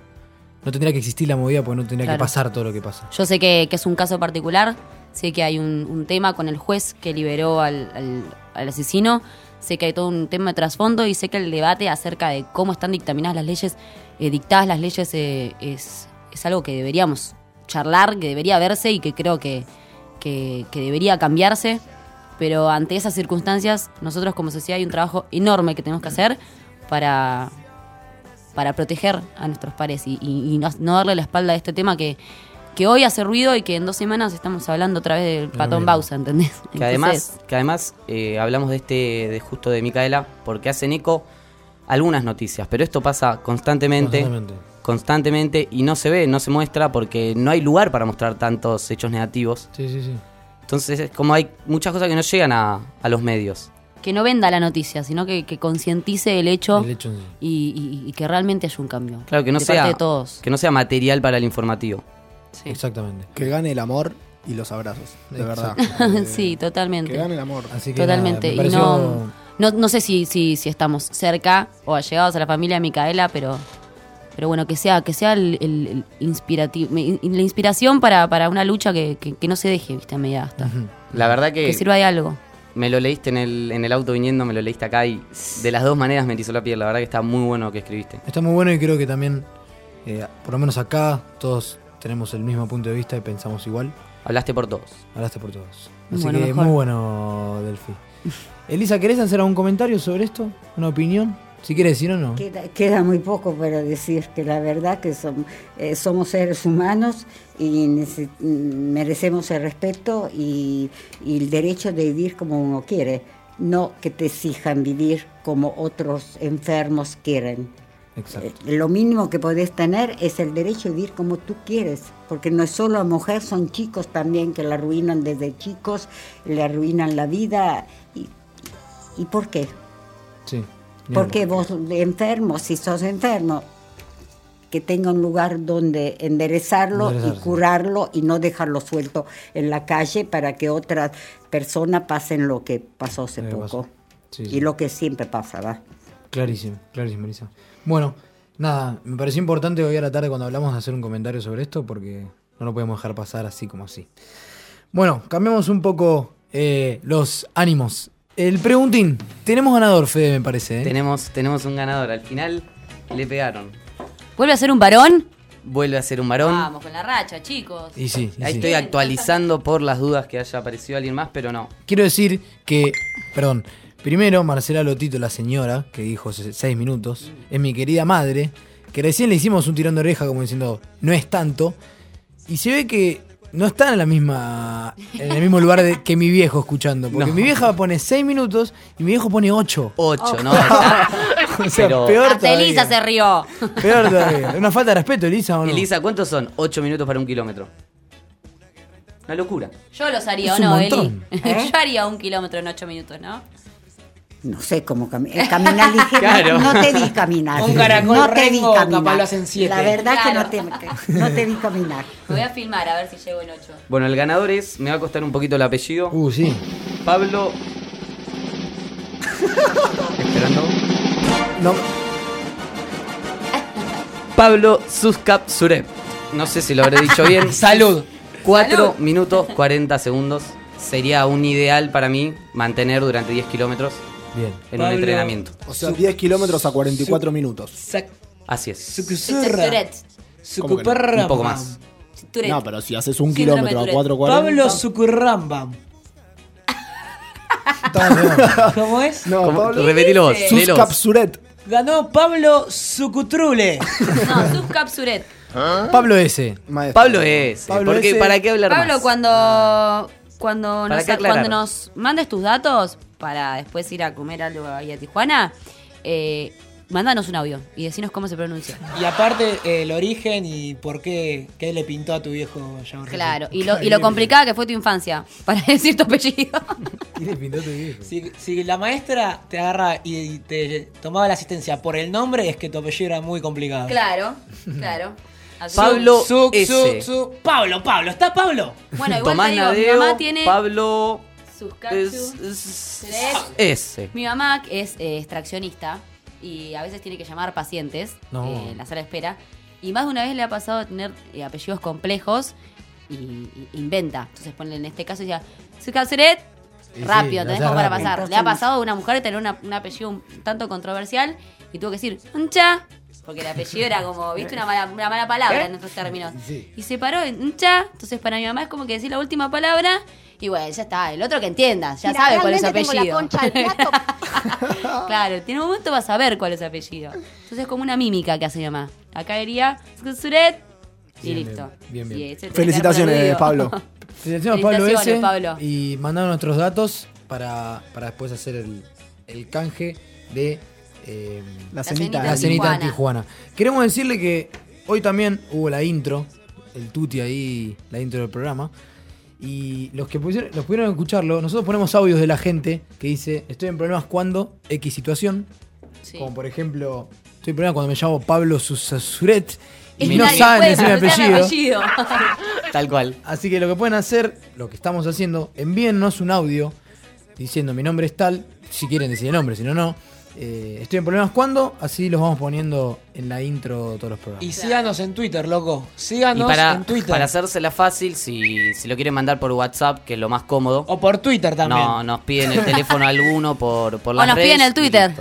no tendría que existir la movida porque no tendría Claro. que pasar todo lo que pasa. yo sé que, que es un caso particular, sé que hay un, un tema con el juez que liberó al, al- al asesino, sé que hay todo un tema de trasfondo y sé que el debate acerca de cómo están dictaminadas las leyes, eh, dictadas las leyes, eh, es, es algo que deberíamos charlar, que debería verse y que creo que, que, que debería cambiarse. Pero ante esas circunstancias, nosotros como sociedad hay un trabajo enorme que tenemos que hacer para, para proteger a nuestros pares y, y- y no, no darle la espalda a este tema que, que hoy hace ruido y que en dos semanas estamos hablando otra vez del patón mismo. Bausa, ¿entendés? Que además, que además eh, hablamos de este, de justo de Micaela, porque hacen eco algunas noticias, pero esto pasa constantemente, Constantemente. constantemente, y no se ve, no se muestra, porque no hay lugar para mostrar tantos hechos negativos. Sí, sí, sí. Entonces es como hay muchas cosas que no llegan a, a los medios. que no venda la noticia, sino que, que concientice el hecho, El hecho en sí. y, y- y que realmente haya un cambio. Claro, que no de sea parte de todos. que no sea material para el informativo. Exactamente. Que gane el amor y los abrazos, de verdad. sí, totalmente. Que gane el amor. Así que Totalmente. nada, y no, no, no sé si, si, si estamos cerca o allegados a la familia de Micaela, pero, pero bueno, que sea, que sea el, el- el inspirativo, la inspiración para, para una lucha que, que- que no se deje, viste, a media hasta. La verdad que, Que sirva de algo. Me lo leíste en el, en el auto viniendo, me lo leíste acá y de las dos maneras me erizó la piel. La verdad que está muy bueno lo que escribiste. Está muy bueno y creo que también, eh, por lo menos acá, todos tenemos el mismo punto de vista y pensamos igual. Hablaste por todos. Hablaste por todos. Así Bueno, que mejor. muy bueno, Delphi. Elisa, ¿querés hacer algún comentario sobre esto? ¿Una opinión? Si quieres decir o no. Queda, queda muy poco para decir que la verdad que som- eh, somos seres humanos y merecemos el respeto y, y el derecho de vivir como uno quiere, no que te exijan vivir como otros enfermos quieren. Exacto. Eh, Lo mínimo que podés tener es el derecho de vivir como tú quieres, porque no es solo la mujer, son chicos también que la arruinan desde chicos, le arruinan la vida. ¿Y, ¿y por qué? Sí. Porque vos enfermo, si sos enfermo, que tenga un lugar donde enderezarlo y curarlo y no dejarlo suelto en la calle para que otras personas pasen lo que pasó hace que poco. Sí, sí. Y lo que siempre pasa, ¿va? Clarísimo, clarísimo, Elisa. Bueno, nada, me pareció importante hoy a la tarde cuando hablamos de hacer un comentario sobre esto porque no lo podemos dejar pasar así como así. Bueno, cambiamos un poco eh, los ánimos. El preguntín, tenemos ganador, Fede, me parece. ¿eh? Tenemos, tenemos un ganador. Al final le pegaron. ¿Vuelve a ser un varón? Vuelve a ser un varón. Vamos, con la racha, chicos. Y sí, y Ahí sí. estoy actualizando por las dudas que haya aparecido alguien más, pero no. Quiero decir que, perdón, primero Marcela Lotito, la señora, que dijo se- seis minutos, es mi querida madre, que recién le hicimos un tirón de oreja como diciendo, no es tanto, y se ve que no está en la misma en el mismo lugar de- que mi viejo escuchando, porque No. mi vieja pone seis minutos y mi viejo pone ocho. Ocho, ¿no? o sea, Pero- peor Hasta todavía. Elisa se rió. Peor todavía. Una falta de respeto, Elisa, ¿o no? Elisa, ¿cuántos son? Ocho minutos para un kilómetro. Una locura. Yo los haría, ¿o no. Eli? ¿Eh? Yo haría un kilómetro en ocho minutos, ¿no? No sé cómo caminar. Caminar ligero. Claro. No te vi caminar. Un caracol no te vi caminar. capaz lo hacen siete. La verdad Claro. que no te, no te vi caminar. Me voy a filmar a ver si llego en ocho. Bueno, el ganador es, me va a costar un poquito el apellido. Uh, sí. Pablo. Esperando. No, Pablo Suscap Surep. No sé si lo habré dicho bien. Salud. 4 minutos 40 segundos. Sería un ideal para mí mantener durante 10 kilómetros Bien. en un Pablo- entrenamiento. o sea, 10 kilómetros a 44 minutos. Sac- Así es. Sucusurra. Tourette. Un poco más. Tourette. No, pero si haces un Síndrome kilómetro a Tourette. 440. Pablo Sucurramba. Estamos bien. ¿Cómo es? No, ¿Cómo? Pablo. Repetilo vos. dice? léelo vos. Suscapsuret. Ganó Pablo Sucutrule. No, Suscapsuret. Pablo S. Maestro. Pablo es. Pablo porque, ese- ¿Para qué hablar Pablo, más? cuando cuando ¿Para nos, qué aclarar? cuando nos mandes tus datos para después ir a comer algo ahí a Tijuana, eh, mándanos un audio y decinos cómo se pronuncia. Y aparte, eh, el origen y por qué, qué le pintó a tu viejo Jean Claro, y lo, y lo complicada que fue tu infancia para decir tu apellido. ¿Qué le pintó tu viejo? Si, si la maestra te agarra y te tomaba la asistencia por el nombre, es que tu apellido era muy complicado. claro, claro. Así Pablo Su- S. su- su- Pablo, Pablo, ¿está Pablo? Bueno, igual Tomás te digo, mi mamá tiene Pablo sus es- cactus. es-. Mi mamá es eh, extraccionista y a veces tiene que llamar pacientes No. eh, en la sala de espera. Y más de una vez le ha pasado a tener eh, apellidos complejos y, y inventa. Entonces ponle en este caso decía, su sí, rápido, lo tenés como para pasar. Le ha pasado a una mujer tener una- un apellido un tanto controversial y tuvo que decir, uncha, porque el apellido era como, viste, una mala, una mala palabra en otros términos. Sí. Y se paró en uncha, entonces para mi mamá es como que decir la última palabra y bueno, ya está. El otro que entienda, ya Mira, sabe cuál es su realmente tengo apellido. la concha plato. Claro, tiene un momento va a saber cuál es su apellido. Entonces es como una mímica que hace mi mamá. Acá iría Suret y Bien, listo. bien, bien, Felicitaciones, Pablo. Felicitaciones, Pablo S. Felicitaciones, Pablo. Y mandaron nuestros datos para, para después hacer el, el canje de eh, La cenita cenita. la en cenita en Tijuana. Tijuana. Queremos decirle que hoy también hubo la intro, el tuti ahí, la intro del programa. Y los que pusieron, los pudieron escucharlo, nosotros ponemos audios de la gente que dice, estoy en problemas cuando X situación. Sí. Como por ejemplo, estoy en problemas cuando me llamo Pablo Susasuret y, Y no saben decir mi pronunciar apellido. Tal cual. Así que lo que pueden hacer, lo que estamos haciendo, envíennos un audio diciendo mi nombre es tal, si quieren decir el nombre, si no, no. Eh, estoy en problemas cuando, así los vamos poniendo en la intro de todos los programas. Y síganos en Twitter, loco. Y Síganos para, en Twitter. para hacérsela fácil, si, si lo quieren mandar por WhatsApp, que es lo más cómodo. O por Twitter también. No, nos piden el teléfono alguno por, por O las nos redes piden el Twitter.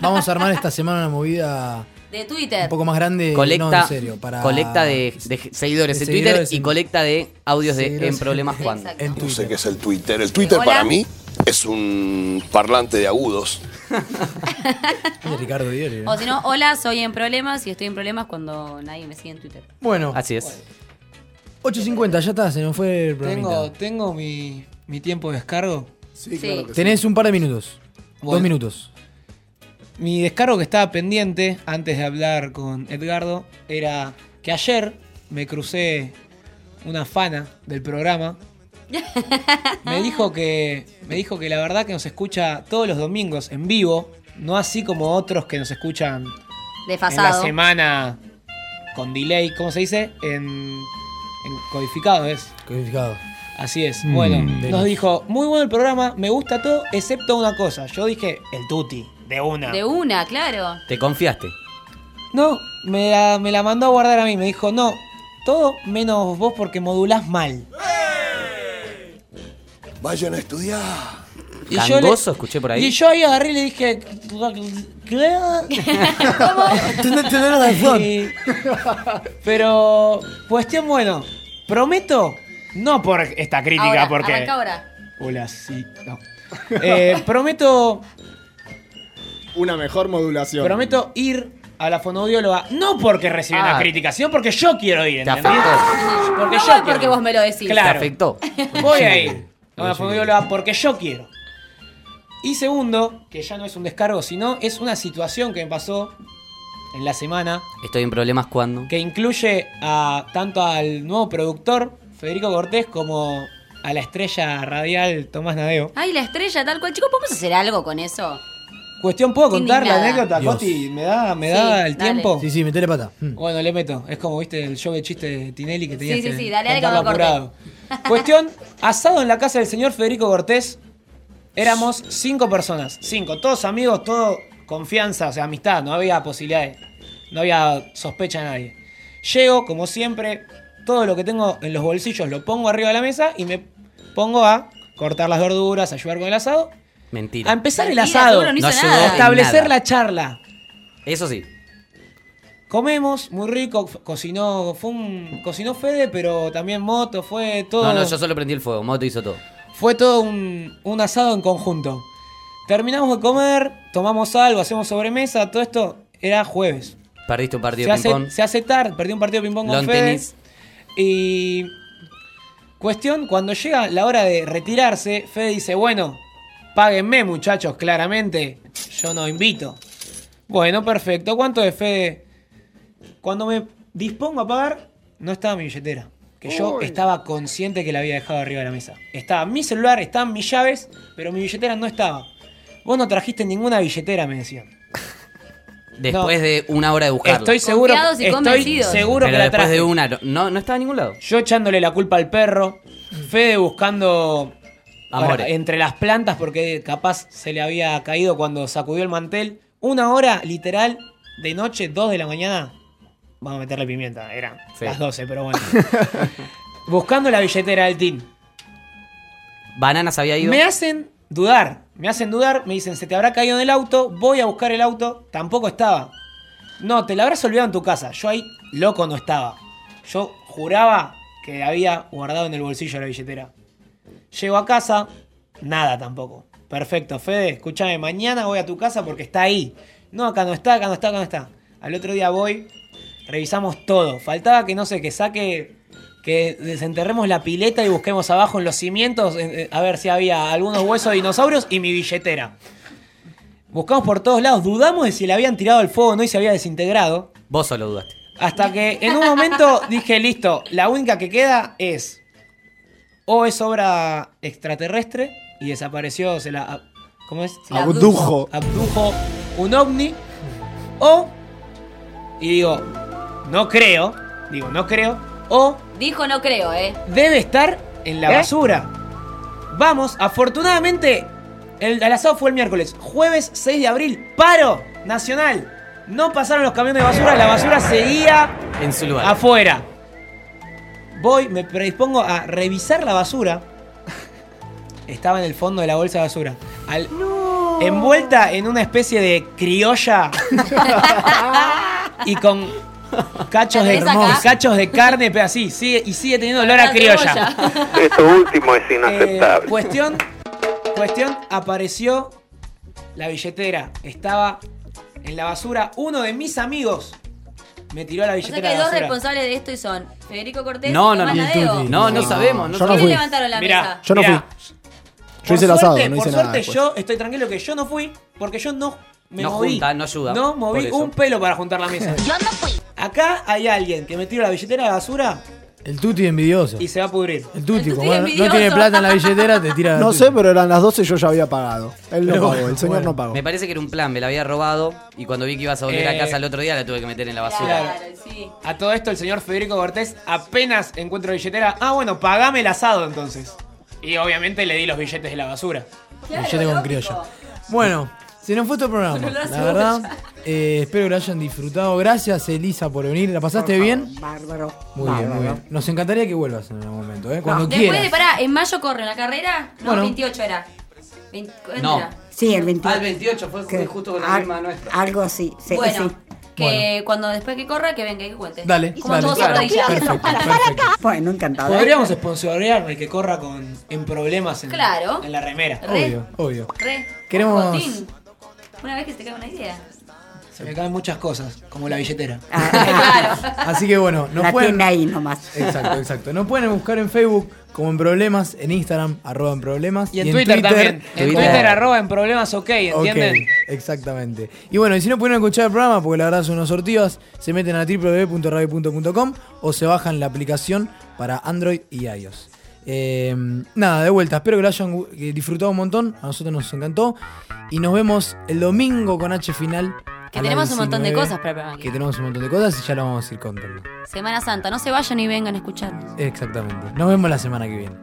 Vamos a armar esta semana una movida De Twitter. un poco más grande, Colecta, no en serio, para colecta de, de seguidores de en Twitter seguidores y en- colecta de audios de En Problemas Cuando. en No sé qué es el Twitter. El Twitter Hola. para mí es un parlante de agudos. De Ricardo Diori. O si no, hola, soy en problemas y estoy en problemas cuando nadie me sigue en Twitter. Bueno, Así es. 8.50, ya está, se nos fue el Tengo, programita. tengo mi, mi tiempo de descargo. Sí, Sí. que Tenés un par de minutos. Bueno. Dos minutos. Mi descargo que estaba pendiente antes de hablar con Edgardo era que ayer me crucé una fana del programa. Me dijo que me dijo que la verdad que nos escucha todos los domingos en vivo, no así como otros que nos escuchan en la semana con delay, ¿cómo se dice? En, en codificado es. Codificado. Así es. Mm, bueno, delis. nos dijo, muy bueno el programa, me gusta todo, excepto una cosa. Yo dije, el tuti, de una. De una, claro. Te confiaste. No, me la, me la mandó a guardar a mí. Me dijo, no, todo menos vos porque modulás mal. Vayan a estudiar. Y yo le- escuché por ahí. Y yo ahí agarré y le dije, tenés razón. Y- Pero, cuestión, bueno, prometo, no por esta crítica, ahora, porque... arranca ahora. Hola, sí, no. Eh, prometo, Una mejor modulación. prometo ir a la fonoaudióloga, no porque recibí una Ah. crítica, sino porque yo quiero ir, Te ¿entendés? Porque No yo voy porque quiero. vos me lo decís. Claro. Te afectó. Voy a ir a una fonoaudióloga porque yo quiero. Y segundo, que ya no es un descargo, sino es una situación que me pasó en la semana Estoy en problemas cuando. que incluye a tanto al nuevo productor Federico Cortés como a la estrella radial Tomás Nadeo. Ay, la estrella, tal cual. Chicos, ¿podemos hacer algo con eso? Cuestión, ¿puedo contar la indignada. anécdota, Dios. Coti? ¿Me da, me Sí, da el dale. tiempo? Sí, sí, metele pata. Mm. Bueno, le meto. Es como, viste, el show de chiste de Tinelli que tenías Sí, sí, que sí, dale, dale, contarlo que me apurado. Cuestión, asado en la casa del señor Federico Cortés. Éramos cinco personas. Cinco. Todos amigos, todo confianza, o sea, amistad. No había posibilidades. No había sospecha de nadie. Llego, como siempre, todo lo que tengo en los bolsillos lo pongo arriba de la mesa y me pongo a cortar las verduras, a ayudar con el asado. Mentira. A empezar el Mentira, asado. seguro no hizo No ayudó nada. en Establecer nada. la charla. Eso sí. Comemos, muy rico, f- cocinó, fue un, cocinó Fede, pero también Moto, fue todo. No, no, yo solo prendí el fuego. Moto hizo todo. Fue todo un, un asado en conjunto. Terminamos de comer, tomamos algo, hacemos sobremesa, todo esto era jueves. Perdiste un partido Se de hace, ping-pong. se hace tarde, perdí un partido de ping-pong con Fede. tenis. Y. Cuestión, cuando llega la hora de retirarse, Fede dice: Bueno, páguenme, muchachos, claramente. Yo no invito. Bueno, perfecto. ¿Cuánto es, Fede? Cuando me dispongo a pagar, no estaba mi billetera. Que yo Uy. estaba consciente que la había dejado arriba de la mesa. Estaba mi celular, estaban mis llaves, pero mi billetera no estaba. Vos no trajiste ninguna billetera, me decían. Después de una hora de buscarlo. Estoy seguro, Confiados y estoy seguro Pero que la después de una. No, no estaba en ningún lado. Yo echándole la culpa al perro. Fede buscando Entre las plantas porque capaz se le había caído cuando sacudió el mantel. Una hora literal de noche, 2 de la mañana. Vamos a meterle pimienta, eran Sí. las 12, pero bueno. buscando la billetera del team. Bananas había ido. Me hacen dudar, me hacen dudar, me dicen, se te habrá caído en el auto, voy a buscar el auto, tampoco estaba. No, te la habrás olvidado en tu casa. Yo ahí, loco, no estaba. Yo juraba que había guardado en el bolsillo la billetera. Llego a casa, nada tampoco. Perfecto, Fede, escúchame, mañana voy a tu casa porque está ahí. No, acá no está, acá no está, acá no está. Al otro día voy, revisamos todo. Faltaba que, no sé, que saque, que desenterremos la pileta y busquemos abajo en los cimientos eh, a ver si había algunos huesos de dinosaurios y mi billetera. Buscamos por todos lados, dudamos de si le habían tirado al fuego o no y se había desintegrado. Vos solo dudaste. Hasta que en un momento dije, listo, la única que queda es o es obra extraterrestre y desapareció, se la... ¿Cómo es? Se la abdujo. Abdujo un ovni. O, y digo, no creo, digo, no creo, o Dijo no creo, ¿eh? debe estar en la ¿Eh? basura. Vamos, afortunadamente El, el asado fue el miércoles. Jueves 6 de abril, paro nacional. No pasaron los camiones de basura, la basura seguía En su lugar. afuera. Voy, me predispongo a revisar la basura. Estaba en el fondo de la bolsa de basura. Al- Envuelta en una especie de criolla. y con cachos de, cachos de carne, pero así, sigue, y sigue teniendo olor a criolla. Esto último es Eh, inaceptable. cuestión, cuestión, apareció la billetera. Estaba en la basura. Uno de mis amigos me tiró la O sea billetera que hay dos responsables de esto y son Federico Cortés No, y no, Tomás no. No, no sabemos. No Yo no ¿Quiénes fui. levantaron la Mirá, mesa? Yo no Mirá. fui. Yo Por hice el asado, suerte, no por hice nada suerte después. yo estoy tranquilo que yo no fui porque yo no me No moví. junta, no ayuda, No moví un pelo para juntar la mesa. Yo no fui. Acá hay alguien que me tira la billetera a la basura El tuti envidioso. y se va a pudrir. El tuti, como no- tiene plata en la billetera, te tira No sé, pero eran las 12 y yo ya había pagado. Él no Pero pagó, el señor bueno. no pagó. Me parece que era un plan, me la había robado y cuando vi que ibas a volver Eh, a casa el otro día la tuve que meter en la basura. Claro. sí. A todo esto el señor Federico Cortés apenas encuentra billetera. Ah, bueno, pagame el asado entonces. Y obviamente le di los billetes de la basura. Billete con criolla. Bueno, se nos fue todo el programa. La verdad, eh, espero que lo hayan disfrutado. Gracias, Elisa, por venir. ¿La pasaste bien? Bárbaro. Muy bien, muy bien. Nos encantaría que vuelvas en algún momento, ¿eh? Cuando Después de, quieras. pará, en mayo corre una carrera. No, Bueno. 28 era. Vein- ¿cuándo No. era? Sí, el 28. Ah, el 28 fue Que- justo con la al- misma nuestra. Algo así. sí, Bueno, sí. que cuando después que corra, que venga y que cuente. Dale, Como dale. todos Claro, perfecto, perfecto. Bueno, encantado. Podríamos sponsorearme que corra con, en problemas en, Claro. en la remera. Re. Obvio, obvio. Re. Queremos-. Una vez que se te cae una idea. Se me caen muchas cosas, como la billetera. Así que bueno, nos La pueden. tiene ahí nomás. Exacto, exacto. Nos pueden buscar en Facebook como en problemas, en Instagram, arroba en problemas. Y en, Twitter, también. En Twitter, arroba en problemas ok, ¿entienden? Exactamente. Y bueno, y si no pueden escuchar el programa, porque la verdad son unos sortivas, se meten a www.radio.com o se bajan la aplicación para Android y iOS. Eh, nada, de vuelta, espero que lo hayan disfrutado un montón, a nosotros nos encantó. Y nos vemos el domingo con H final. Que tenemos un montón de 19, cosas para. Que tenemos un montón de cosas y ya lo vamos a ir contando. Semana Santa, no se vayan y vengan a escucharnos. Exactamente. Nos vemos la semana que viene.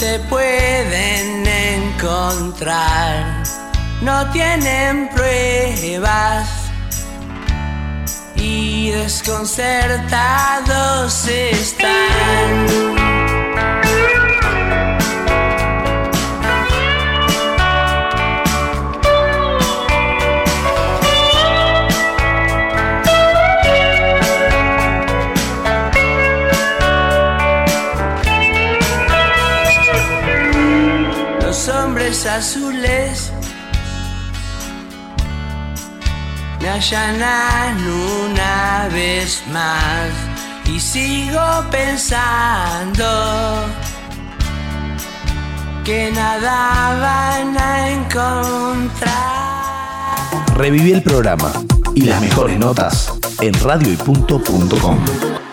Te pueden encontrar, no tienen pruebas y desconcertados están. Azules me allanan una vez más y sigo pensando que nada van a encontrar. Reviví el programa y las mejores notas en radioypunto.com.